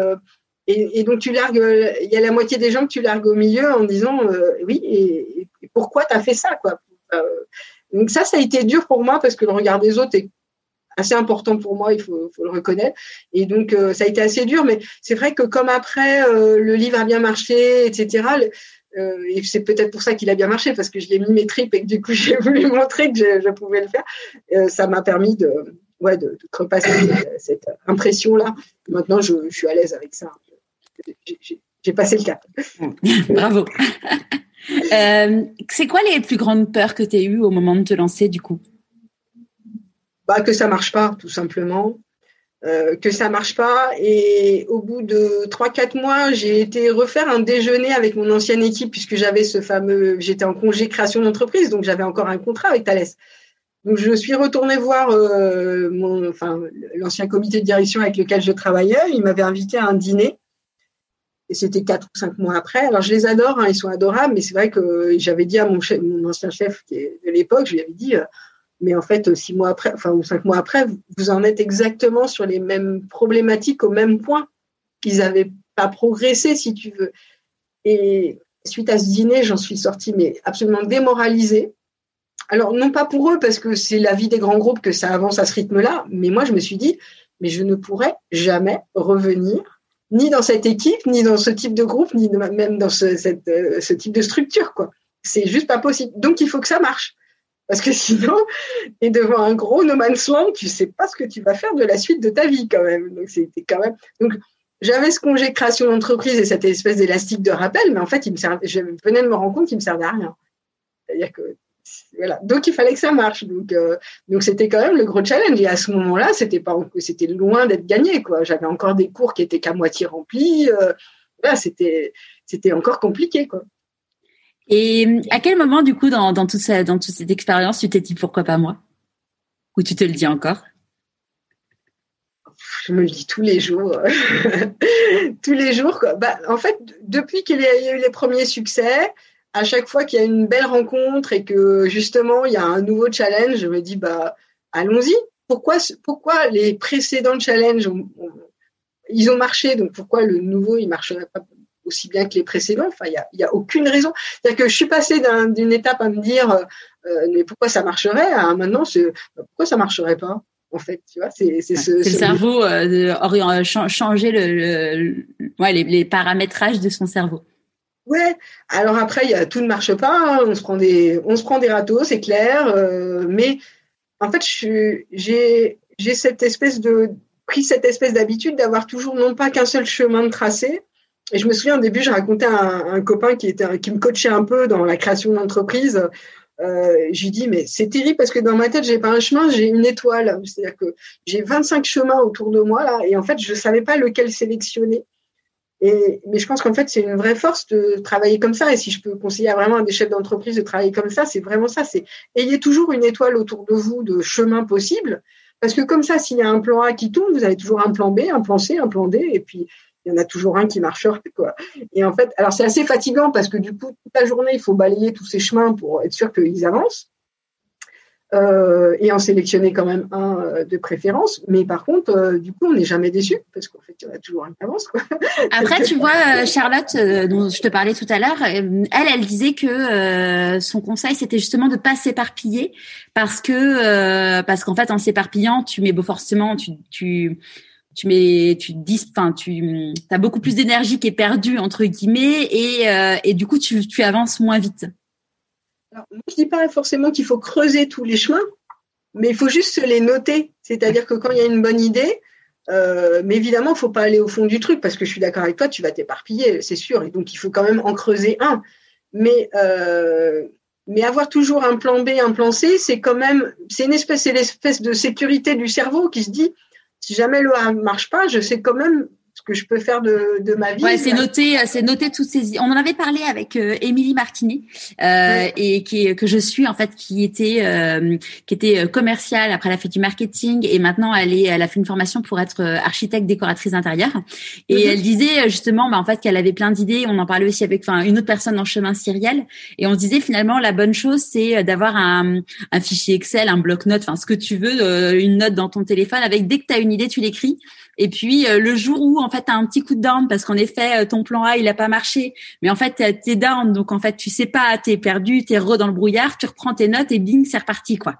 donc tu largues, il y a la moitié des gens que tu largues au milieu en disant oui, et, pourquoi tu as fait ça quoi? Donc ça, ça a été dur pour moi parce que le regard des autres est assez important pour moi, il faut, le reconnaître. Et donc, euh, ça a été assez dur, mais c'est vrai que comme après, euh, le livre a bien marché, etc., euh, et c'est peut-être pour ça qu'il a bien marché, parce que j'y ai mis mes tripes et que du coup, j'ai voulu montrer que je, je pouvais le faire. ça m'a permis de, ouais, de, de repasser cette, impression-là. Maintenant, je, je, suis à l'aise avec ça. J'ai passé le cap. Bravo. c'est quoi les plus grandes peurs que tu as eues au moment de te lancer, du coup? Bah, que ça marche pas, tout simplement. Euh, que ça marche pas. Et au bout de 3-4 mois, j'ai été refaire un déjeuner avec mon ancienne équipe puisque j'avais ce fameux, j'étais en congé création d'entreprise, donc j'avais encore un contrat avec Thales. Donc je suis retournée voir euh, enfin, l'ancien comité de direction avec lequel je travaillais. Il m'avait invité à un dîner. Et c'était quatre ou cinq mois après. Alors je les adore, hein, ils sont adorables, mais c'est vrai que j'avais dit à mon, chef, mon ancien chef qui est de l'époque, je lui avais dit, euh, mais en fait, six mois après, enfin, ou cinq mois après, vous en êtes exactement sur les mêmes problématiques au même point. Ils n'avaient pas progressé, si tu veux. Et suite à ce dîner, j'en suis sortie, mais absolument démoralisée. Alors, non pas pour eux, parce que c'est la vie des grands groupes que ça avance à ce rythme-là, mais moi, je me suis dit, mais je ne pourrais jamais revenir, ni dans cette équipe, ni dans ce type de groupe, ni même dans ce, euh, type de structure, quoi. C'est juste pas possible. Donc, il faut que ça marche. Parce que sinon, et devant un gros no man's land, tu sais pas ce que tu vas faire de la suite de ta vie quand même. Donc c'était quand même. Donc j'avais ce congé création d'entreprise et cette espèce d'élastique de rappel, mais en fait, il me servait, je venais de me rendre compte qu'il me servait à rien. C'est-à-dire que voilà. Donc il fallait que ça marche. Donc euh, donc c'était quand même le gros challenge. Et à ce moment-là, c'était pas c'était loin d'être gagné quoi. J'avais encore des cours qui étaient qu'à moitié remplis. Euh, c'était c'était encore compliqué quoi. Et à quel moment, du coup, dans, toute, cette, expérience, tu t'es dit pourquoi pas moi? Ou tu te le dis encore? Je me le dis tous les jours. tous les jours. Bah, en fait, depuis qu'il y a eu les premiers succès, à chaque fois qu'il y a une belle rencontre et que justement il y a un nouveau challenge, je me dis bah allons-y. Pourquoi, pourquoi les précédents challenges ils ont marché, donc pourquoi le nouveau il marcherait pas aussi bien que les précédents Enfin, il y a, y a aucune raison. C'est-à-dire que je suis passée d'une étape à me dire euh, mais pourquoi ça marcherait à maintenant c'est pourquoi ça marcherait pas en fait, tu vois, c'est c'est ce, le cerveau euh, euh changer le, ouais, les, les, paramétrages de son cerveau. Ouais. Alors après, il y a, tout ne marche pas. Hein. On se prend des on se prend des râteaux, c'est clair. Euh, mais en fait, j'ai j'ai cette espèce de pris cette espèce d'habitude d'avoir toujours non pas qu'un seul chemin de tracé. Et je me souviens au début, je racontais à un, copain qui était qui me coachait un peu dans la création d'entreprise euh, j'ai dit mais c'est terrible parce que dans ma tête j'ai pas un chemin, j'ai une étoile. C'est-à-dire que j'ai 25 chemins autour de moi là et en fait je savais pas lequel sélectionner. Et, mais je pense qu'en fait c'est une vraie force de travailler comme ça et si je peux conseiller vraiment à des chefs d'entreprise de travailler comme ça, c'est vraiment ça. C'est ayez toujours une étoile autour de vous de chemins possibles parce que comme ça s'il y a un plan A qui tombe, vous avez toujours un plan B, un plan C, un plan D et puis il y en a toujours un qui marchera quoi. Et en fait, alors c'est assez fatigant parce que du coup toute la journée il faut balayer tous ces chemins pour être sûr qu'ils avancent. Euh, et en sélectionner quand même un euh, de préférence. Mais par contre, euh, du coup, on n'est jamais déçu parce qu'en fait, il y en a toujours un qui avance. Quoi. Après, tu vois, Charlotte, dont je te parlais tout à l'heure, elle, elle disait que son conseil, c'était justement de pas s'éparpiller parce que parce qu'en fait, en s'éparpillant, tu mets forcément, tu, tu tu mets, tu dis, enfin, tu as beaucoup plus d'énergie qui est perdue entre guillemets et, euh, du coup tu, tu avances moins vite. Alors, moi, je dis pas forcément qu'il faut creuser tous les chemins, mais il faut juste se les noter. C'est-à-dire que quand il y a une bonne idée, euh, mais évidemment, il faut pas aller au fond du truc parce que je suis d'accord avec toi, tu vas t'éparpiller, c'est sûr. Et donc, il faut quand même en creuser un. Mais euh, mais avoir toujours un plan B, un plan C, c'est quand même, c'est une espèce, c'est l'espèce de sécurité du cerveau qui se dit, si jamais le marche pas, je sais quand même que je peux faire de, de ma vie. Ouais, c'est noté, c'est noté toutes ces. On en avait parlé avec euh, Émilie Martinet euh, et qui que je suis en fait, qui était euh, qui était euh, commerciale. Après, elle a fait du marketing et maintenant elle est, elle a fait une formation pour être euh, architecte décoratrice d'intérieur. Et mhm. elle disait justement, bah, en fait, qu'elle avait plein d'idées. On en parlait aussi avec, enfin, une autre personne dans chemin Cyriel. Et on disait finalement la bonne chose, c'est d'avoir un, un fichier Excel, un bloc-notes, enfin ce que tu veux, une note dans ton téléphone avec dès que tu as une idée, tu l'écris. Et puis euh, le jour où en fait tu as un petit coup de down parce qu'en effet euh, ton plan A il a pas marché, mais en fait t'es down donc en fait tu sais pas, t'es perdu, t'es re dans le brouillard, tu reprends tes notes et bing c'est reparti quoi.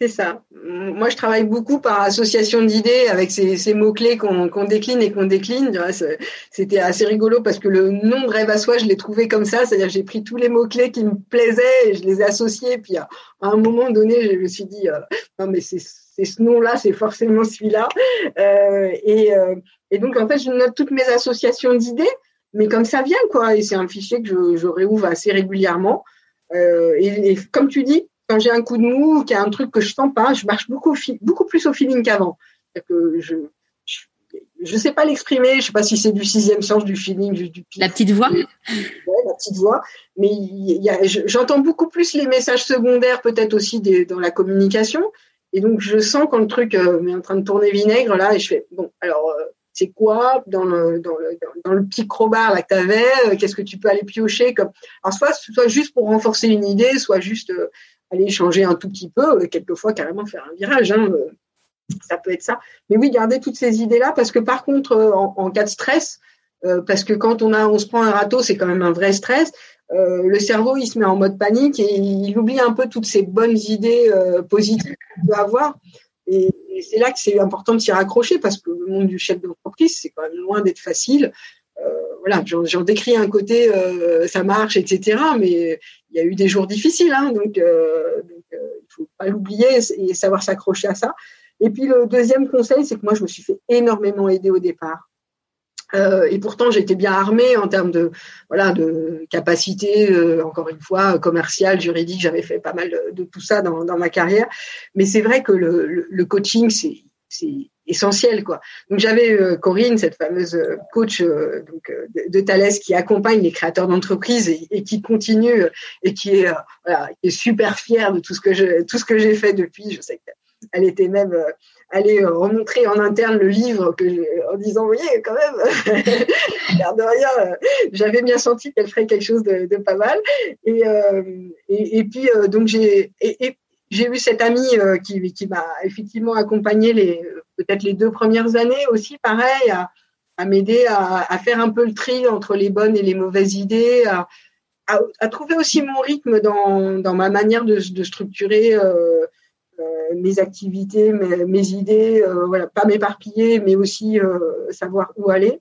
C'est ça. Moi, je travaille beaucoup par association d'idées avec ces, ces mots-clés qu'on décline et qu'on décline. C'était assez rigolo parce que le nom rêve à soi, je l'ai trouvé comme ça. C'est-à-dire j'ai pris tous les mots-clés qui me plaisaient et je les ai associés. Puis à, un moment donné, je me suis dit, euh, non mais c'est ce nom-là, c'est forcément celui-là. Euh, et, euh, et, donc, en fait, je note toutes mes associations d'idées, mais comme ça vient, quoi. Et c'est un fichier que je, je réouvre assez régulièrement. Euh, et, et, comme tu dis, quand j'ai un coup de mou, qu'il y a un truc que je sens pas, je marche beaucoup, beaucoup plus au feeling qu'avant. Que je, je, sais pas l'exprimer, je sais pas si c'est du sixième sens, du feeling, du, la petite voix. Ouais, la petite voix. Mais j'entends beaucoup plus les messages secondaires, peut-être aussi des, dans la communication. Et donc je sens quand le truc euh, est en train de tourner vinaigre là, et je fais bon, alors euh, c'est quoi dans le dans le dans le petit crowbar là que t'avais, euh, qu'est-ce que tu peux aller piocher comme, alors soit soit juste pour renforcer une idée, soit juste aller changer un tout petit peu, euh, quelquefois carrément faire un virage. Hein, euh, ça peut être ça. Mais oui, garder toutes ces idées-là, parce que par contre, euh, en, cas de stress, parce que quand on a, on se prend un râteau, c'est quand même un vrai stress. Le cerveau, il se met en mode panique et il oublie un peu toutes ces bonnes idées positives qu'on peut avoir. Et, c'est là que c'est important de s'y raccrocher parce que le monde du chef d'entreprise, c'est quand même loin d'être facile voilà, j'en décris un côté, euh, ça marche, etc. Mais il y a eu des jours difficiles, hein, donc, euh, euh, il faut pas l'oublier et savoir s'accrocher à ça. Et puis le deuxième conseil, c'est que moi je me suis fait énormément aider au départ. Euh, et pourtant, j'étais bien armée en termes de voilà de capacité, euh, encore une fois, commerciale, juridique. J'avais fait pas mal de, tout ça dans, ma carrière. Mais c'est vrai que le, coaching, c'est essentiel quoi. Donc j'avais euh, Corinne, cette fameuse coach de, de, Thales qui accompagne les créateurs d'entreprises et, qui continue et qui est, super fière de tout ce que tout ce que j'ai fait depuis. Je sais elle était même allée remontrer en interne le livre que en disant, vous voyez, quand même, l'air de rien, j'avais bien senti qu'elle ferait quelque chose de, pas mal. Et, et, puis, donc, j'ai et, j'ai eu cette amie qui, qui m'a effectivement accompagnée les peut-être les deux premières années aussi, pareil, à, à m'aider à, à, faire un peu le tri entre les bonnes et les mauvaises idées, à, à, trouver aussi mon rythme dans, dans ma manière de, de structurer euh, euh, mes activités, mes, idées, euh, voilà, pas m'éparpiller, mais aussi euh, savoir où aller.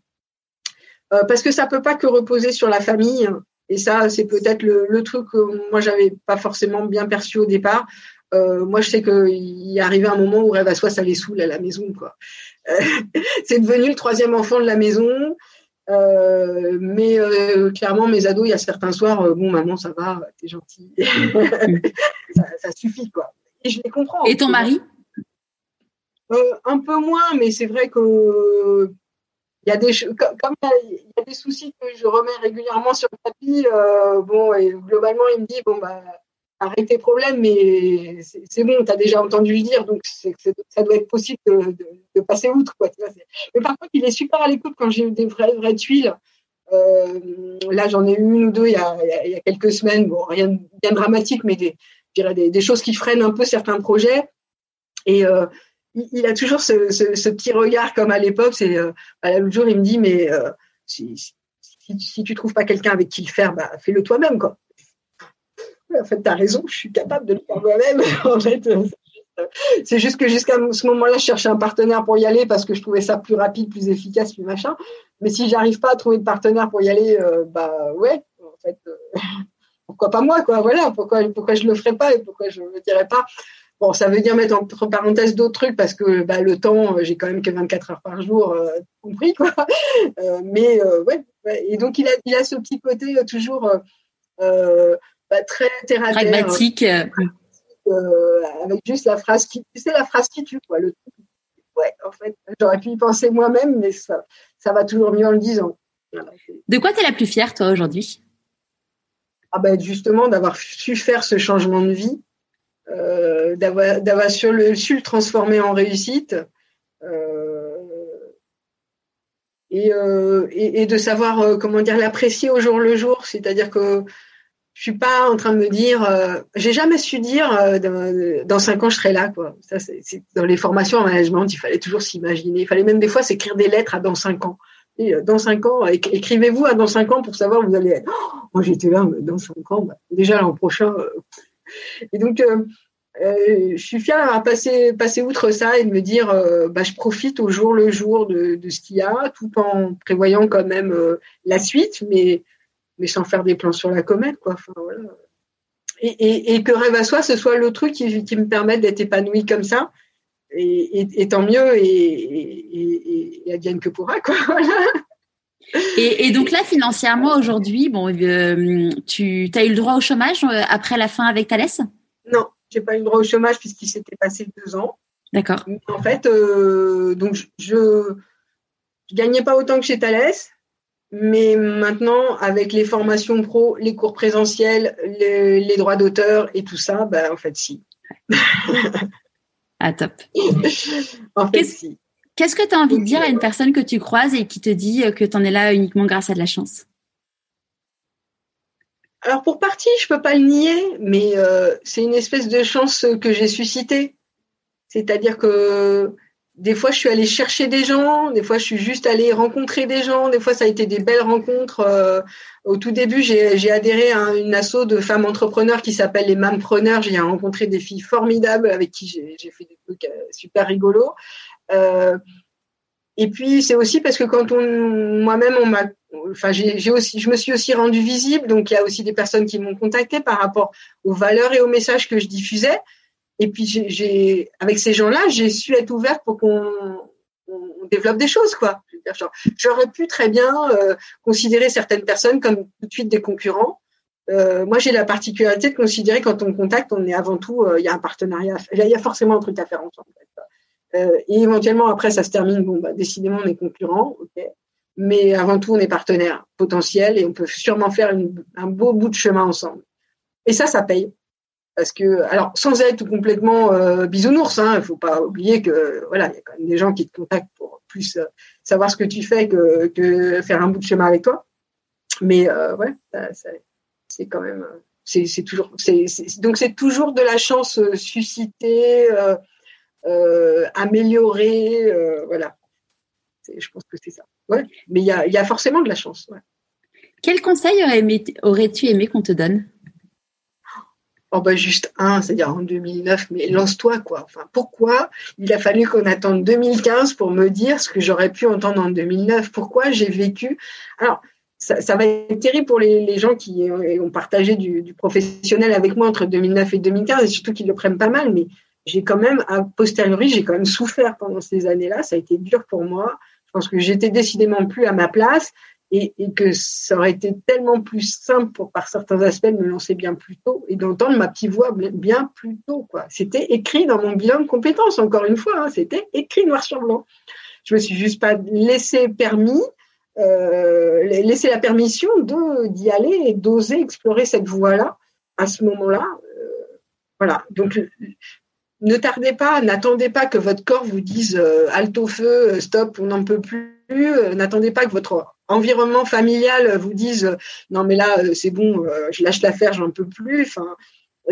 Euh, parce que ça peut pas que reposer sur la famille. Et ça, c'est peut-être le, truc que moi j'avais pas forcément bien perçu au départ. Euh, moi, je sais qu'il est arrivé un moment où Rêve à soi, ça les saoule à la maison. Euh, c'est devenu le troisième enfant de la maison. Euh, mais euh, clairement, mes ados, il y a certains soirs, euh, bon, maman, ça va, t'es gentille. ça, ça, suffit, quoi. Et je les comprends. Et ton mari? Un peu moins, mais c'est vrai que il y a des comme il y, a des soucis que je remets régulièrement sur le tapis. bon, et globalement, il me dit bon bah arrête tes problèmes, mais c'est bon, tu as déjà entendu le dire, donc ça doit être possible de, de, de passer outre. Quoi, mais par contre, il est super à l'écoute quand j'ai eu des vraies, vraies tuiles. Euh, là, j'en ai eu une ou deux il y a, il y a quelques semaines. Bon, rien de bien dramatique, mais des, des, choses qui freinent un peu certains projets. Et euh, il, a toujours ce, petit regard comme à l'époque. C'est euh, l'autre jour, il me dit, mais euh, si, tu trouves pas quelqu'un avec qui le faire, bah, fais-le toi-même, quoi en fait, tu as raison, je suis capable de le faire moi-même. en fait, c'est juste que jusqu'à ce moment-là, je cherchais un partenaire pour y aller parce que je trouvais ça plus rapide, plus efficace, plus machin. Mais si j'arrive pas à trouver de partenaire pour y aller, euh, bah ouais, en fait, pourquoi pas moi, quoi. Voilà, pourquoi, pourquoi je le ferais pas et pourquoi je le dirais pas. Bon, ça veut dire mettre entre parenthèses d'autres trucs parce que bah, le temps, euh, j'ai quand même que 24 heures par jour, euh, compris quoi. Euh, mais ouais, ouais, et donc il a, il a ce petit côté toujours bah, très terre. Pragmatique. Avec juste la phrase qui, tu sais, la phrase qui tue, quoi. Le, ouais, en fait, j'aurais pu y penser moi-même, mais ça, ça va toujours mieux en le disant. Voilà. De quoi tu es la plus fière, toi, aujourd'hui? Ah ben, Justement, d'avoir su faire ce changement de vie, euh, d'avoir, su, le, transformer en réussite. Euh, et, euh, et, de savoir comment dire l'apprécier au jour le jour, c'est-à-dire que je suis pas en train de me dire, j'ai jamais su dire dans, dans, cinq ans je serai là quoi. Ça c'est dans les formations en management, il fallait toujours s'imaginer. Il fallait même des fois s'écrire des lettres à dans cinq ans. Euh, dans cinq ans, écrivez-vous à dans cinq ans pour savoir où vous allez être. Oh, moi j'étais là dans cinq ans, bah, déjà l'an prochain. Euh. Et donc euh, je suis fière passé, passé outre ça et de me dire, bah, je profite au jour le jour de, ce qu'il y a, tout en prévoyant quand même la suite, mais sans faire des plans sur la comète, quoi. Et, que rêve à soi, ce soit le truc qui, qui me permette d'être épanouie comme ça. Et, et tant mieux, et, et, advienne que pourra, quoi. Et, donc là, financièrement, aujourd'hui, bon, euh, tu as eu le droit au chômage euh, après la fin avec Thalès? Non, j'ai pas eu le droit au chômage puisqu'il s'était passé deux ans. D'accord. En fait, euh, donc je, je, je gagnais pas autant que chez Thalès, mais maintenant, avec les formations pro, les cours présentiels, les, les droits d'auteur et tout ça, bah, en fait, si. ah, top. en fait, si. Qu'est-ce que tu as envie de dire à une personne que tu croises et qui te dit que tu en es là uniquement grâce à de la chance? Alors, pour partie, je peux pas le nier, mais euh, c'est une espèce de chance que j'ai suscitée. C'est-à-dire que des fois, je suis allée chercher des gens, des fois, je suis juste allée rencontrer des gens, des fois, ça a été des belles rencontres. Euh, au tout début, j'ai adhéré à une asso de femmes entrepreneurs qui s'appelle les Mampreneurs. J'ai rencontré des filles formidables avec qui j'ai fait des trucs euh, super rigolos. Euh, et puis, c'est aussi parce que quand on, moi-même, on m'a, enfin, je me suis aussi rendue visible. Donc, il y a aussi des personnes qui m'ont contacté par rapport aux valeurs et aux messages que je diffusais. Et puis, j'ai, avec ces gens-là, j'ai su être ouverte pour qu'on on développe des choses, quoi. J'aurais pu très bien euh, considérer certaines personnes comme tout de suite des concurrents. Euh, moi, j'ai la particularité de considérer quand on contacte, on est avant tout, euh, il y a un partenariat, il y a forcément un truc à faire ensemble. Euh, et éventuellement, après, ça se termine, bon, bah, décidément, on est concurrents, ok. Mais avant tout, on est partenaires potentiels et on peut sûrement faire une, un beau bout de chemin ensemble. Et ça, ça paye. Parce que alors sans être complètement euh, bisounours, hein, il faut pas oublier que voilà, il y a quand même des gens qui te contactent pour plus euh, savoir ce que tu fais que, faire un bout de chemin avec toi. Mais euh, ouais, c'est quand même c'est toujours donc c'est toujours de la chance suscitée, améliorée, voilà. Je pense que c'est ça. Ouais, mais il y a, forcément de la chance. Quel conseil aurais-tu aimé qu'on te donne? Oh bah juste un, c'est-à-dire en 2009, mais lance-toi quoi. Enfin, pourquoi il a fallu qu'on attende 2015 pour me dire ce que j'aurais pu entendre en 2009 Pourquoi j'ai vécu? Alors, ça, va être terrible pour les, gens qui ont partagé du, professionnel avec moi entre 2009 et 2015, et surtout qu'ils le prennent pas mal. Mais j'ai quand même, a posteriori, j'ai quand même souffert pendant ces années-là. Ça a été dur pour moi. Je pense que j'étais décidément plus à ma place et, que ça aurait été tellement plus simple pour, par certains aspects de me lancer bien plus tôt et d'entendre ma petite voix bien plus tôt. Quoi. C'était écrit dans mon bilan de compétences, encore une fois, hein, c'était écrit noir sur blanc. Je me suis juste pas laissé permis, euh, laissé la permission de d'y aller et d'oser explorer cette voie-là à ce moment-là. Euh, voilà. Donc ne tardez pas, n'attendez pas que votre corps vous dise euh, halte au feu, stop, on n'en peut plus. Euh, n'attendez pas que votre environnement familial vous dise non mais là c'est bon, je lâche l'affaire, j'en peux plus. Enfin,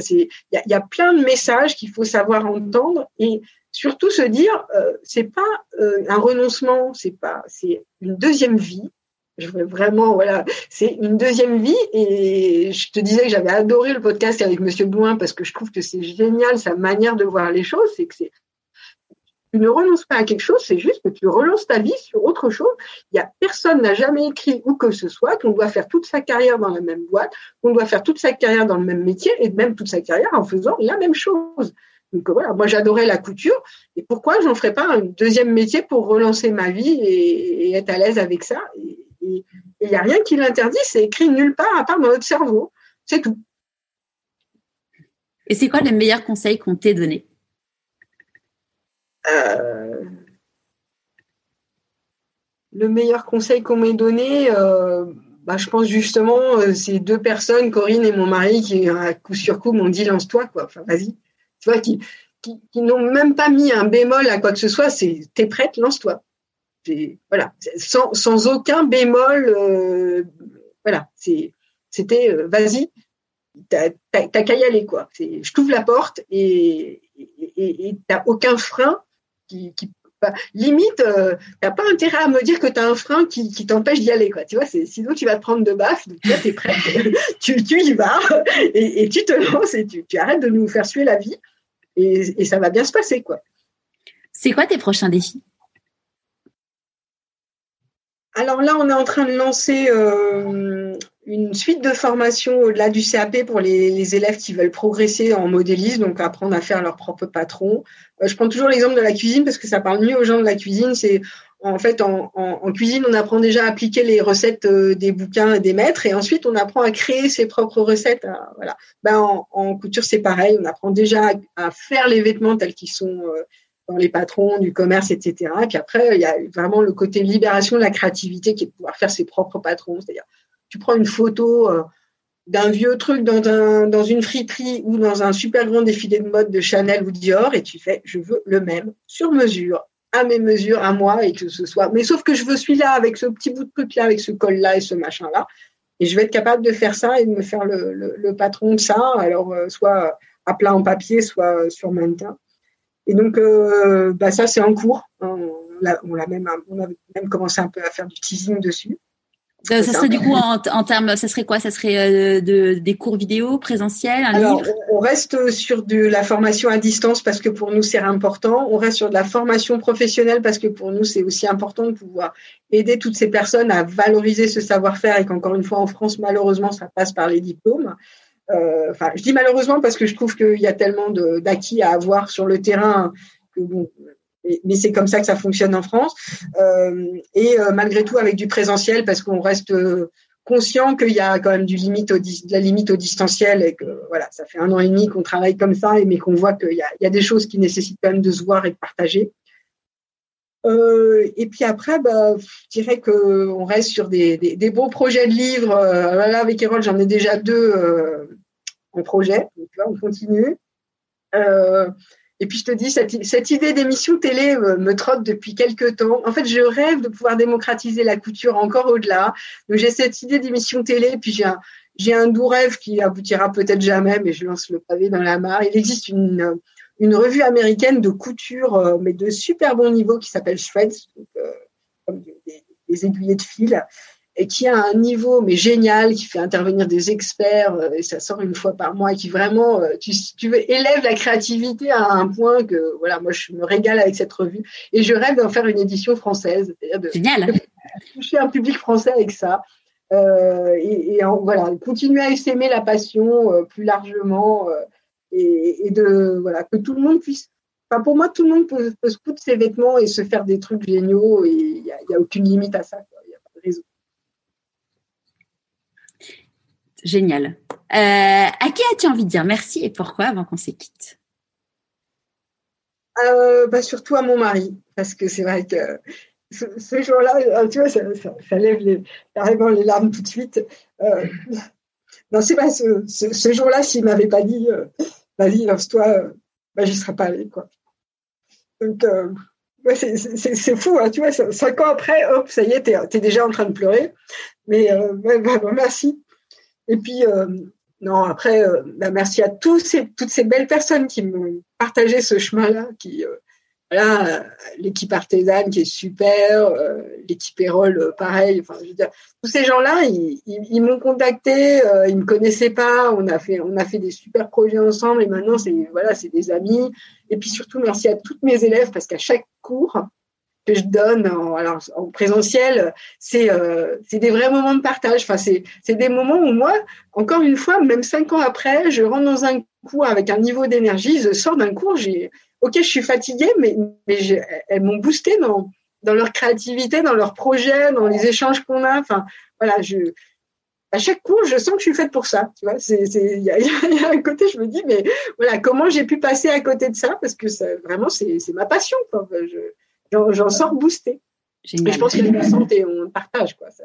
il y a, plein de messages qu'il faut savoir entendre et surtout se dire c'est pas un renoncement, c'est pas c'est une deuxième vie je voulais vraiment, voilà, c'est une deuxième vie. Et je te disais que j'avais adoré le podcast avec Monsieur Blouin parce que je trouve que c'est génial sa manière de voir les choses. C'est que c'est, tu ne renonces pas à quelque chose, c'est juste que tu relances ta vie sur autre chose. Y a personne n'a jamais écrit où que ce soit qu'on doit faire toute sa carrière dans la même boîte, qu'on doit faire toute sa carrière dans le même métier et même toute sa carrière en faisant la même chose. Donc voilà, moi j'adorais la couture et pourquoi j'en ferais pas un deuxième métier pour relancer ma vie et, être à l'aise avec ça? Il n'y a rien qui l'interdit, c'est écrit nulle part à part dans notre cerveau. C'est tout. Et c'est quoi les meilleurs conseils qu'on t'ait donnés? Euh, Le meilleur conseil qu'on m'ait donné, euh, bah, je pense justement, euh, ces deux personnes, Corinne et mon mari, qui à coup sur coup m'ont dit lance-toi, quoi. Enfin, vas-y. Tu vois, qui, qui, qui n'ont même pas mis un bémol à quoi que ce soit, c'est t'es prête, lance-toi voilà, sans, sans, aucun bémol. Euh, voilà, c'était vas-y, t'as qu'à y aller quoi. Je t'ouvre la porte et t'as aucun frein qui, qui bah, limite, euh, t'as pas intérêt à me dire que tu as un frein qui, qui t'empêche d'y aller, quoi. Tu vois, sinon tu vas te prendre de baffe. Donc là, t'es prêt, tu, tu y vas et, et, tu te lances et tu, tu arrêtes de nous faire suer la vie et, et ça va bien se passer, quoi. C'est quoi tes prochains défis? Alors là, on est en train de lancer euh, une suite de formations au-delà du CAP pour les, élèves qui veulent progresser en modélisme, donc apprendre à faire leur propre patron. Euh, je prends toujours l'exemple de la cuisine parce que ça parle mieux aux gens de la cuisine. C'est en fait en, cuisine, on apprend déjà à appliquer les recettes euh, des bouquins et des maîtres, et ensuite on apprend à créer ses propres recettes. voilà. Ben, en, couture, c'est pareil. On apprend déjà à, faire les vêtements tels qu'ils sont dans les patrons du commerce, etc. Et puis après, il y a vraiment le côté libération de la créativité qui est de pouvoir faire ses propres patrons. Tu prends une photo euh, d'un vieux truc dans, un, dans une friperie ou dans un super grand défilé de mode de Chanel ou Dior et tu fais, je veux le même, sur mesure, à mes mesures, à moi, et que ce soit. Mais sauf que je veux celui-là avec ce petit bout de truc-là, avec ce col-là et ce machin-là. Et je vais être capable de faire ça et de me faire le, patron de ça, alors euh, soit à plat en papier, soit sur mannequin. Et donc, euh, bah ça, c'est en cours. On même, on a même commencé un peu à faire du teasing dessus. Euh, ça, serait du coup en, en, termes, ça serait quoi? Ça serait euh, de, des cours vidéo présentiels, un Alors, livre? on reste sur de la formation à distance parce que pour nous c'est important. On reste sur de la formation professionnelle parce que pour nous c'est aussi important de pouvoir aider toutes ces personnes à valoriser ce savoir-faire et qu'encore une fois en France malheureusement ça passe par les diplômes. Euh, enfin, je dis malheureusement parce que je trouve qu'il y a tellement d'acquis à avoir sur le terrain que bon, mais c'est comme ça que ça fonctionne en France. Euh, et euh, malgré tout avec du présentiel parce qu'on reste conscient qu'il y a quand même de la limite au distanciel et que voilà, ça fait un an et demi qu'on travaille comme ça, mais qu'on voit qu'il y a, des choses qui nécessitent quand même de se voir et de partager. Euh, et puis après, bah, je dirais que on reste sur des, des, beaux projets de livres. Euh, là, avec Erol, j'en ai déjà deux euh, en projet. Donc, vois, on continue. Euh, et puis je te dis, cette, idée d'émission télé me, me, trotte depuis quelques temps. En fait, je rêve de pouvoir démocratiser la couture encore au-delà. Donc j'ai cette idée d'émission télé, puis j'ai un, doux rêve qui aboutira peut-être jamais, mais je lance le pavé dans la mare. Il existe une, une revue américaine de couture, euh, mais de super bon niveau, qui s'appelle Shreds, donc, euh, comme des, des, aiguillets de fil, et qui a un niveau mais génial, qui fait intervenir des experts, euh, et ça sort une fois par mois, et qui vraiment, euh, tu, tu veux, élève la créativité à un point que, voilà, moi je me régale avec cette revue, et je rêve d'en faire une édition française, c'est-à-dire de, génial. toucher un public français avec ça. Euh, et, et en, voilà, continuer à essaimer la passion euh, plus largement euh, et, et, de voilà que tout le monde puisse. Enfin, pour moi, tout le monde peut, peut se coudre ses vêtements et se faire des trucs géniaux et il n'y a, a, aucune limite à ça. Il n'y a pas de raison. Génial. Euh, à qui as-tu envie de dire merci et pourquoi avant qu'on se quitte euh, bah, Surtout à mon mari, parce que c'est vrai que ce, jour-là, euh, tu vois, ça, lève les, carrément les larmes tout de suite. Non, c'est pas ce, jour-là, s'il m'avait pas dit, vas-y, lance-toi, bah, j'y serais pas allée, quoi. Donc, c'est fou, hein, tu vois, cinq ans après, hop, ça y est, t'es es déjà en train de pleurer. Mais bah, bah, merci. Et puis, euh, non, après, euh, bah, merci à tous ces, toutes ces belles personnes qui m'ont partagé ce chemin-là, qui, euh, l'équipe artisane qui est super, l'équipe Erol, pareil. Enfin, tous ces gens-là, ils, ils, m'ont contacté, ils me connaissaient pas, on a fait, on a fait des super projets ensemble et maintenant c'est, voilà, c'est des amis. Et puis surtout, merci à toutes mes élèves parce qu'à chaque cours que je donne en, alors, en présentiel, c'est, euh, des vrais moments de partage. Enfin, c'est, des moments où moi, encore une fois, même cinq ans après, je rentre dans un cours avec un niveau d'énergie, je sors d'un cours, j'ai, ok, je suis fatiguée, mais, mais elles m'ont boosté dans, dans leur créativité, dans leurs projets, dans les échanges qu'on a. Enfin, voilà, je, à chaque cours, je sens que je suis faite pour ça. Tu vois, il y y a, un côté, je me dis, mais voilà, comment j'ai pu passer à côté de ça? Parce que ça, vraiment, c'est, ma passion. Quoi. J'en, sors boostée. Et je pense que les personnes, on partage, quoi. Ça,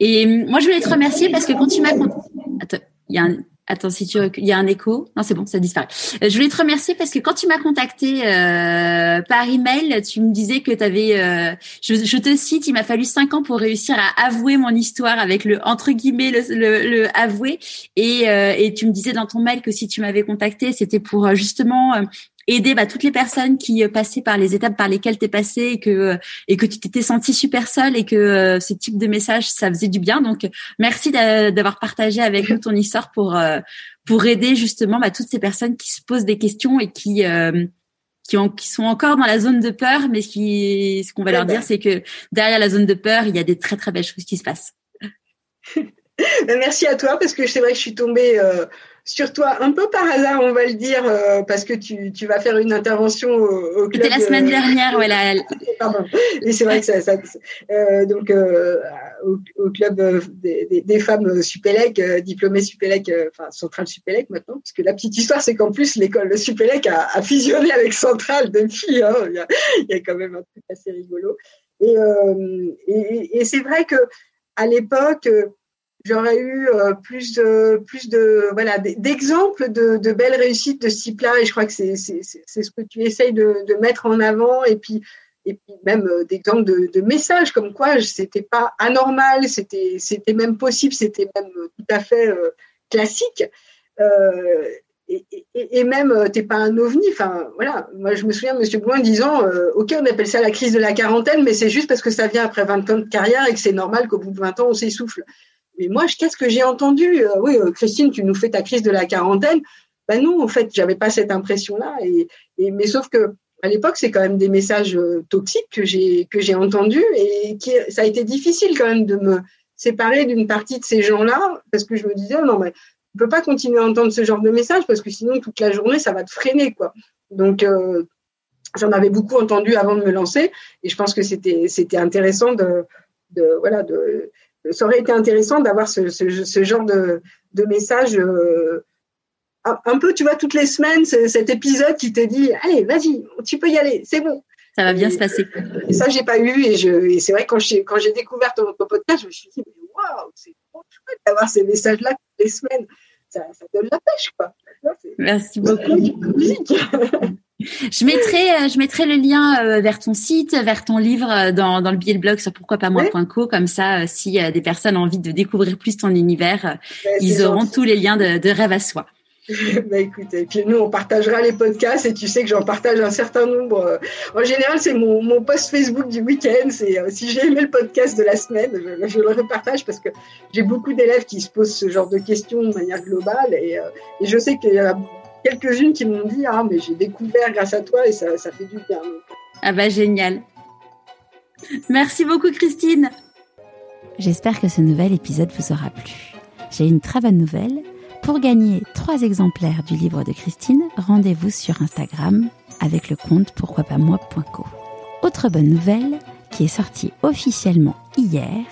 Et moi, je voulais te remercier parce que quand tu m'as, attends, il y a un, Attends, si tu il y a un écho. Non, c'est bon, ça disparaît. Euh, je voulais te remercier parce que quand tu m'as contacté euh, par email, tu me disais que tu avais, euh, je, je, te cite, il m'a fallu cinq ans pour réussir à avouer mon histoire avec le entre guillemets le, le, le avouer. Et, euh, et tu me disais dans ton mail que si tu m'avais contacté, c'était pour euh, justement aider bah, toutes les personnes qui euh, passaient par les étapes par lesquelles tu es passé et que euh, et que tu t'étais senti super seule et que euh, ce type de message ça faisait du bien. Donc merci d'avoir partagé avec nous ton histoire pour pour aider justement bah, toutes ces personnes qui se posent des questions et qui qui, ont, qui sont encore dans la zone de peur mais qui ce qu'on va leur dire c'est que derrière la zone de peur il y a des très très belles choses qui se passent. Merci à toi parce que c'est vrai que je suis tombée euh sur toi un peu par hasard, on va le dire, euh, parce que tu, tu, vas faire une intervention au, au club. C'était la semaine dernière, voilà. Pardon. Et c'est vrai que ça, ça euh, donc euh, au, au, club des, des, des femmes Supélec, euh, diplômées Supélec, euh, enfin Centrale Supélec maintenant, parce que la petite histoire, c'est qu'en plus l'école de Supélec a, a, fusionné avec Centrale depuis. Hein, il, y a, il y a quand même un truc assez rigolo. Et, et, et c'est vrai que à l'époque j'aurais eu euh, plus de plus de voilà d'exemples de, de, belles réussites de ce type-là et je crois que c'est ce que tu essayes de, de mettre en avant et puis et puis même euh, d'exemples de, de messages comme quoi c'était pas anormal c'était c'était même possible c'était même tout à fait euh, classique et, et, et, même t'es pas un ovni. Enfin voilà. Moi je me souviens monsieur Bouin disant ok on appelle ça la crise de la quarantaine mais c'est juste parce que ça vient après 20 ans de carrière et que c'est normal qu'au bout de 20 ans on s'essouffle mais moi, qu'est-ce que j'ai entendu euh, Oui, euh, Christine, tu nous fais ta crise de la quarantaine. Ben non, en fait, j'avais pas cette impression-là. Et, mais sauf que à l'époque, c'est quand même des messages euh, toxiques que j'ai que j'ai entendus et qui ça a été difficile quand même de me séparer d'une partie de ces gens-là parce que je me disais non mais on peut pas continuer à entendre ce genre de messages parce que sinon toute la journée ça va te freiner quoi. Donc euh, j'en avais beaucoup entendu avant de me lancer et je pense que c'était c'était intéressant de voilà de ça aurait été intéressant d'avoir ce, ce, ce, genre de, de message euh, un peu, tu vois, toutes les semaines, cet épisode qui te dit, allez, vas-y, tu peux y aller, c'est bon. Ça va bien et, se passer. Et ça, j'ai pas eu, et, c'est vrai quand j'ai quand j'ai découvert ton, ton, podcast, je me suis dit, mais waouh, c'est trop chouette d'avoir ces messages-là les semaines, ça, donne la pêche, quoi. Merci beaucoup. Je mettrai, euh, je mettrai le lien euh, vers ton site, vers ton livre euh, dans, dans le billet de blog sur pourquoi pas moi.co. Comme ça, si des personnes ont envie de découvrir plus ton univers, ils auront tous les liens de, de rêve à soi. bah écoute, et puis nous on partagera les podcasts et tu sais que j'en partage un certain nombre. En général, c'est mon, mon post Facebook du week-end. C'est si j'ai aimé le podcast de la semaine, je, le repartage parce que j'ai beaucoup d'élèves qui se posent ce genre de questions de manière globale et, et je sais qu'il y a quelques-unes qui m'ont dit Ah, mais j'ai découvert grâce à toi et ça, ça fait du bien. Ah, bah génial. Merci beaucoup, Christine. J'espère que ce nouvel épisode vous aura plu. J'ai une très bonne nouvelle. Pour gagner trois exemplaires du livre de Christine, rendez-vous sur Instagram avec le compte pourquoi pas moi.co. Autre bonne nouvelle, qui est sortie officiellement hier,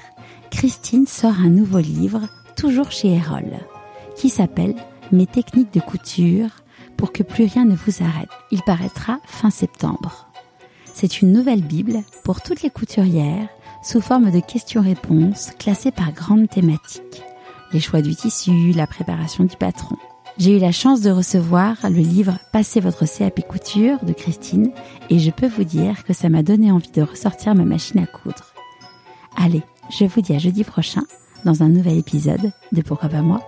Christine sort un nouveau livre, toujours chez Erol, qui s'appelle Mes techniques de couture pour que plus rien ne vous arrête. Il paraîtra fin septembre. C'est une nouvelle Bible pour toutes les couturières sous forme de questions-réponses classées par grandes thématiques. Les choix du tissu, la préparation du patron. J'ai eu la chance de recevoir le livre Passez votre CAP couture de Christine et je peux vous dire que ça m'a donné envie de ressortir ma machine à coudre. Allez, je vous dis à jeudi prochain dans un nouvel épisode de Pourquoi pas moi?